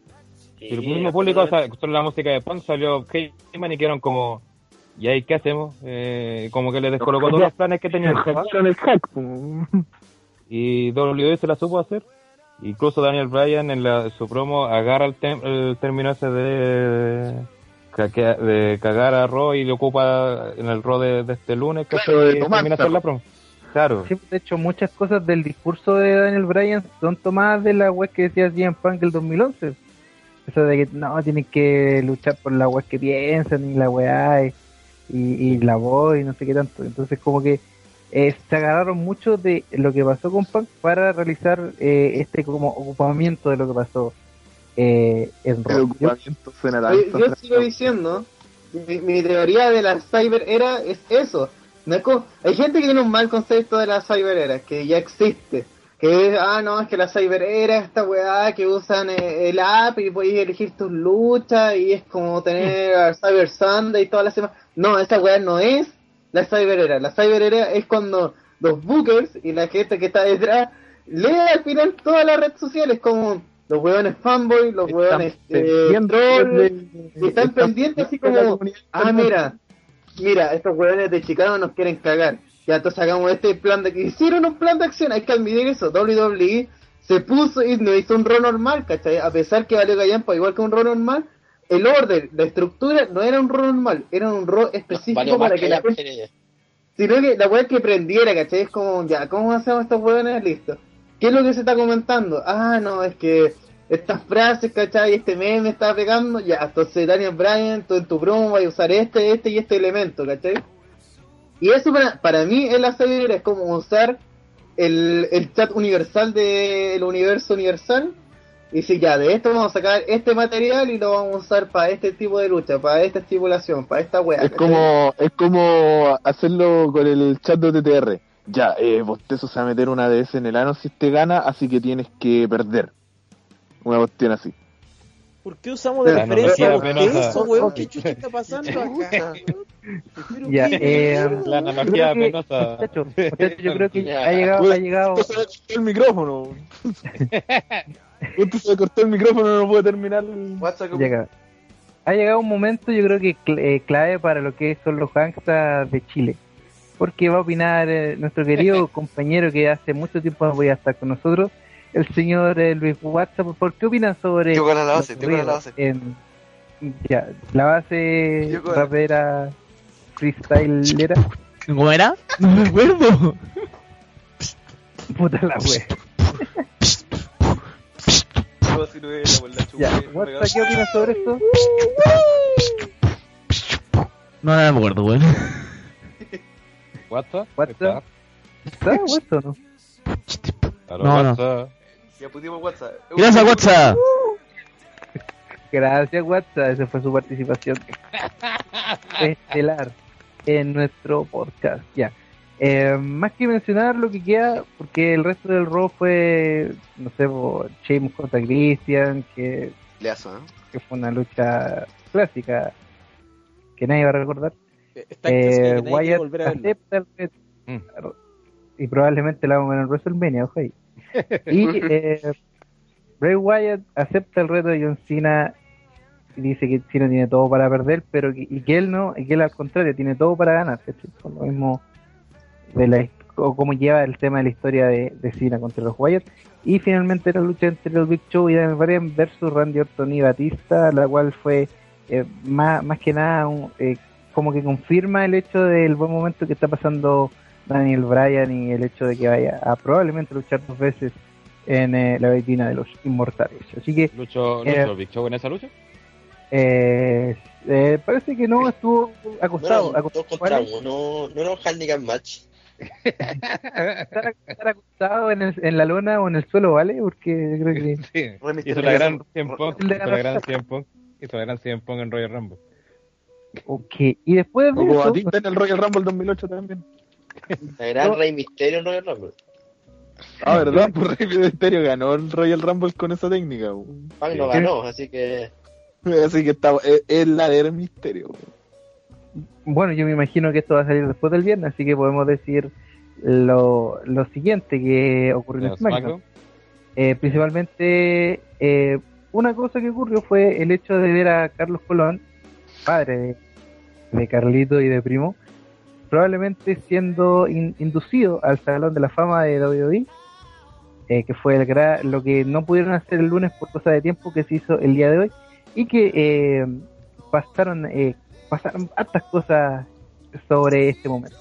Y el mismo público, o sea, escuchó la música de Punk, salió Heyman y quedaron como, ¿y ahí qué hacemos? Eh, como que le descolocó todos los planes que tenían. Y WWE se la supo hacer. Incluso Daniel Bryan en la, su promo agarra el, tem- el término ese de, de cagar a Raw y lo ocupa en el Raw de, de este lunes que Claro, de termina hacer la promo. Claro. Sí, de hecho, muchas cosas del discurso de Daniel Bryan son tomadas de la web que decía CM Punk el 2011. Eso de que no, tienen que luchar por la web que piensan y la weá y, y, y la voz y no sé qué tanto. Entonces, como que eh, se agarraron mucho de lo que pasó con Punk para realizar eh, este como ocupamiento de lo que pasó eh, en Raw. Yo- Oye, yo sigo diciendo, mi, mi teoría de la cyber era es eso. No hay gente que tiene un mal concepto de la cyber era, que ya existe. Que es, ah, no, es que la cyber era esta weá que usan eh, el app y podéis elegir tus luchas y es como tener a Cyber Sunday y todas las semanas. No, esa weá no es la cyber era. La cyber era es cuando los bookers y la gente que está detrás lee al final todas las redes sociales como los hueones fanboy, los hueones eh, están están pendientes así como, ah, mira, mira, estos hueones de Chicago nos quieren cagar. Ya, entonces hagamos este plan de... Hicieron un plan de acción, hay que admitir eso. WWE se puso y no hizo un rol normal, ¿cachai? A pesar que valió gallampa igual que un rol normal, el orden, la estructura no era un rol normal, era un rol específico para que la callar, gente sino que la weá que prendiera, ¿cachai? Es como, ya, ¿cómo hacemos estos hueones? Listo. ¿Qué es lo que se está comentando? Ah, no, es que estas frases, ¿cachai? Este meme está pegando, ya, entonces Daniel Bryan, tú en tu promo vas a usar este, este y este elemento, ¿cachai? Y eso para, para mí en la serie es como usar el, el chat universal del universo universal. Y dice, ya, de esto vamos a sacar este material y lo vamos a usar para este tipo de lucha, para esta estipulación, para esta wea. Es como, es como hacerlo con el chat de TTR. Ya, eh, Bostezo se va a meter una DS en el ano si te gana, así que tienes que perder. Una cuestión así. ¿Por qué usamos de La referencia a analogía Bostezo, penosa. weón? ¿Qué chucha está pasando acá? Ya, eh, La analogía penosa. muchachos, muchachos, yo creo que ha llegado, ha llegado. Justo se le cortó el micrófono. Justo se le cortó el micrófono, no puede terminar. el- Llega. Ha llegado un momento, yo creo que cl- eh, clave para lo que son los gangsters de Chile. Porque va a opinar eh, nuestro querido compañero que hace mucho tiempo no voy a estar con nosotros, el señor eh, Luis WhatsApp. ¿Por qué opinan sobre. Yo con la base, yo con la base. En, ya, la base Yo con la- rapera freestylera. ¿Cómo era? No me acuerdo. Puta la wea. Ya, WhatsApp, ¿qué opinas sobre esto? No, no me acuerdo, weón. ¿WhatsApp? WhatsApp. ¿Está WhatsApp o no? No, no. Ya pusimos WhatsApp. Gracias, WhatsApp. Gracias, WhatsApp. Esa fue su participación estelar en nuestro podcast. Ya. Eh, más que mencionar lo que queda, porque el resto del rol fue, no sé, por Sheamus contra Christian, que, Leazo, ¿eh? que fue una lucha clásica que nadie va a recordar. Está Eh, nadie quiere Wyatt volver a verla. acepta el reto. Y probablemente la vamos a ver en WrestleMania, ojo ahí. Y eh, Bray Wyatt acepta el reto de John Cena y dice que Cena tiene todo para perder, pero que, y que él no, y que él al contrario tiene todo para ganar. Con lo mismo de la, o como lleva el tema de la historia de, de Cena contra los Wyatt. Y finalmente la lucha entre el Big Show y Daniel Bryan versus Randy Orton y Batista, la cual fue eh, más, más que nada un, eh, como que confirma el hecho del buen momento que está pasando Daniel Bryan y el hecho de que vaya a probablemente luchar dos veces en eh, la vecina de los inmortales. Así que ¿Lucho, Eh, lucho Big Show en esa lucha? eh, eh, parece que no estuvo acostado. Bueno, dos contra uno, no era un handicap match. estar, estar acostado en, el- en la lona o en el suelo, ¿vale? Porque creo que Sí. Hizo la gran 100 Punk, El de hizo la gran ganar. 100 Punk, hizo la gran 100 Punk en Royal Rumble. Ok, y después de Como eso, en el Royal Rumble 2008 también. La gran No. Rey Misterio en Royal Rumble. Ah, ¿verdad? Pues Rey Mysterio ganó el Royal Rumble con esa técnica. no ganó, así que. Así que está, es, es la del Misterio. bueno, yo me imagino que esto va a salir después del viernes, así que podemos decir lo, lo siguiente que ocurrió en ¿En SmackDown. SmackDown? Eh, principalmente, eh, una cosa que ocurrió fue el hecho de ver a Carlos Colón, padre de, de Carlito y de Primo, probablemente siendo in- inducido al Salón de la Fama de WWE, eh, que fue el gra- lo que no pudieron hacer el lunes por cosa de tiempo que se hizo el día de hoy, y que eh, pasaron, eh, pasaron hartas cosas sobre este momento.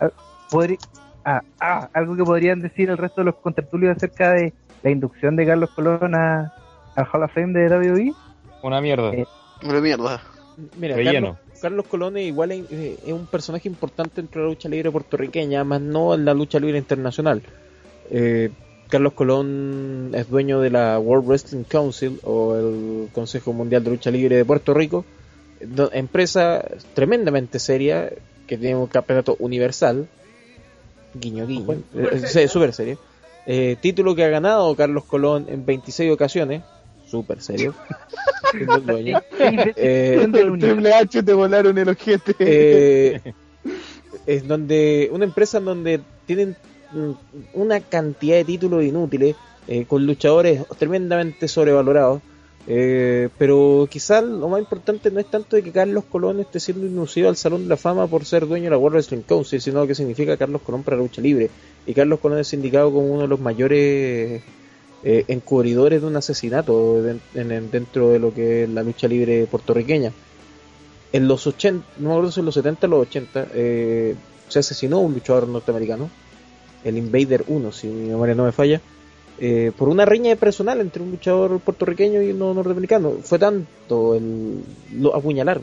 Ah, podri- ah, ah, algo que podrían decir el resto de los contertulios acerca de la inducción de Carlos Colón a, al Hall of Fame de WWE. Una mierda. Eh, Una mierda. Mira. Carlos, Carlos Colón es igual es, eh, es un personaje importante dentro de la lucha libre puertorriqueña, más no en la lucha libre internacional. Eh, Carlos Colón es dueño de la World Wrestling Council o el Consejo Mundial de Lucha Libre de Puerto Rico, empresa tremendamente seria que tiene un campeonato universal, guiño guiño, eh, serio. Eh, título que ha ganado Carlos Colón en 26 ocasiones, súper serio. siendo el dueño. Eh, Triple H te volaron el ojete. eh, es donde una empresa en donde tienen una cantidad de títulos inútiles eh, con luchadores tremendamente sobrevalorados eh, pero quizás lo más importante no es tanto de que Carlos Colón esté siendo inducido al Salón de la Fama por ser dueño de la World Wrestling Council sino que significa Carlos Colón para la lucha libre y Carlos Colón es indicado como uno de los mayores eh, encubridores de un asesinato de- en- en- dentro de lo que es la lucha libre puertorriqueña en los 80, no me acuerdo si en los 70 o los 80, eh, se asesinó un luchador norteamericano, el Invader 1, si mi memoria no me falla, eh, por una riña personal entre un luchador puertorriqueño y uno norteamericano. Fue tanto el lo apuñalar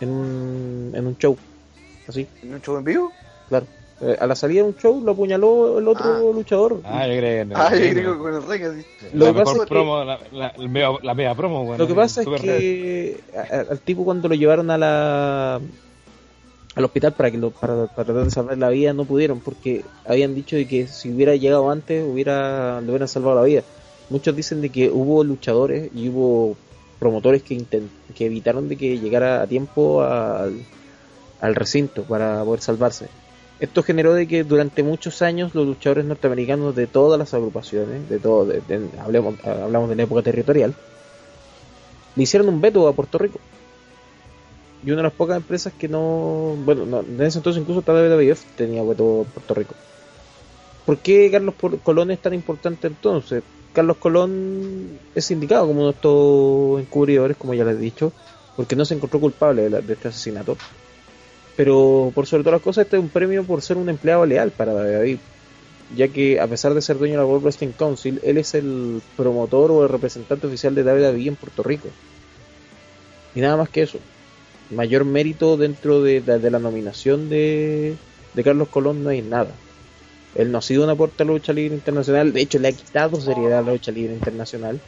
en un, en un show, así. ¿En un show en vivo? Claro. Eh, a la salida de un show lo apuñaló el otro luchador. Ah, yo creo que Ah, yo creo que con el rey así. Lo la que pasa mejor es que- promo, la, la, el mega- la mega promo, bueno, Lo que pasa es que a- al tipo cuando lo llevaron a la al hospital para que lo, para, para tratar de salvar la vida no pudieron porque habían dicho de que si hubiera llegado antes hubiera le hubieran salvado la vida. Muchos dicen de que hubo luchadores y hubo promotores que intent- que evitaron de que llegara a tiempo al, al recinto para poder salvarse. Esto generó de que durante muchos años los luchadores norteamericanos de todas las agrupaciones, de todo, de- hablemos, hablamos de la época territorial, le hicieron un veto a Puerto Rico. Y una de las pocas empresas que no. Bueno, no, en ese entonces incluso WWF tenía veto a Puerto Rico. ¿Por qué Carlos Colón es tan importante entonces? Carlos Colón es indicado como uno de estos encubridores, como ya les he dicho, porque no se encontró culpable de, la- de este asesinato. Pero por sobre todas las cosas, este es un premio por ser un empleado leal para David, ya que a pesar de ser dueño de la World Wrestling Council, él es el promotor o el representante oficial de WWE en Puerto Rico. Y nada más que eso. Mayor mérito dentro de, de- de la nominación de, de Carlos Colón no hay nada. Él no ha sido una puerta a la lucha libre internacional, de hecho le ha quitado seriedad a la lucha libre internacional.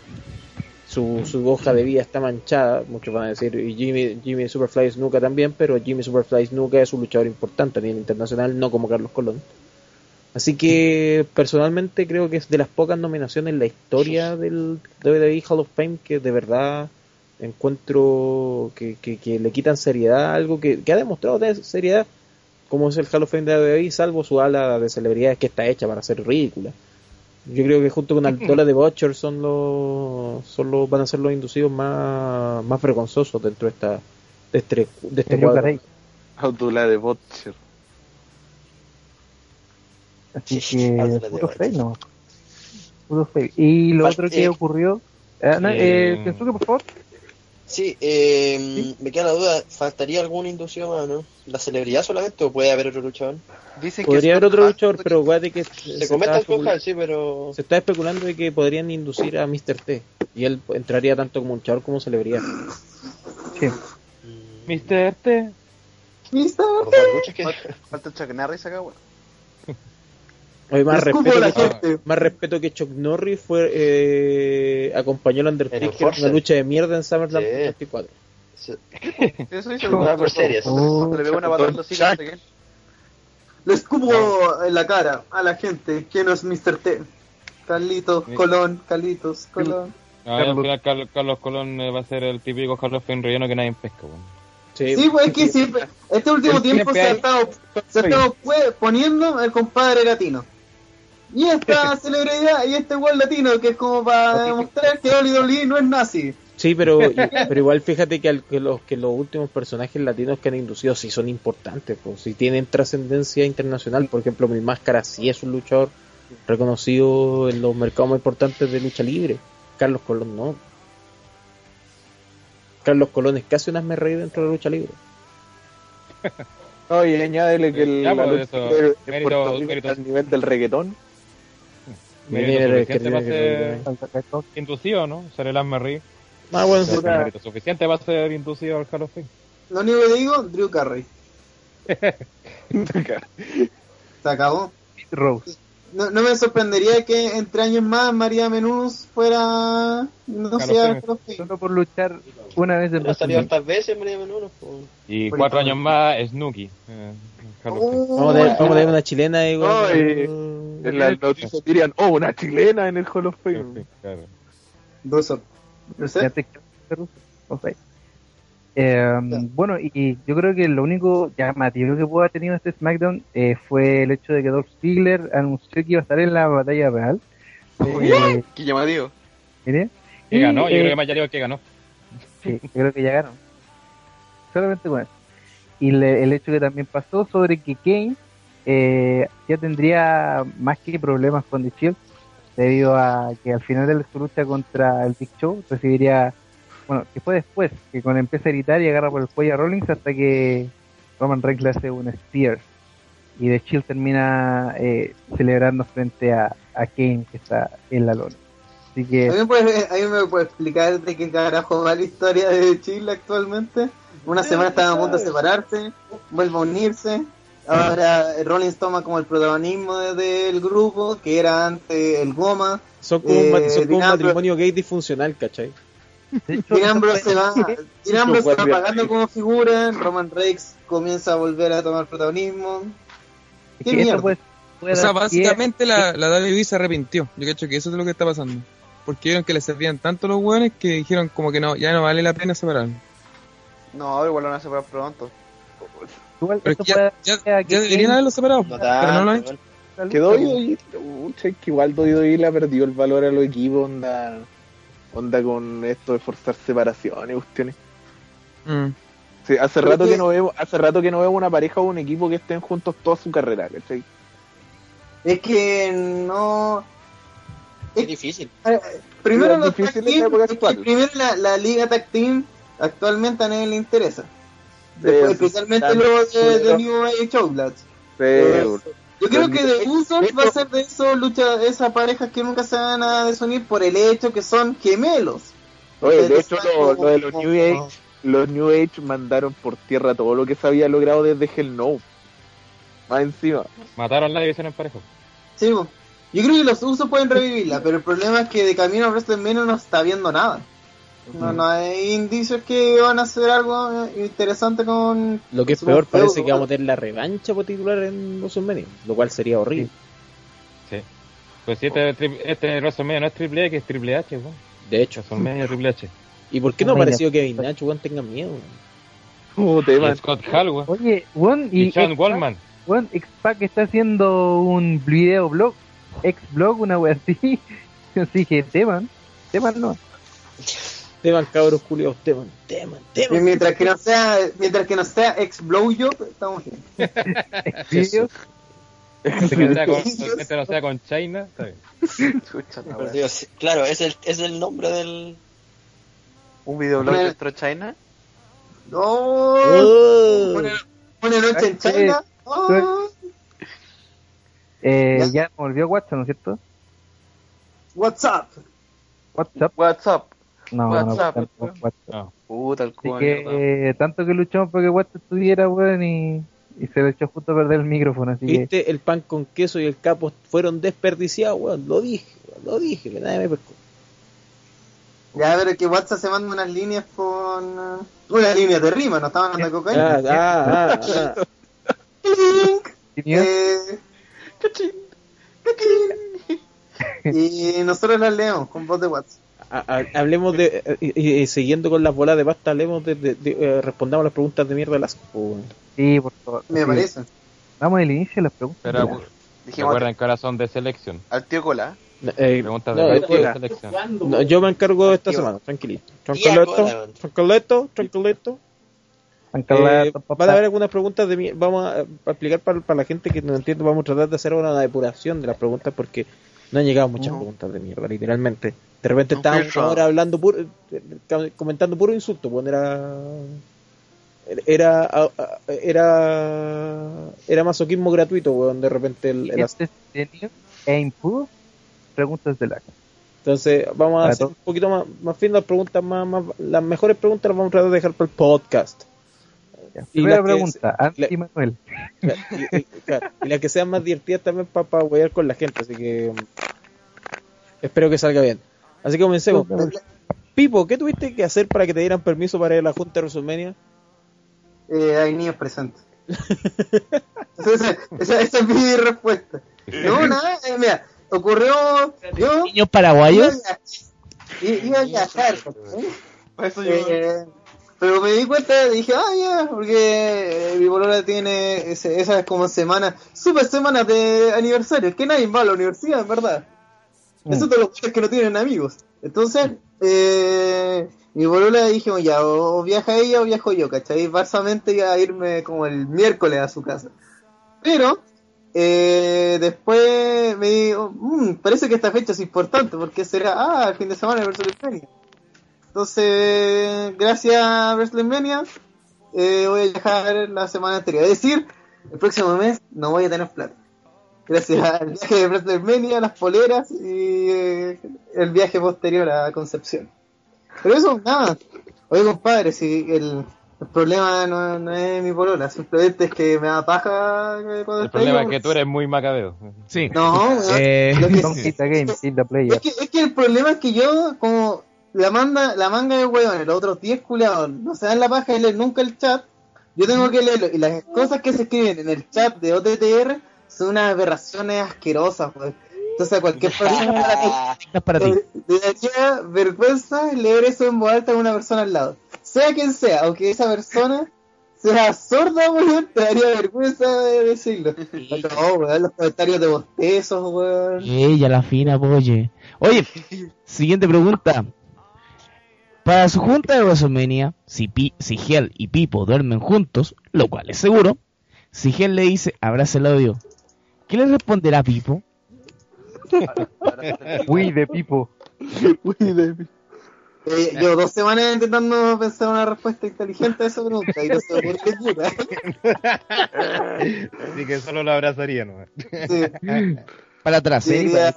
Su, su hoja de vida está manchada, muchos van a decir, y Jimmy, Jimmy Superfly Snuka también, pero Jimmy Superfly Snuka es un luchador importante a nivel internacional, no como Carlos Colón. Así que personalmente creo que es de las pocas nominaciones en la historia del WWE Hall of Fame que de verdad encuentro que, que- le quitan seriedad a algo que, que ha demostrado tener seriedad como es el Hall of Fame de WWE, salvo su ala de celebridades que está hecha para ser ridícula. Yo creo que junto con Altola de Butcher son los, son los van a ser los inducidos más, más vergonzosos dentro de esta de este, de este cuadro. Autula de Butcher. Así que, puro fail, no. Puro fail. Y lo otro que eh, ocurrió. Eh, no, eh, eh, Kensuke, por favor. Sí, eh, me queda la duda, ¿faltaría alguna inducción más, no? ¿La celebridad solamente o puede haber otro luchador? Dicen Podría haber otro luchador, pero que Se comenta el especul- Coja, sí, pero... se está especulando de que podrían inducir a Mr. T y él entraría tanto como luchador como celebridad. Sí. Mr. T. Mr. Falta Chuck Norris acá, weón. Oye, más respeto, a la que, gente. más respeto que Chuck Norris fue eh, acompañó al Undertaker en una lucha de mierda en SummerSlam Sí. 24. Eso hizo Una por series. Cuando le una escupo en la cara a la gente quién es Mr. T. Carlitos, Sí. Colón, Carlitos, Colón. No, al final Carlos, Carlos Colón eh, va a ser el típico Carlos Finn relleno que nadie pesca, bueno. Sí, pues es que siempre, este último El tiempo se ha estado, se ha estado pues, poniendo el compadre latino. Y esta celebridad y este igual latino que es como para demostrar que WWE no es nazi. Sí, pero, pero igual fíjate que, al- que los, que los últimos personajes latinos que han inducido sí son importantes, pues, si tienen trascendencia internacional. Por ejemplo, Mil Máscara sí es un luchador reconocido en los mercados más importantes de lucha libre. Carlos Colón no. Carlos Colón es casi un asme rey dentro de la lucha libre. No, y añádele que el, la pues, lucha eso, libre en mérito- Puerto Rico mérito. está al nivel del reggaetón. Suficiente para tiene ser inducido, ¿no? Ser el rey. Ah, bueno, suficiente para ser inducido al Hall of Fame. Lo único que digo, Drew Carrey. Se acabó. Rose. No, no me sorprendería que entre años más María Menús fuera. No sea. Solo por luchar una vez en Ha salido hartas veces, María Menudo. pues. Y Por cuatro años más, Snooki. eh, Fame. Vamos a tener, una chilena igual. No, y en la noticia dirían, oh, una chilena en el Hall of Fame. Claro. Russo. Ya Eh, bueno, y yo creo que lo único llamativo que pudo haber tenido este SmackDown eh, fue el hecho de que Dolph Ziggler anunció que iba a estar en la batalla real. Eh, Qué llamativo. mire. Que Y, ganó, yo eh, creo que más ya digo que ganó. Sí, yo creo que ya ganó. Solamente con eso. Y le- el hecho que también pasó sobre que Kane eh, ya tendría más que problemas con The Shield, debido a que al final de su lucha contra el Big Show recibiría, bueno, que fue después, que cuando empieza a gritar y agarra por el cuello a Rollins hasta que Roman Reigns le hace un Spear. Y The Shield termina eh, celebrando frente a, a Kane, que está en la lona. Así que... ¿Alguien, puede, ¿Alguien me puede explicar de qué carajo va la historia de Chile actualmente? Una semana estaban a punto de separarse, vuelve a unirse. Ahora eh, Rollins toma como el protagonismo de- del grupo, que era antes el Goma. Son como, un, ma- Eh, son como un matrimonio gay disfuncional, ¿cachai? Dean Ambrose se va, Dean Ambrose se va apagando como figura, Roman Reigns comienza a volver a tomar protagonismo. ¿Qué mierda? puede, puede O sea, básicamente la, la WWE se arrepintió. Yo cacho que eso es lo que está pasando. Porque vieron que les servían tanto los hueones que dijeron como que no, ya no vale la pena separarlos. No, igual lo van a separar pronto. Igual Pero ya, ya que deberían haberlo separado, No pero no lo han hecho. Que es que igual WWE le ha perdido el valor a los equipos, onda, onda con esto de forzar separaciones y cuestiones. Mm. Sí, hace rato que- que no vemos, hace rato que no vemos una pareja o un equipo que estén juntos toda su carrera, ¿cachai? Es que no. Es difícil. Eh, Primero, Es los difícil tag en la team, época es que actual. primero la, la liga tag team actualmente a nadie le interesa. Después, Sí, especialmente luego de, de New Age Outlaws. Sí. Yo creo que de Usos va a ser de esos lucha, esas parejas que nunca se van a desunir por el hecho que son gemelos. Oye, de hecho, lo, de los New Age, los New Age mandaron por tierra todo lo que se había logrado desde Hell No. Más encima. Mataron la división en pareja. Sí, yo creo que los Usos pueden revivirla, pero el problema es que de camino a WrestleMania no está viendo nada. No, no hay indicios que van a hacer algo eh, interesante con... Lo que es peor, parece que vamos a tener la revancha por titular en WrestleMania, lo cual sería horrible. Sí. Pues si este, este WrestleMania no es Triple H, es Triple H, weón. De hecho. WrestleMania Triple H. ¿Y por qué no ha parecido Kevin Nacho, weón, tenga miedo? Y tema. Scott Hall, weón. Oye, weón, y, Y Sean Wallman. weón, X-Pac está haciendo un video blog, ex-blog, una wea así. Yo dije, teman, teman no. Teman cabros culiados, teman, teman, Y teman. mientras que no sea, mientras que no sea ex blowjob, estamos bien. Videos, Que sea con, solamente no sea con China, está bien. Chucha. Dios, claro, es el, es el nombre del. Un videoblog Una- de China. No, Oh. una, una noche en China. Oh. eh, Ya. ya volvió WhatsApp, ¿no es cierto? WhatsApp. WhatsApp. WhatsApp. No, WhatsApp. no, tampoco WhatsApp. No. Puta, el Así cubo de que eh, tanto que luchamos para que WhatsApp estuviera, weón, y, y se le echó justo a perder el micrófono, así que... ¿Viste? El pan con queso y el capo fueron desperdiciados, weón. Lo dije, weón, lo dije, que nadie me pescó. Ya, pero que WhatsApp se manda unas líneas con. uh, unas líneas de rima, no estaban dando Ah, cocaína. ah, ah, ah. Eh, cachín, cachín. y nosotros las leemos con voz de WhatsApp. Ha- ha- hablemos de, eh, siguiendo con las bolas de pasta, hablemos de, de- de- eh, respondamos las preguntas de mierda de las. Sí, por favor. Me Sí. parece. Vamos al inicio de las preguntas. Pero. ¿se Dijimos acuerdan que ahora son de selección? al tío Cola. Eh, Preguntas no, de, de selección. no, yo me encargo esta Tío. semana, tranquilito. Tranquilito, tranquilito. Ancalada, Eh, papá. van a haber algunas preguntas de mí. Vamos a, a explicar para, para la gente que no entiende. Vamos a tratar de hacer una depuración de las preguntas porque no han llegado muchas No. preguntas de mierda, literalmente. De repente No, estábamos pero- ahora hablando puro, eh, comentando puro insulto. Bueno, era. Era, era, era masoquismo gratuito, weón, de repente el, el Este e impuro preguntas de la Entonces, vamos a hacer todo. un poquito más, más fin las preguntas más, más, las mejores preguntas las vamos a tratar de dejar para el podcast. Ya. Primera las que pregunta, se- Anti Manuel. y, y- claro, y las que sean más divertidas también para pa huear con la gente, así que um, espero que salga bien. Así que comencemos. Pipo, ¿qué tuviste que hacer para que te dieran permiso para ir a la Junta de WrestleMania? Eh, hay niños presentes. esa, esa- esa es mi respuesta. No, nada, eh, mira, ocurrió. Yo ¿Niños paraguayos? iba a- iba a viajar. ¿eh? Para eso yo. Pero me di cuenta, dije, ah, ya, porque eh, mi polola tiene ese- esas como semanas, super semanas de aniversario, que nadie va a la universidad, en verdad. Eso de los que no tienen amigos. Entonces, eh, mi polola dije, ya, o, viaja ella o viajo yo, ¿cachai? Barsamente iba a irme como el miércoles a su casa. Pero, eh, después me digo, "Mm, parece que esta fecha es importante, porque será, ah, el fin de semana de WrestleMania. Entonces, gracias a WrestleMania, eh, voy a viajar la semana anterior. Es decir, el próximo mes no voy a tener plata. Gracias al viaje de WrestleMania, las poleras y eh, el viaje posterior a Concepción. Pero eso, nada. Oye, compadre, si el, El problema no, no es mi polola, simplemente es que me da paja eh, cuando El problema ahí, es que tú eres muy macabeo. Sí. No, weón. Eh, Lo que sí- game, es, que, es que el problema es que yo, como la manda, la manga de huevones, los otros 10 culiados, no se dan la paja de leer nunca el chat, yo tengo que leerlo. Y las cosas que se escriben en el chat de OTTR son unas aberraciones asquerosas, weón. Entonces a cualquier persona Es para ti. le daría vergüenza leer eso en voz alta a una persona al lado. Sea quien sea, aunque esa persona sea sorda, weón, te daría vergüenza de decirlo. No, weón, los comentarios de bostezos, weón. Ella, la fina, oye. Oye, siguiente pregunta. Para su junta de WrestleMania, si, Pi, si Hell y Pipo duermen juntos, lo cual es seguro, si Hell le dice abraza el odio, ¿qué le responderá Pipo? Uy, de Pipo. Eh, llevo dos semanas intentando pensar una respuesta inteligente a esa pregunta y no sé por qué puta. Así que solo lo abrazaría, ¿no? Sí. Para atrás, Yo ¿eh? diría,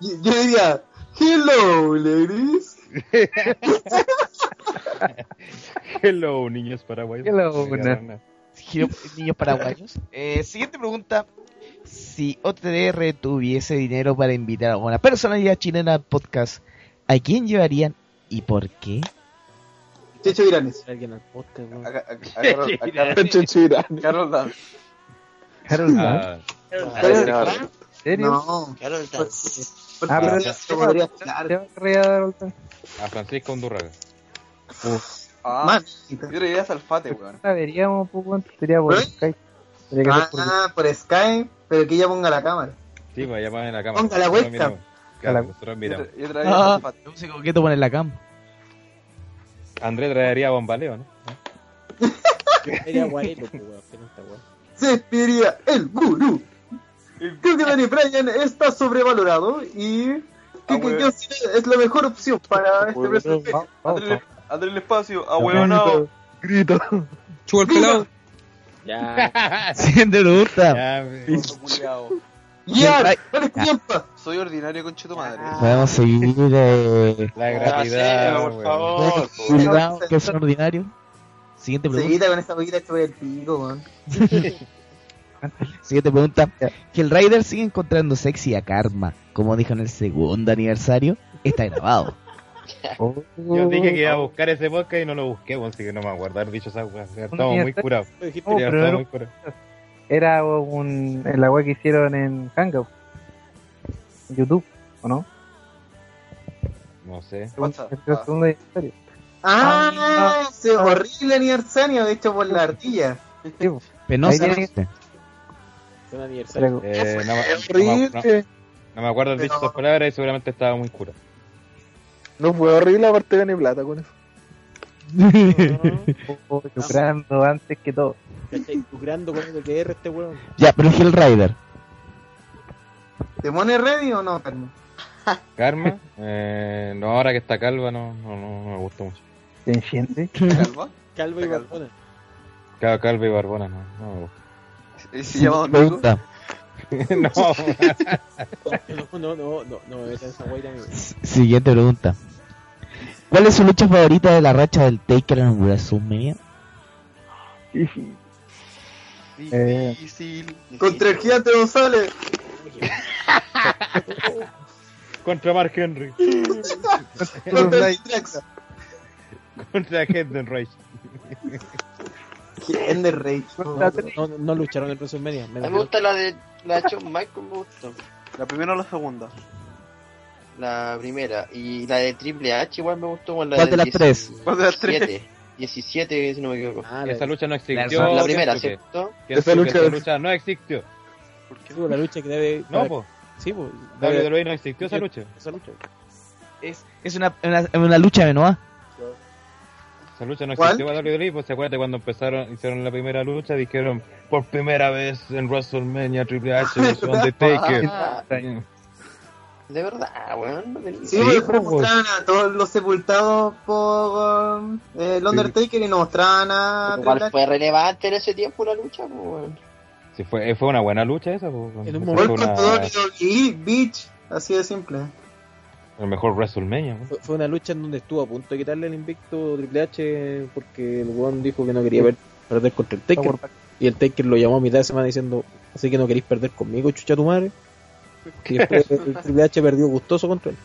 yo yo diría, hello, ladies. Hello, niños paraguayos. Hello, Me na. agarran Giro- niños paraguayos. Eh, siguiente pregunta. Si OTR tuviese dinero para invitar a una personalidad chilena al podcast, ¿a quién llevarían y por qué? Checho Viranes. Alguien al weón. A, a, a Carol, a Carol, Checho Carol Dance. Carol Ah, ¿En ¿En serio? No. Carol Dance. Ah, pero se podría ¿Te estar. a Francisco Undurraga. Ah, Man. yo le diría Salfate, weón. Veríamos, pues. Sería por ¿Eh? Skype. Ah, por Skype, pero que ella ponga la cámara. Sí, pues allá en la cámara. Ponga la webcam. Claro, La- nosotros Yo miramos. yo traería Ah, Salfate. sé con qué te pones la cam. André traería bombaleo, ¿no? Sería guay, loco, está weón. Se despediría el gurú. Creo que Danny Bryan está sobrevalorado y creo que. John Cena es la mejor opción para este vamos, André, el espacio, vamos. ahueonado. Grito. Chupa el pelado. Ya. Ya, me- Gordo culiao. ¡Ya! Ay. ¡Vale, tiempo! Soy ordinario con tu madre. Podemos seguir eh, la Ya, gratuidad, sí, por favor. cuidado, que son ordinarios. Siguiente pregunta. Seguida con esta poquita esto el pico, weón. Siguiente pregunta. Que el Rider sigue encontrando sexy a Karma, como dijo en el segundo aniversario. Está grabado. Oh. Yo dije que iba a buscar ese podcast y no lo busqué, así que no me acuerdo haber dicho esa. Estamos muy curados. No, estamos era- muy curados. Era un, la web que hicieron en Hangout. En YouTube, ¿o no? No sé. El Ah. segundo aniversario. ¡Ah! Ese horrible aniversario hecho por la ardilla. Penosa. Un aniversario. Eh, no, me- no, no- no me acuerdo el dicho esas palabras y seguramente estaba muy cura. No fue horrible, aparte gané plata con eso. Lucrando antes que todo. Lucrando con el que R este weón. Ya, pero el Rider. ¿Te pones ready o no, Carmen? Karma, eh, no, ahora que está calva, no, no, no, no me gusta mucho. ¿Te ¿Calva? Calvo y barbona. Calva y barbona, no, no me gusta. ¿Y si llama Don Nico? Pregunta. no, No, no, no, no, esa. Siguiente pregunta. ¿Cuál es su lucha favorita de la racha del Taker en WrestleMania? Eh. Difícil. Contra el gigante González. contra Mark Henry, Contra contra Hedden Rage. Ender Rage. No, no, no lucharon en WrestleMania. Mí me gusta la de la de Shawn Michaels, me gustó. ¿La primera o la segunda? La primera. Y la de Triple H igual me gustó. con La ¿Cuál de las tres? ¿Cuál de las tres? 17. 17, si no me equivoco. Ah, Esa lucha no existió. La, la primera. ¿cierto? Esa lucha- esa lucha no existió. sí, pues, la lucha que debe. No, para- pues. Sí, pues. WWE no existió esa lucha. Esa lucha. Es, es una, una, una lucha de Noah. Esa lucha no ¿Cuál? existió para WWE, pues se acuerda cuando empezaron, hicieron la primera lucha, dijeron por primera vez en WrestleMania Triple H vs Undertaker. De verdad, weón. No tenía- Sí, Sí, pues, mostraban a todos los sepultados por eh, el Undertaker y no mostraban a Igual fue relevante en ese tiempo la lucha, pues, weón. Sí, fue, fue una buena lucha esa. pues, En un con una- todo WWE, bitch. Así de simple. El mejor WrestleMania. Fue, fue una lucha en donde estuvo a punto de quitarle el invicto Triple H porque el weón dijo que no quería ver- perder contra el Taker. Y el Taker lo llamó a mitad de semana diciendo, así que no queréis perder conmigo, chucha tu madre. Y después el Triple H perdió gustoso contra él.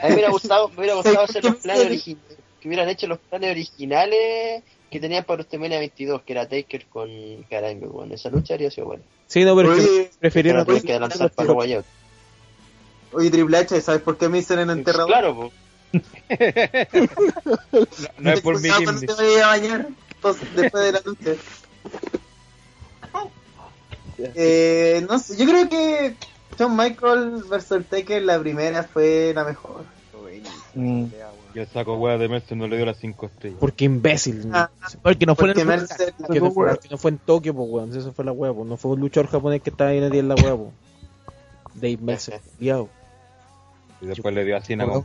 A mí me hubiera gustado, me hubiera gustado hacer los planes originales, que hubieran hecho los planes originales que tenían para WrestleMania 22, que era Taker con Carango, bueno, esa lucha habría sido buena. Sí, no, pero es que prefirieron que para guayados. Oye, Triple H, ¿sabes por qué me dicen en enterrado? Claro, po. No es por mi cuando te vayas a bañar entonces, después de la lucha. Eh, no sé, yo creo que Shawn Michael vs Taker la primera fue la mejor. Mm. Y el saco hueá de Mercer no le dio las 5 estrellas. Porque imbécil. Ah, Porque no fue en porque el Mercer- Que no, fue, porque no fue en Tokio, pues, weón. Esa fue la pues. No fue un luchador japonés que estaba ahí nadie en la pues. Dave culiao. Y después le dio a Cena con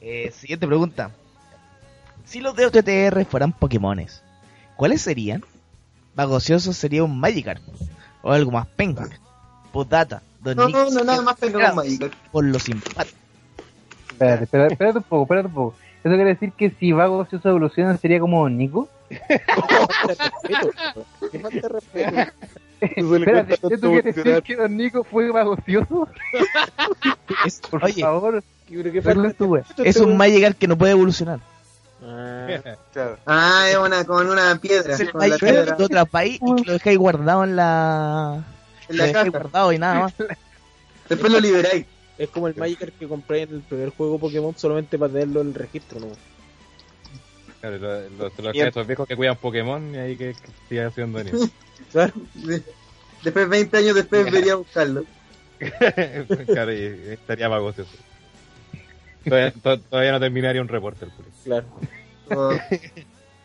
Eh, siguiente pregunta. Si los de OTTR fueran Pokémones, ¿cuáles serían? Bagocioso sería un Magikarp. O algo más penca. Don No, no, no, nada más Era un Magikarp. Por lo simpático. Espérate, espérate, espérate un poco, espérate un poco. ¿Eso quiere decir que si Vago se evoluciona sería como Nico? Qué falta respeto. Espérate, ¿eso quiere decir que Don Nico fue vagocioso? Es- Por oye, favor, creo que tú, güey. es un Magikarp que no puede evolucionar. Ah, Claro. Ah, es una, con una piedra. Es el Con la Magikarp piedra que lo atrapáis y que lo dejáis guardado en la... en Lo la dejáis caja. guardado y nada más. Después lo liberáis. es como el Magikarp que compré en el primer juego Pokémon solamente para tenerlo en el registro, ¿no? Claro, los, los, los esos viejos que cuidan Pokémon y ahí que, que sigue haciendo anime. Claro. Después, 20 años después, vería a buscarlo. claro, y estaría bagocioso. Todavía, to- todavía no terminaría un reporte el culo. Claro. Oh.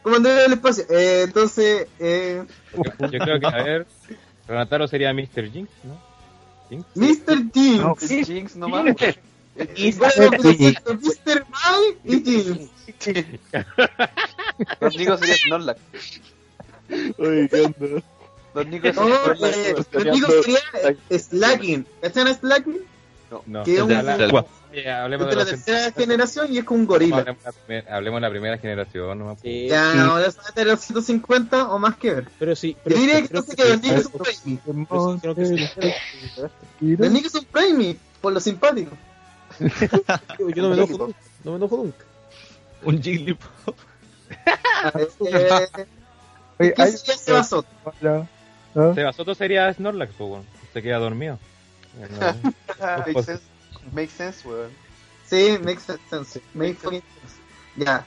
Comandante del espacio. Eh, entonces, eh, Yo, yo creo que, a ver, Renataro sería Mr. Jinx, ¿no? Jinx. Mr. Jinx. No, Jinx nomás. Perfecto, Mr. Mike y Jinx. Don Nico sería Snorlax. Oye, ¿qué onda? Don Nico es No, eh, Snorlax. contigo sería Slacking. ¿Cachan a Slacking? No, Que es un- de la- de Oye, hablemos de de la los tercera generación y es como un gorila. Hablemos de la hablemos de la primera generación nomás. Sí, Ya, ahora se va a tener los 150 o más que ver. pero sí. Pero, diría que creo entonces que Don Nico es un Prime. Don Nico es un Prime, por lo simpático. Yo no me enojo nunca. No me enojo nunca. Un Jigglypuff. Oye, ¿Qué hay- sería Sebasoto? Hola. ¿No? Sebasoto sería Snorlax, pues, weón. Se queda dormido. Makes sense. Makes sense, weón. Sí, makes sense. Make fucking sense. Ya.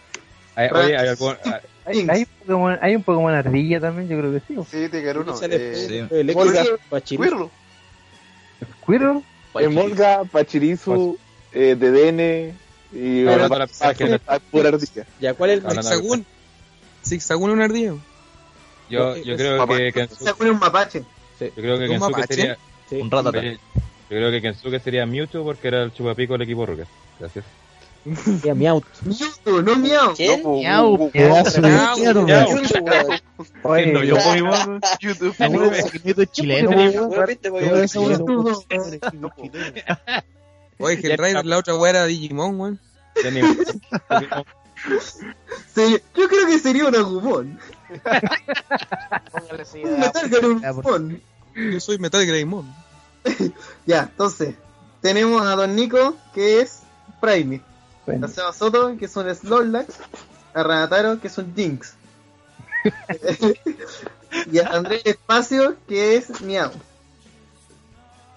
Hay- oye, hay algún. ah, Hay, hay un Pokémon, hay un Pokémon ardilla también, yo creo que sí. ¿o? Sí, Tiger uno. Sale Eh, Electro Pachirisu. Squirrel. ¿Squirrel? Emolga, Pachirisu, eh, Dedenne y generación. ah, pura ardilla. Ya, ¿cuál es el de- Zigzagoon. Zigzagoon es un ardillo. Yo, yo creo que Kensuke, pone un mapache. yo creo que ¿Un Kensuke sería. Sí. Un ratata. Yo creo que Kensuke sería Mewtwo porque era el chupapico del equipo Rocket. Gracias. Ya, Meowth. Mewtwo, no miau. Miau, Miau. Miau. Oye, No, yo Pokémon. YouTube. Es chileno. Oye, Hellraiser, la otra weá era Digimon, weón. Sí, yo creo que sería un Agumon. Póngale así Un Metal Garurumon. Yo soy Metal Greymon. Ya, entonces, tenemos a Don Nico, que es Prime. A Seba Soto, que es un Snorlax. A Ranataro, que es un Jinx. y a Andrés Espacio, que es Miau.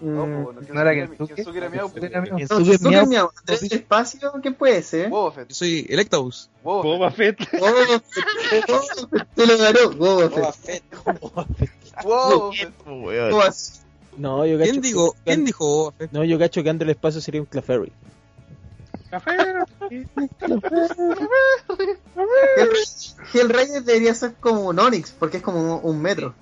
No, Mm, no, ¿No era Kensuke- Kensuke? Era. No, Kensuke Miau. Miau. Andrés Espacio, ¿qué puede ser? Boba Fett. Yo soy Electabuzz. Boba Fett. Boba Fett. Boba Fett, Boba Fett, Se lo ganó, Boba Boba Fett. Fett. Boba Fett. Boba Fett. No, yo cacho. ¿Quién dijo, que- ¿quién dijo Boba Fett? No, yo cacho que André el Espacio sería un Clefairy. Hellraiser- Hellraiser debería ser como un Onix, porque es como un, un metro.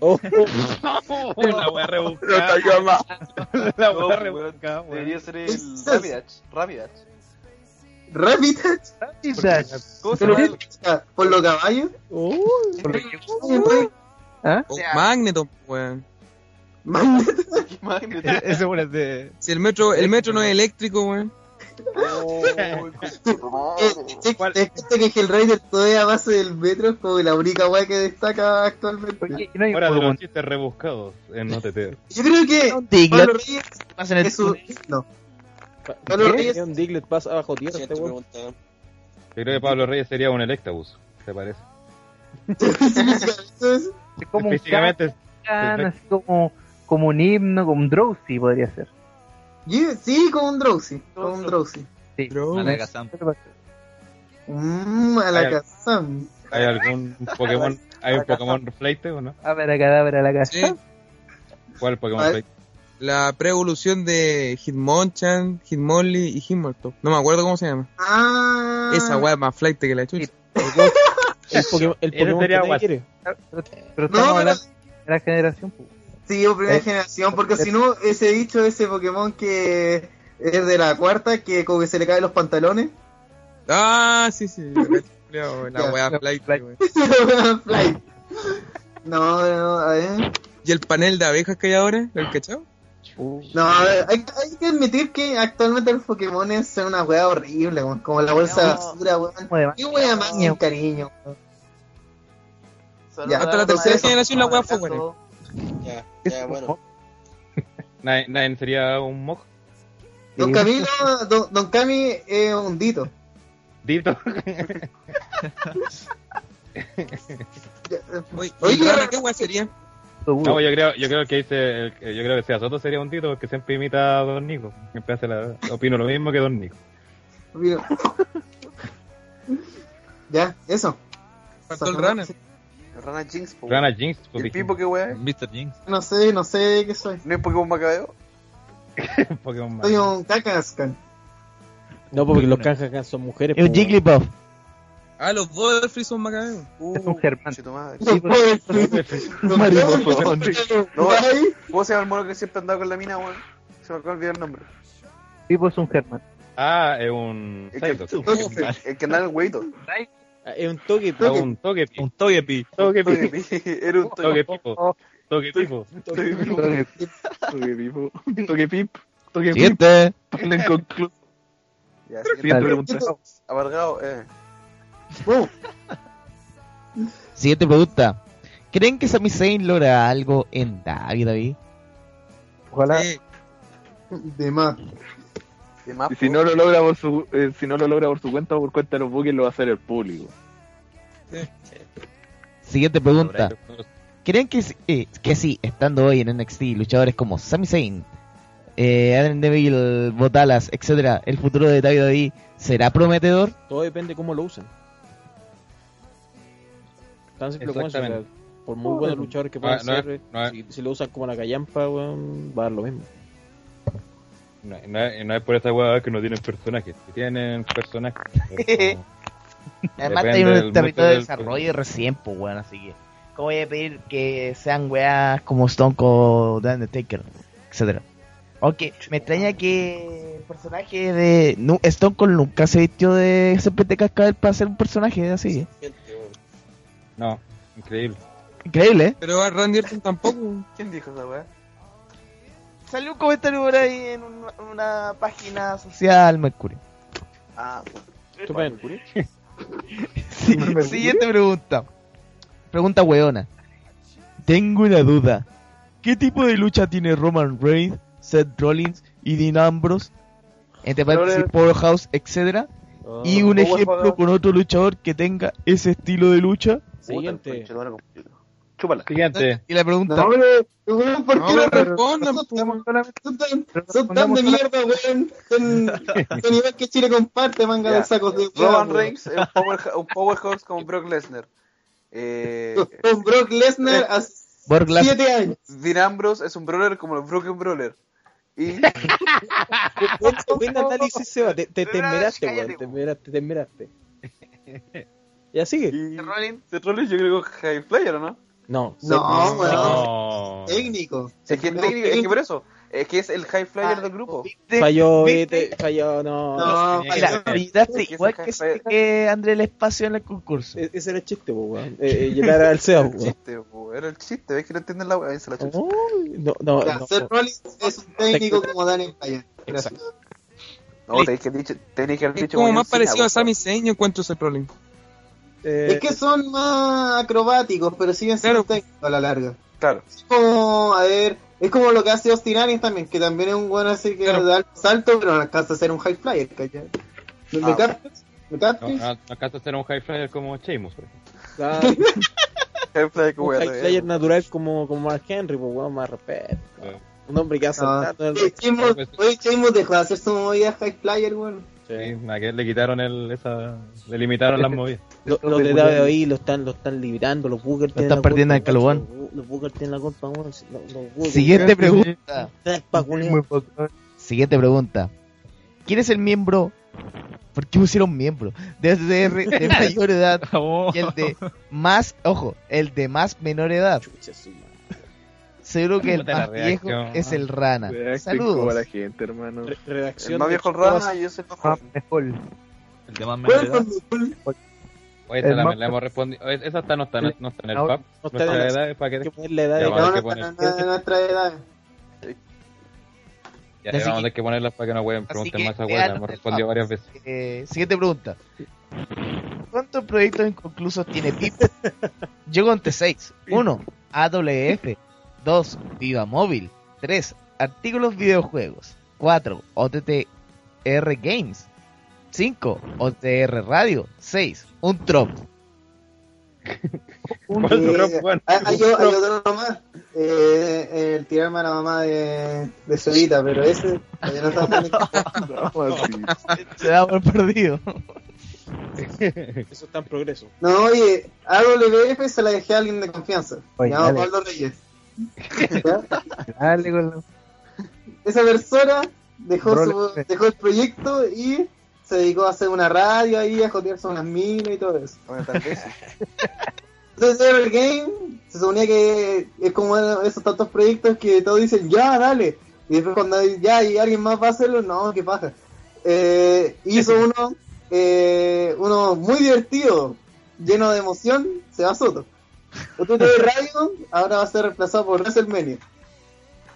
Oh, La wea rebuscada. La No, wea weón. rebuscada, weón. Debería ser el Rapidash. Rapidash. Rapidash, ¿Cómo se llama? por los caballos. oh. ¿Ah? O Magneton, weón. Magneto. Ese bueno es de. Si el metro, el metro no es eléctrico, weón. Es que Hellraiser todavía a base del metro es como la única weá que destaca actualmente. Fuera de los chistes rebuscados en OTT. Yo creo que. Pablo Reyes Pasa en el es su... No. Pablo. Reyes Un Diglett pasa bajo tierra, este. Yo creo que Pablo Reyes sería un Electabuzz, ¿te parece? Es como un can, así como, como un himno, como un drowsy podría ser. Yeah, sí, como un Drowsy. Como un Drowsy. Sí. Alakazam. Mmm, a la Hay al- Kazam. ¿Hay algún Pokémon, hay un Pokémon Flight o no? A ver, a cadáver a la casa. Sí. ¿Cuál Pokémon Flight? La pre-evolución de Hitmonchan, Hitmonlee y Hitmolto. No me acuerdo cómo se llama. Ah. Esa weá es más flight que la chucha. El Pokémon, el Pokémon que quiere. Pero, pero No, estamos pero- hablando de la generación. pues. Sí, o primera Eh, generación, porque si no, ese dicho, ese Pokémon que es de la cuarta, que como que se le caen los pantalones. Ah, sí, sí. La, cacho, culiao, la weá flight, weón. No, no, a ver. ¿Y el panel de abejas que hay ahora? ¿Lo has cachado? No, a ver, hay, hay que admitir que actualmente los Pokémon son una wea horrible, weón, como la bolsa de basura, weón. Qué wea más cariño, weón. Ya, Hasta la tercera generación la weá fue buena. Ya, ya, bueno. ¿Nadie, nadie sería un Mog? Don Camilo, don, don Cami es un dito. Dito. Oye, Oye, ¿y Rana qué weá sería? No, yo creo, yo creo que dice, el- yo creo que sea Soto sería un Tito porque siempre imita a Don Nico. Siempre hace la, opino lo mismo que Don Nico. Ya, eso. Faltó el Rana. Rana Jinx, po. Rana Jinx, pues, ¿Y el dijimos. Pipo qué weá? es? Mr. Jinx. No sé, no sé qué soy. ¿No es Pokémon Macabeo? Pokémon Soy Mago. un Kakaskan. No, porque los Kangaskhan son mujeres. Es un po, Jigglypuff. Ah, los Butterfree son macabeos. Es un Germán. Tu madre. Sí, No, ¿Cómo se llama el mono que siempre andaba con la mina, weón? Se me acaba de olvidar el nombre. Tipo es un Germán. Ah, es un El que, el que andaba en el. Es un toque. Ah, un Togepi. Un Togepi. Togepi. Era un toque. Togepipo. Togepipo. Togepipo. Togepip. Togepip. Siguiente. Página inconclusa. Ya, Siguiente siguiente pregunta. Abargado, eh. Siguiente pregunta. ¿Creen que Sami Zayn logra algo en David, David? Ojalá. De más. Y si no lo logra por su, eh, si no lo logra por su cuenta o por cuenta de los buques, lo va a hacer el público. Siguiente pregunta. ¿Creen que, si- eh, que sí, estando hoy en NXT, luchadores como Sami Zayn, eh, Adam Neville, Botalas, etcétera, el futuro de David será prometedor? Todo depende cómo lo usen. Tan simple como eso. por muy buenos luchadores que puedan No, no es- ser, no si, si lo usan como la callampa, weón, va a dar lo mismo. No, no es, no es por esa hueá que no tienen personajes. Si tienen personajes. es como- Además, del un territorio de del- desarrollo recién, pues, weón, así que. ¿Cómo voy a pedir que sean weas como Stone Cold, The Undertaker, etcétera? Aunque me extraña que el personaje de. nu- Stone Cold nunca se vistió de serpiente cascabel para ser un personaje así. No, increíble. Increíble, ¿eh? Pero a Randy Orton tampoco. ¿Quién dijo esa weá? Salió un comentario por ahí en una, una página social, Mercurio. Ah, Estupendo. Sí, siguiente pregunta. Pregunta weona. Tengo una duda. ¿Qué tipo de lucha tiene Roman Reigns, Seth Rollins y Dean Ambrose? Entre paréntesis. Powerhouse, etcétera. y un ejemplo con otro luchador que tenga ese estilo de lucha. Siguiente. Chúpala. Siguiente. Y la pregunta. No, weón, ¿por qué No, no respondan, Son- pues. Son tan, son tan de mierda, weón. Son, son igual que Chile comparte, manga de sacos de Roman. Reigns es un, power, un powerhouse como Brock Lesnar. Eh, Con Brock Lesnar hace Lesnar. 7 años. Dean Ambrose es un brawler como los Broken Brawler. Y Buen, análisis, Seba. Te, te, te esmeraste, Cállate, weón. Te esmeraste, te esmeraste. Ya sigue. y Seth Rollins yo creo que es high player, ¿o no? No, No, weón. No. Técnico. Es que, es técnico, es que por eso, Es que es el high flyer del grupo. Falló, ¿Viste? viste, falló, no. No, Mira, Es que igual que, jefe- que André el Espacio en el concurso. E- Ese era el chiste, po, weón. Eh, eh, llegar al SEA, Era el chiste, po, era el chiste. ¿Ves que no entienden la weá? Se la chucha. No, no, no. Seth Rollins es un técnico como Daniel Bryan. Gracias. No, tenéis que, dicho, tenéis que haber Es dicho como John más parecido a. Sami Zayn en cuanto a problema. Eh, Es que son más acrobáticos, pero siguen siendo técnicos a la larga. Claro. Es como, a ver, es como lo que hace Austin Aries también, que también es un bueno así que da alto salto, pero no alcanza a ser un high flyer, ¿cachai? ¿Me Ah. captas? ¿Me No, captas? no, no alcanza a ser un high flyer como Sheamus. por ejemplo. Claro. High flyer que Un high de- flyer natural como, como Mark Henry, pues weón, más respeto. Un hombre que hace Ah. tanto Oye, Sheamus- dejó de hacer su movida high flyer, weón. Sí, a que le quitaron el, esa, le limitaron las movidas. Los, los de WWE lo están, lo están librando, los Booker tienen están la perdiendo culpa, en Calubán. Los Booker tienen la culpa. Los- los Siguiente pregunta. Siguiente pregunta. ¿Quién es el miembro? ¿Por qué pusieron miembro? De SDR de mayor edad y el de más, ojo, el de más menor edad. Seguro que el la más viejo es el Rana. Saludos. la gente, hermano. redacción El más viejo el Rana y yo soy el mejor. Mejor. El de más ¿Cuál menor edad. Oye, esa la, más- le hemos respondido. Esa está, no está, en- no está en el No, PAP. no está Nuestra en la- edad es para que que. poner la edad Ya vamos a No, no está de nuestra edad. Ya Así vamos a que- tener que ponerlas para que no preguntar que más véanlo weá. Hemos respondido PAP. varias veces. Eh, siguiente pregunta. ¿Cuántos proyectos inconclusos tiene PIP? Yo conté 6. 1. AWF. 2. Viva Móvil. 3. Artículos videojuegos. 4. OTTR Games. 5. OTR Radio. 6. Un trop. ¿Cuál Eh, drop, weón? hay, hay o- hay otro nomás. Eh, el tirarme a la mamá de, de Solita, pero ese no está tan Se da por perdido. Eso está en progreso. No, oye, AWF se la dejé a alguien de confianza. Oye, dale. Pablo Reyes. ¿Ya? Dale con la- Esa persona dejó, su, dejó el proyecto y se dedicó a hacer una radio ahí, a jotearse unas minas y todo eso. Bueno, tal vez sí. Entonces el game se suponía que es como esos tantos proyectos que todos dicen, ya, dale. Y después cuando ya y alguien más va a hacerlo, no, qué paja. Eh, hizo uno, eh, uno muy divertido, lleno de emoción, se va Soto. Otro de radio ahora va a ser reemplazado por WrestleMania.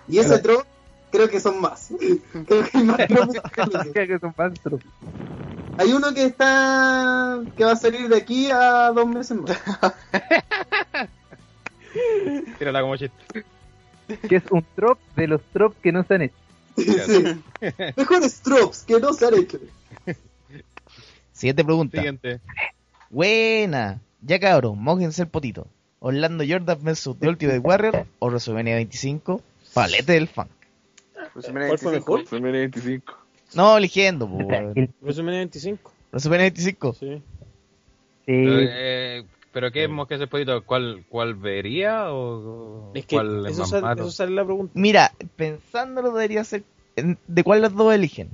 Y ese tro creo que son más. creo que hay más tropos que son monstruos. Hay uno que está que va a salir de aquí a dos meses más. Tírala como chiste. Que es un trop de los trop que no se han hecho. Sí. Mejores tropes que no se han hecho. Siguiente pregunta. Siguiente. Buena. Ya cabros, mójense el potito. Orlando Jordan versus The Ultimate Warrior o WrestleMania 25. Palete del funk. WrestleMania ¿Cuál fue 25. mejor? WrestleMania 25. No, eligiendo, weón. WrestleMania 25. WrestleMania 25. Sí. Pero, Sí. eh, ¿Pero qué hemos que hacer poquito? ¿Cuál, ¿Cuál vería o Es que cuál es eso más sale, eso sale la pregunta. Mira, pensándolo debería ser... ¿De cuál las dos eligen?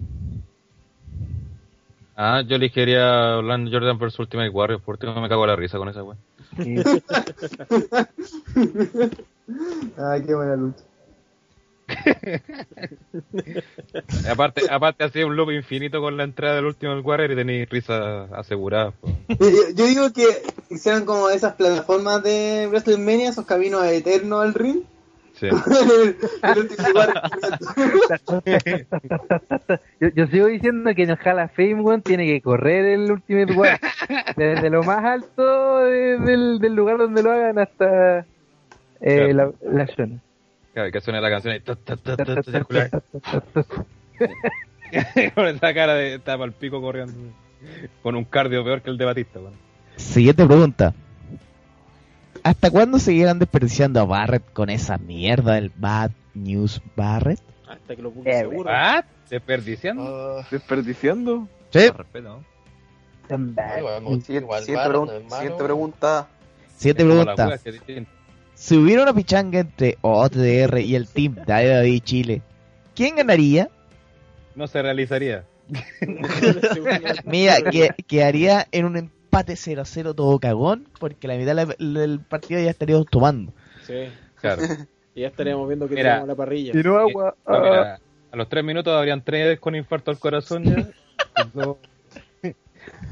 Ah, yo elegiría Orlando Jordan vs Ultimate Warrior. Por último me cago en la risa con esa weá. Ay, qué buena lucha. aparte, aparte hacía un loop infinito con la entrada del Ultimate Warrior y tenéis risa asegurada. yo digo que hicieron como esas plataformas de WrestleMania, esos caminos eternos al ring. Sí. Yo, yo sigo diciendo que en el Hall of Fame, weón, tiene que correr el Ultimate Warrior. Desde lo más alto de- del, del lugar donde lo hagan hasta eh, la, la zona. Claro, que suena la canción y... con esa cara de tapa el pico corriendo. Con un cardio peor que el de Batista. weón. Siguiente pregunta. ¿Hasta cuándo seguirán desperdiciando a Barrett con esa mierda del Bad News Barrett? Hasta que lo busque Eh, seguro. ¿Ah? ¿Desperdiciando? ¿Desperdiciando? Sí. Con respeto. Siguiente, Igual, siguiente pregunta. Siguiente pregunta. Si hubiera una pichanga entre OTDR y el team de AEW Chile, ¿quién ganaría? No se realizaría. Mira, que quedaría en un empate 0-0 todo cagón, porque la mitad del partido ya estaríamos tomando. Sí. Claro. Y ya estaríamos viendo que Mira. tenemos la parrilla. Eh, no, mira, a los tres minutos habrían tres con infarto al corazón ya. dos,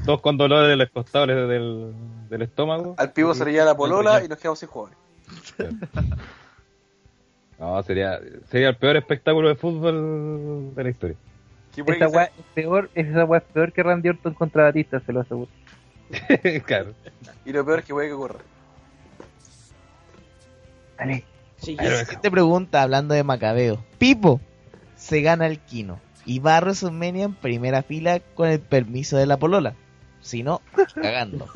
dos con dolores de los costados del, del estómago. Al pivo se le lleva la polola y nos quedamos sin jugadores. No, sería, sería el peor espectáculo de fútbol de la historia. Esa weá es peor, esa weá es peor que Randy Orton contra Batista, se lo aseguro. claro. Y lo peor es que puede que ocurra. Dale. Siguiente pregunta hablando de Macabeo. Pipo se gana el Kino y va a WrestleMania en primera fila con el permiso de la polola. Si no, cagando.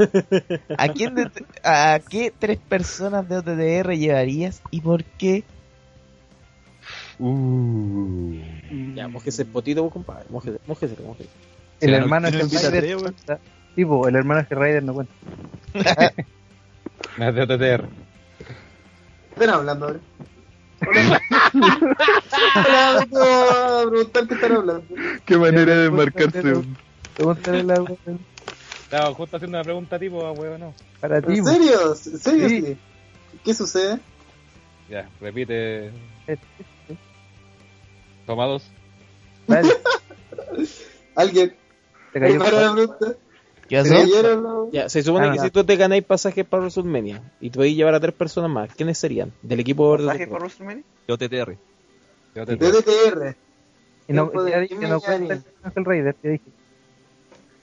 ¿A, quién de- ¿A qué tres personas de OTTR llevarías y por qué? Ya, mojese el potito, compadre. Mojese, mojese, mojese. El hermano Rider weón. cuenta. Tipo, el hermano de Rider no cuenta. Es de OTTR. Están hablando ahora. Hola, a preguntar qué están hablando. Qué manera de marcarse. Pregúntale la. Estaba justo haciendo una pregunta tipo, ah, weón, no. Para ti. ¿En serio? ¿En serio? Sí. sí? ¿Qué sucede? Ya, repite. Toma dos. ¿Alguien? Te cayó ¿Prepara un- la pregunta? ¿Qué ¿Se cayeron los- Ya, se supone Ah, que no. si tú te ganáis pasajes para WrestleMania y te podéis llevar a tres personas más, ¿quiénes serían? Del equipo de ¿Pasaje para WrestleMania? OTTR. De TTR. Y no, Tiempo de ya dije, no y cuenta Ani. el Raider, te dije.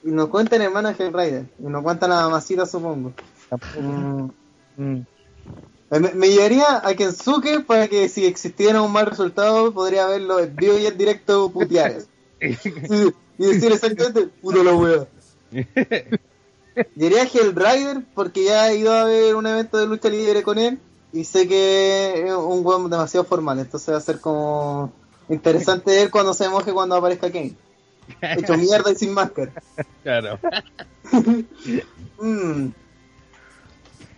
Y nos cuentan hermanos Hell Rider. Y nos cuentan a Masita, supongo. Mm, Mm. Me, me llevaría a Kensuke para que si existiera un mal resultado podría verlo en vivo y en directo putear. Y decir exactamente, puto la wea. Llevaría a Hell Rider porque ya he ido a ver un evento de lucha libre con él y sé que es un weón demasiado formal, entonces va a ser como interesante ver cuando se moje cuando aparezca Kane. Hecho mierda y sin máscara. Claro. Mm.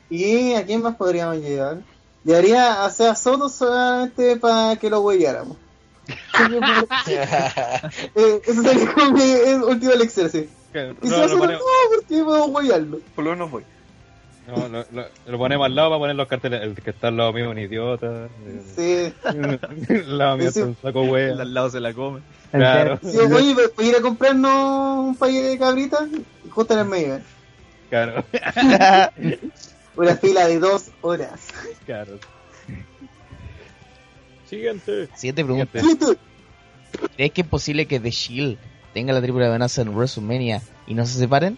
¿Y a quién más podríamos llevar? Llevaría a Seba Soto solamente para que lo huelláramos. eh, eso sería como mi última lección, sí. Claro, Y no, Seba lo Soto pone- no, porque podemos huellarlo. Por lo menos voy. No, lo, lo- lo ponemos al lado para poner los carteles. El que está al lado mío es un idiota. Sí. al lado mío es un saco wea. Al lado se la come. Claro. Sí, oye, pues, para ir a comprarnos un paquete de cabritas, justo en el medio. ¿eh? Claro. Una fila de dos horas. Claro. Siguiente. Siguiente pregunta. Siguiente. ¿Crees que es posible que The Shield tenga la triple amenaza en WrestleMania y no se separen?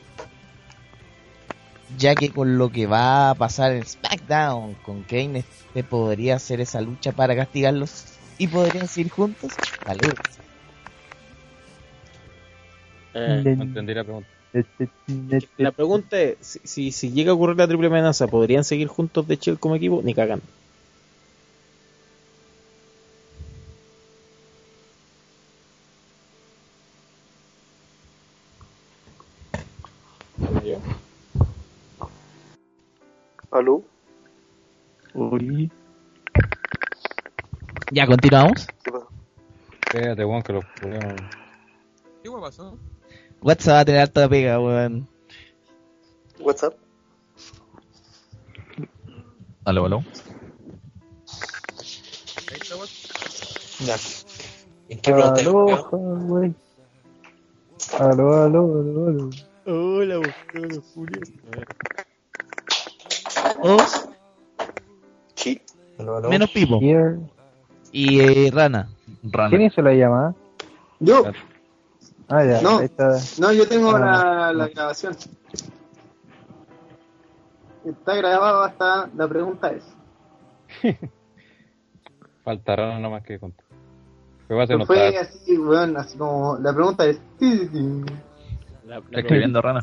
Ya que con lo que va a pasar en SmackDown con Kane, este podría hacer esa lucha para castigarlos y podrían seguir juntos. Saludos. Eh, No entendí la pregunta. la pregunta es, si, si, si llega a ocurrir la triple amenaza, ¿podrían seguir juntos de Chill como equipo? Ni cagan. ¿Aló? Uy. Ya, continuamos. Espérate, weón, que los problemas. ¿Qué me pasó? WhatsApp va a tener harta pega, weón. WhatsApp. Aló, aló. Ya. Aló. Aló, aló, aló, aló. Hola, Julio. Dos, Sí. menos Pipo. Here. Y eh, Rana. ¿Quién hizo la llamada? Yo. Ah, ya. No. Ahí está. No, yo tengo Ah. la, la grabación. Está grabado hasta la pregunta es. Falta raro nomás que contar. Fue Fue así, weón, así como la pregunta es. Está escribiendo rana.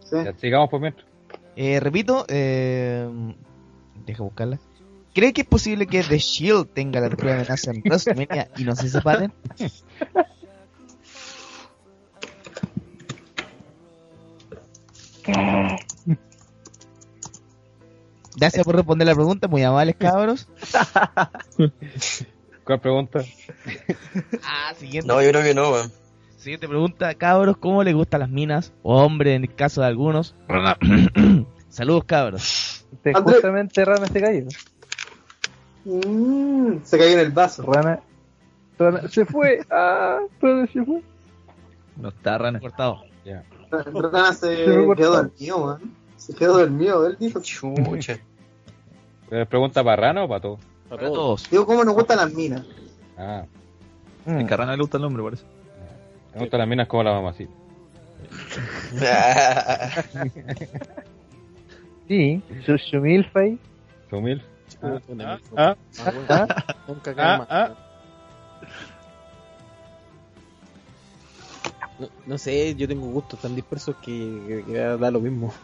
Sí. Ya, sigamos por mientras. Eh, repito, eh, deja buscarla. ¿Cree que es posible que The Shield tenga la triple amenaza en WrestleMania y no se separen? Gracias por responder la pregunta, muy amables cabros. ¿Cuál pregunta? Ah, siguiente. No, yo creo que no, weón. Siguiente pregunta, cabros, ¿cómo les gustan las minas? O hombre, en el caso de algunos. Saludos, cabros. Este, justamente Rana se cayó. Mm, se cayó en el vaso. Rana, Rana se fue. Ah, Rana se fue. No está rana. Cortado. Ya. Rana se Se quedó cortó. dormido, weón. Se quedó dormido, él dijo. Chucha. ¿Pero pregunta para Rana o para todos? Para todos. Digo, ¿cómo nos gustan las minas? Ah, Es que a rana le gusta el nombre, parece. Me gustan las minas como la mamacita. Sí, su, su milfay. ¿Su? Ah, Ah, ah, Ah, Nunca ah, calma. ah. No, no sé, yo tengo gustos tan dispersos que, que- que da lo mismo.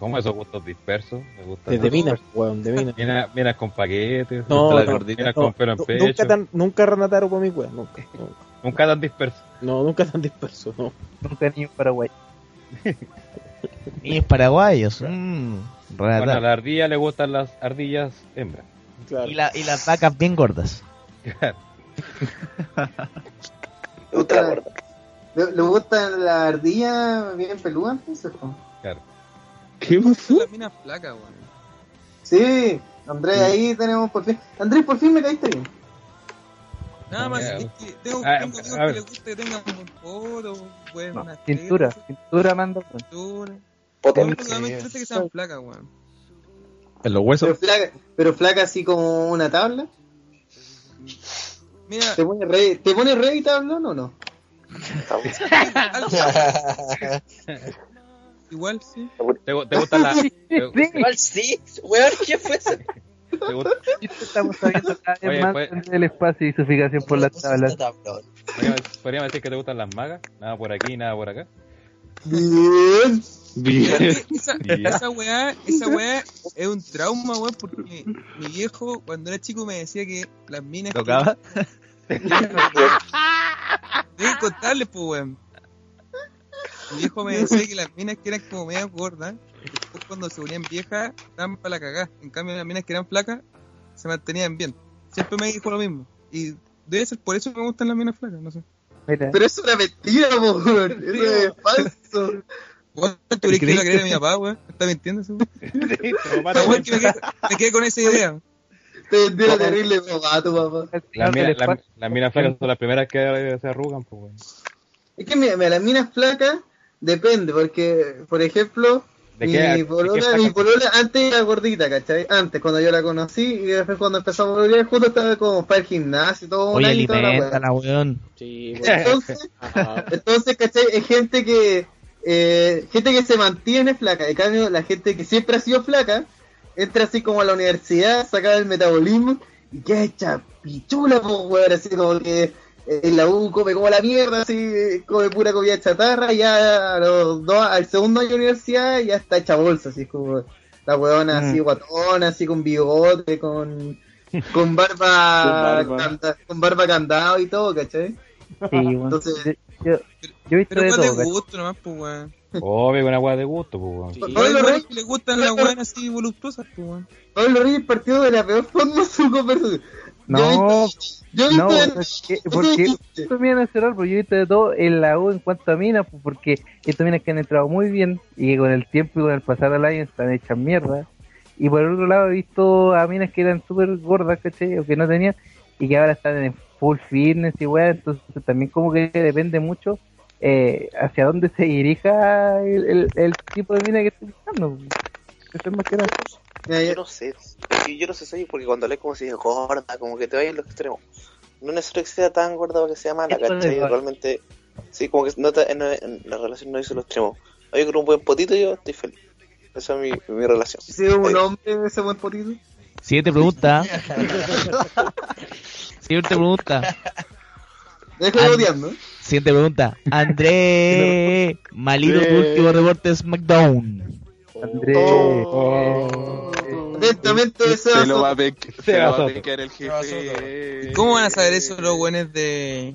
¿Cómo esos gustos dispersos? Me gustan Desde los- minas, weón, de minas. Minas, minas con paquetes, No, no, no, con pelo en pecho. Nunca tan, nunca Ranataro para mi weón, nunca. nunca. Nunca tan dispersos. No, nunca tan disperso, no. nunca ni en Paraguay. Niños paraguayos. Mm, Bueno, a la ardilla le gustan las ardillas hembras. Claro. y, la, y las vacas bien gordas. Otra- ¿Le, le gustan las ardillas bien peludas? entonces? Claro. ¿Qué pasó? La mina flaca, weón. Sí, Andrés, ahí tenemos por fin. Andrés, por fin me caíste bien. Nada más, Ya. es que tengo, Ah, tengo amigos a que les gusta que tengan buen poto, weón, No, una cintura, teta, cintura manda. me interesa que sean flacas, weón. En los huesos. Pero flaca, pero flaca así como una tabla. Mira, ¿Te pone re, ¿te pone re y tablón o no? igual sí. ¿Te, te gustan las... te, Igual sí, weón, ¿qué fue eso? Estamos sabiendo cada vez Oye, más pues- del espacio y su fijación por las tablas. podríamos- decir que te gustan las magas? Nada por aquí, nada por acá. Bien. Bien. Esa, Bien. esa weá, esa weá es un trauma, weón, porque mi viejo cuando era chico me decía que las minas... que- ¿Tocaba? Tengo que contarles, pues, weón. Mi viejo me decía que las minas que eran como medio gordas, cuando se ponían viejas, estaban para la cagada. En cambio, las minas que eran flacas, se mantenían bien. Siempre me dijo lo mismo. Y debe ser por eso que me gustan las minas flacas, no sé. Mira, Pero eso es una mentira, po, weón. Eso es falso. Weón, ¿Tú crees que iba a creer a mi papá, weón? ¿Me está mintiendo weón? Que me quedé, me quedé con esa idea. Te vendió la terrible papá, tu papá. Las del minas, la- espacio. las minas flacas son las primeras que se arrugan, pues, weón. Es que mira, mira, las minas flacas depende, porque, por ejemplo, ¿De mi, qué- de mi polola antes era gordita, ¿cachai? Antes, cuando yo la conocí, y después cuando empezamos a volver juntos estaba como para el gimnasio y todo. Oye, toda la weón. Sí, Entonces, entonces, ¿cachai? Es gente que, eh, gente que se mantiene flaca. En cambio, la gente que siempre ha sido flaca, entra así como a la universidad, saca el metabolismo y queda hecha pichula, po, weón. Así como que eh, en la U come como la mierda, así, come pura comida chatarra, y ya a los dos, al segundo año de universidad ya está hecha bolsa, así como la así Mm. guatona, así con bigote, con, con barba, Con barba. con barba candado y todo, ¿cachai? sí, weón. Entonces- yo, yo, yo he visto Pero de de todo. ¿cachai? gusto nomás, pues, weón. Obvio, una weá de gusto, pues, weón. Sí. Pablo weones Reyes- que les gustan las weonas así voluptuosas, pues, weón. Pablo Reyes partió de la peor forma su conversación. No, Yo no, porque esto me a cerrar, porque yo he visto de todo en la U en cuanto a minas, pues, porque estas minas que han entrado muy bien y que con el tiempo y con el pasar del año están hechas mierda. Y por el otro lado he visto a minas que eran súper gordas, ¿cachai? O que no tenían y que ahora están en full fitness y weá, entonces también como que depende mucho eh, hacia dónde se dirija el, el, el tipo de mina que estoy buscando. Eso es más que nada. Mira, Yo yo- no sé. Yo no sé, ¿sabes? porque cuando lees como si es gorda, como que te vayas en los extremos. No es necesario que sea tan gorda para que sea mala, ¿cachai? Realmente, sí, como que no te- en, en la relación no hizo los extremos. Oye, con un buen potito yo estoy feliz. Esa es mi, mi relación. Si es un hombre ese buen potito. Siguiente pregunta. Siguiente pregunta. Dejo An- odiando. Siguiente pregunta. André Malito, tu último reporte SmackDown. Andrés. Oh. Atentamente, Se lo va a, Seba pe- se lo va a pecar el jefe. ¿Cómo van a saber eso los buenos de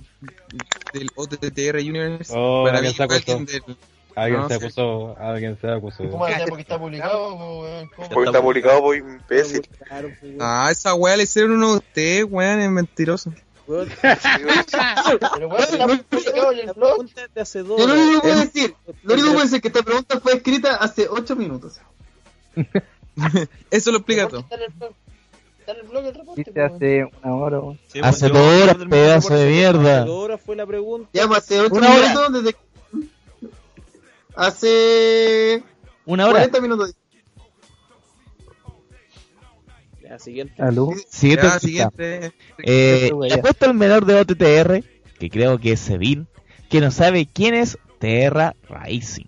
del OTTR Universe? Oh, Para alguien mí, se alguien del... Alguien No se sé. acusó, alguien se acusó. ¿Cómo? Porque está publicado. Porque está publicado por imbécil. Ah, esa weá le hicieron uno de ustedes, weón, es mentiroso. Weón, Pero weón, blog. pregunta de hace dos Yo lo único que puedo decir, lo único que puedo decir es que esta pregunta fue escrita hace 8 minutos. Eso lo explica todo. Está en el blog. El reporte. Viste hace una hora. Sí, Hace bueno, yo- dos horas, pedazo de Hace mierda. dos horas fue la pregunta. Ya, pues, hace 8 Una hora. minutos desde... Hace... Una hora. 40 minutos. Ya, siguiente. Aló. Siguiente. Ya, siguiente. Eh, apuesto al menor de OTTR, que creo que es Sevin, que no sabe quién es Terra Racing.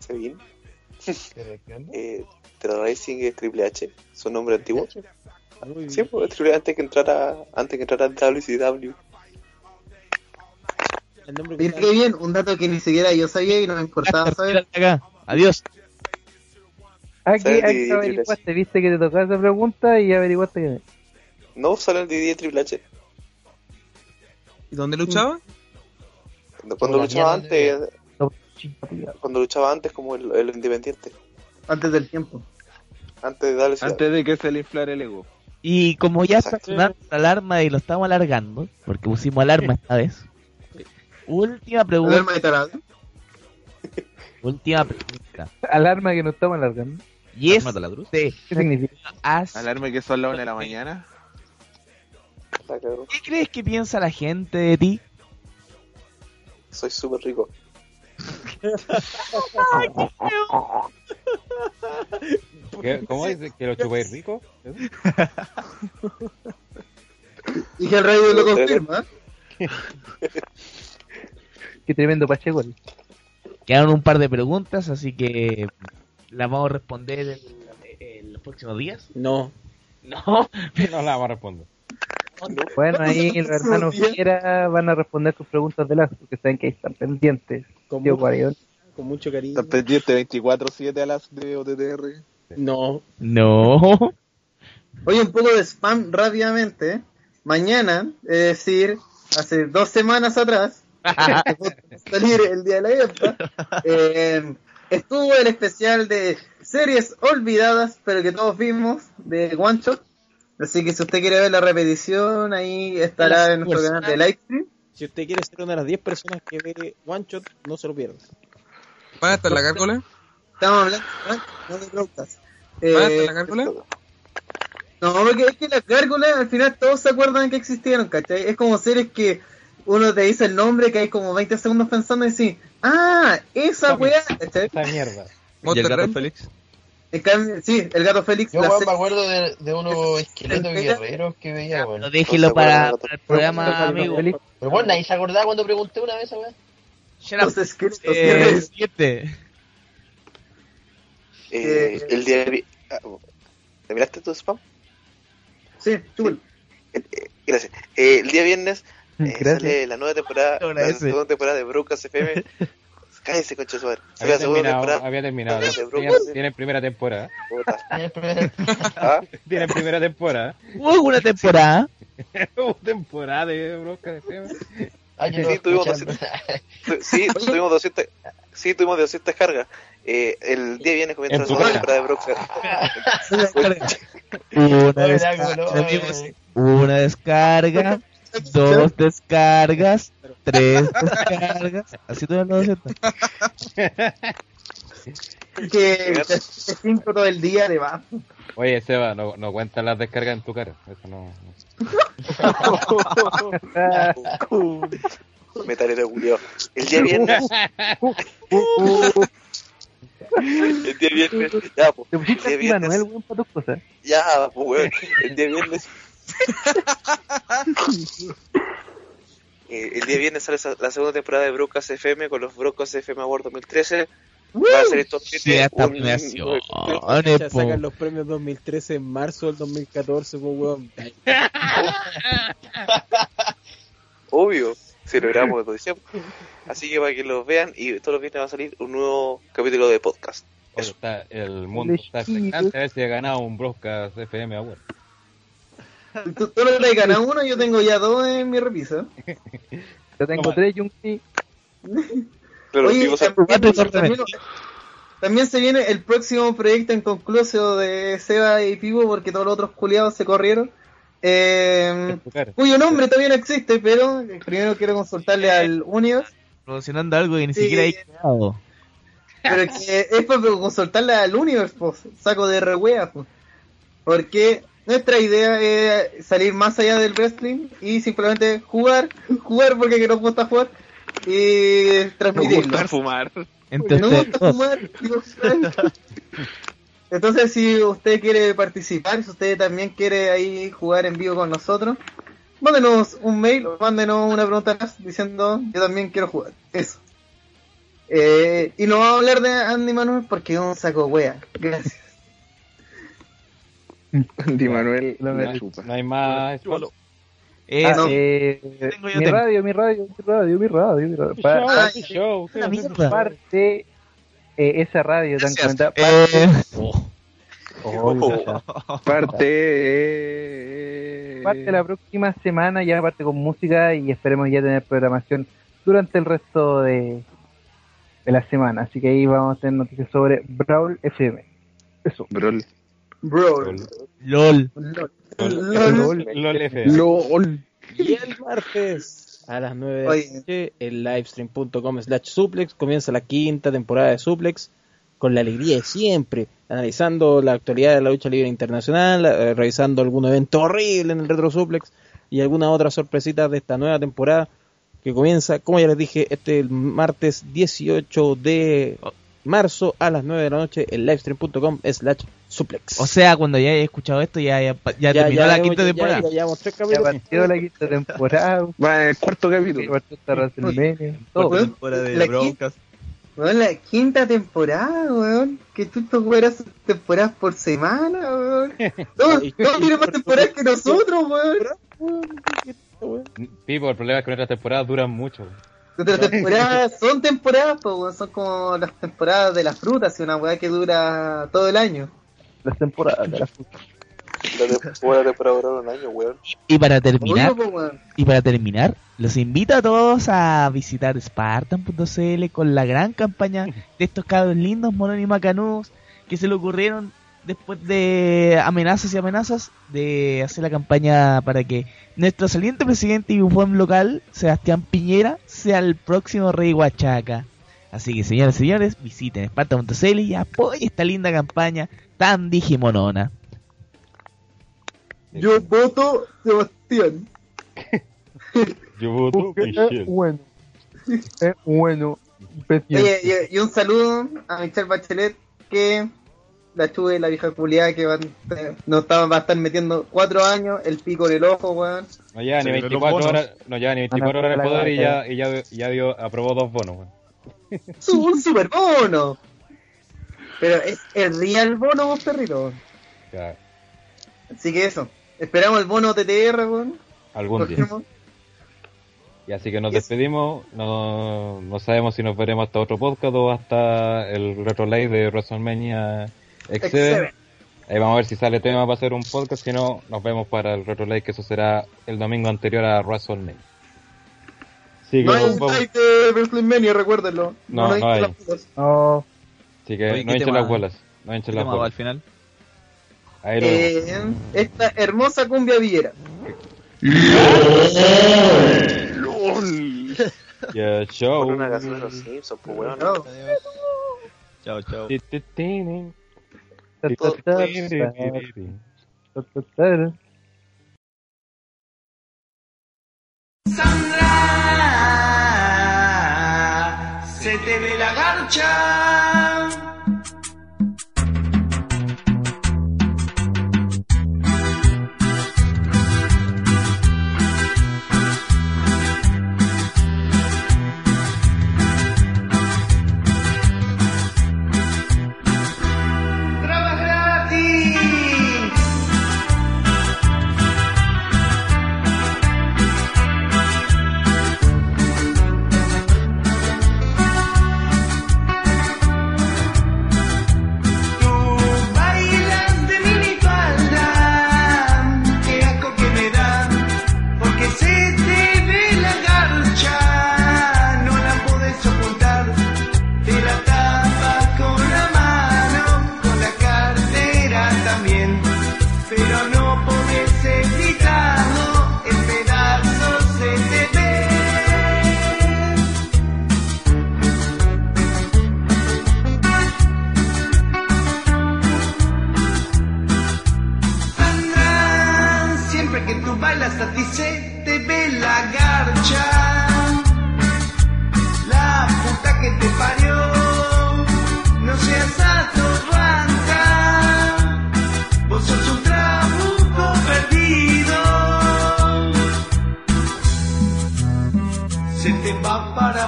Sevin. eh, Terra Racing es Triple H, su nombre antiguo. Sí, pues Triple H antes que entrara, antes que entrara en WCW. El nombre Mira qué bien, un dato que ni siquiera yo sabía y no me importaba saber. Acá. Adiós. Aquí, ¿Sabes aquí averiguaste, viste que te tocaba esa pregunta y averiguaste que... No sale el de Triple H. ¿Y dónde luchaba? Cuando luchaba antes, cuando luchaba antes como el, el independiente, Antes del tiempo. antes de darle Antes de que se le inflare el ego. Y como ya está sonando la alarma y lo estamos alargando, porque pusimos alarma esta vez. Última pregunta. Alarma de tarado. Última pregunta. Alarma que no estamos alargando. Y es Mata la cruz. ¿Qué significa? As- Alarma que son las 1 de la mañana. ¿Qué crees que piensa la gente de ti? Soy súper rico. ¿Qué- ¿Cómo dice? ¿Que lo chupáis rico? Y que el radio lo confirma. Qué tremendo Pacheco. Quedaron un par de preguntas, así que las vamos a responder en, en los próximos días. No. No, No la vamos a responder. Bueno, ahí los hermanos Fiera van a responder tus preguntas de las porque saben que ahí están pendientes. Con Tío mucho, con mucho cariño. Están pendientes 24-7 a las de OTTR. No. no. Oye, un poco de spam rápidamente. Mañana, es decir, hace dos semanas atrás, salir el día de la IEPA, eh, estuvo el especial de series olvidadas, pero que todos vimos, de One Shot. Así que si usted quiere ver la repetición, ahí estará en nuestro canal de Livestream. Si usted quiere ser una de las 10 personas que ve One Shot, no se lo pierda. ¿Va a estar la cárcola? Estamos hablando ¿eh? no de broadcast. ¿Va a estar Eh, la cárcola? No, porque es que las gárgolas al final todos se acuerdan que existieron, ¿cachai? Es como series que uno te dice el nombre, que hay como 20 segundos pensando y decís, ah, esa weá. Esa mierda. ¿Y el gato. Félix? En cambio, sí, el gato Félix. Yo serie- me acuerdo de, de unos esqueletos guerreros que veía, weón. No, déjelo para, para el programa, amigo. Félix. Pero bueno, nadie se acordaba cuando pregunté una vez, weón. Los esqueletos Eh, guerreros. siguiente. Eh, Eh, el día vi- ah, ¿Me miraste tu spam? Sí, chúpalo. Gracias. Eh, el día viernes eh, Gracias. sale la nueva temporada, Te la segunda temporada de Brocas FM. Cállese, concha su Había terminado, había Brocas tienen primera temporada. ¿Ah? Tienen primera temporada. ¿Hubo alguna temporada? Hubo temporada de Broca de FM. No Sí, tuvimos escuché. 200, sí, tuvimos 200, sí, tuvimos 200 cargas. Eh, el día viernes comienza En la segunda temporada de Brocas. Una descarga, eh. Una descarga, dos descargas, tres descargas. Así tuvieron los 200. Que te 5 todo el día de va. Oye, Seba, no, no cuentan las descargas en tu cara. Eso no. no. Metalero culiao. El día viernes. el día viernes. Ya, pues. Te El pusiste día viernes. weón, para tus cosas. Ya, pues, weón. El día viernes. Eh, el día viernes sale la segunda temporada de Brocas FM con los Brocas FM Award 2013. Va a ser esto Sí, hasta premiaciones, Ya po. sacan los premios 2013 en marzo del 2014, pues, weón. Obvio, celebramos de diciembre. Así que para que los vean y todos los viernes va a salir un nuevo capítulo de podcast. Oye, está, el mundo está expectante a ver si ha ganado un Broadcast FM Award. Tú, tú no le ganas uno, yo tengo ya dos en mi repisa. Yo tengo Toma. tres Junkie. Pero Oye, los también, Cuatro y también- también se viene el próximo proyecto inconcluso de Seba y Pivo porque todos los otros culiados se corrieron. Eh, En cara. cuyo nombre todavía no existe, pero primero quiero consultarle al Universe. Promocionando algo que ni Sí. siquiera hay creado. Pero que es para consultarle al Universe, pues, saco de re wea, pues. Porque nuestra idea es salir más allá del wrestling y simplemente jugar, jugar porque nos gusta jugar y transmitirlo. Nos gusta fumar. Porque nos gusta fumar. Entonces, si usted quiere participar, si usted también quiere ahí jugar en vivo con nosotros, mándenos un mail o mándenos una pregunta más diciendo yo también quiero jugar. Eso. Eh, y no vamos a hablar de Andy Manuel porque es un saco wea. Gracias. Andy Manuel no, la chupa. no hay más. Eh, Ah, no. eh, mi radio, mi radio, mi radio, mi radio, mi radio. Ah, show, parte eh, esa radio tan comentada. Eh, Parte. eh, Parte la próxima semana, ya parte con música y esperemos ya tener programación durante el resto de, de la semana. Así que ahí vamos a tener noticias sobre Brawl FM. Eso. Brawl. Bro. LOL. LOL. LOL F. LOL. Y el martes a las 9 de la noche en livestream.com slash suplex comienza la quinta temporada de suplex con la alegría de siempre, analizando la actualidad de la lucha libre internacional, eh, revisando algún evento horrible en el retro suplex y alguna otra sorpresita de esta nueva temporada que comienza, como ya les dije, este martes 18 de marzo a las 9 de la noche en livestream.com slash suplex. O sea, cuando ya hayas escuchado esto, ya, ya, ya terminó la quinta ya- temporada. Ya, llevamos tres Ya partió la quinta temporada. Va, el cuarto Ya capítulo. WrestleMania. Todo. Weón, Fuera de la, broncas. weón, la quinta temporada, weón. Que tú te juegas temporadas por semana, weón. Todos todos tienen más temporadas que nosotros, weón. Pipo, el problema es que nuestras temporadas duran mucho. Nuestras temporadas son temporadas, pues, weón. Son como las temporadas de las frutas, una weá que dura todo el año. Las temporadas de la fruta. La temporada para durar un año, weón. Y para terminar, y para terminar, los invito a todos a visitar Spartan.cl con la gran campaña de estos cabros lindos, monos y macanudos que se le ocurrieron después de amenazas y amenazas de hacer la campaña para que nuestro saliente presidente y bufón local, Sebastián Piñera, sea el próximo rey Huachaca. Así que señores y señores, visiten Spartan.cl y apoyen esta linda campaña tan digimonona. Yo voto Sebastián. Yo voto Porque es Michelle. bueno. Es bueno. Oye, y, y un saludo a Michelle Bachelet que la chuve, la vieja culiada que va, nos estaba, va a estar metiendo cuatro años, el pico en el ojo, weón. No lleva ni Se vieron los 24 bonos. horas, no lleva ni 24 horas en el poder y ya, y ya, ya dio, aprobó dos bonos. weón. Un super bono. Pero es el real bono, vos perrito. Ya, Así que eso. Esperamos el bono TTR, weón. algún día. Y así que nos Yes. despedimos. No, no sabemos si nos veremos hasta otro podcast o hasta el Retro Live de WrestleMania X7. X7. Ahí vamos a ver si sale tema para hacer un podcast. Si no, nos vemos para el Retro Live, que eso será el domingo anterior a WrestleMania. Así que No hay site de WrestleMania, recuérdenlo. No, nos no hay. No. Así que Oye, no ¿qué hinchen las bolas. No hinchen ¿Qué las va al bolas. final? Ahí lo. Eh, esta hermosa cumbia villera. Yeah, show. Por una canción de los Simpsons, pues weón. No. Chao, chao. Sandra, se te ve la garcha.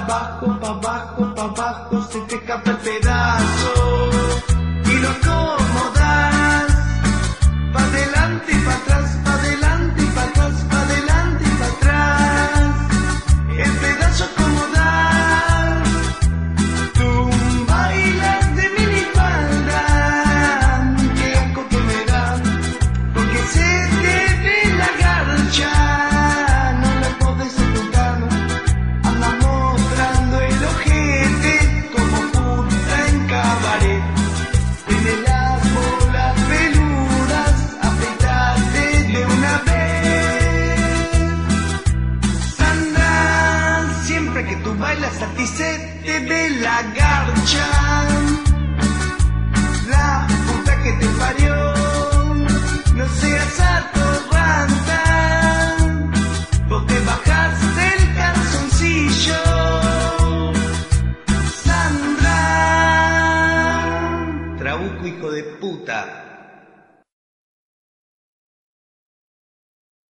abajo, pa' abajo, pa' abajo, se te escapa el pedazo.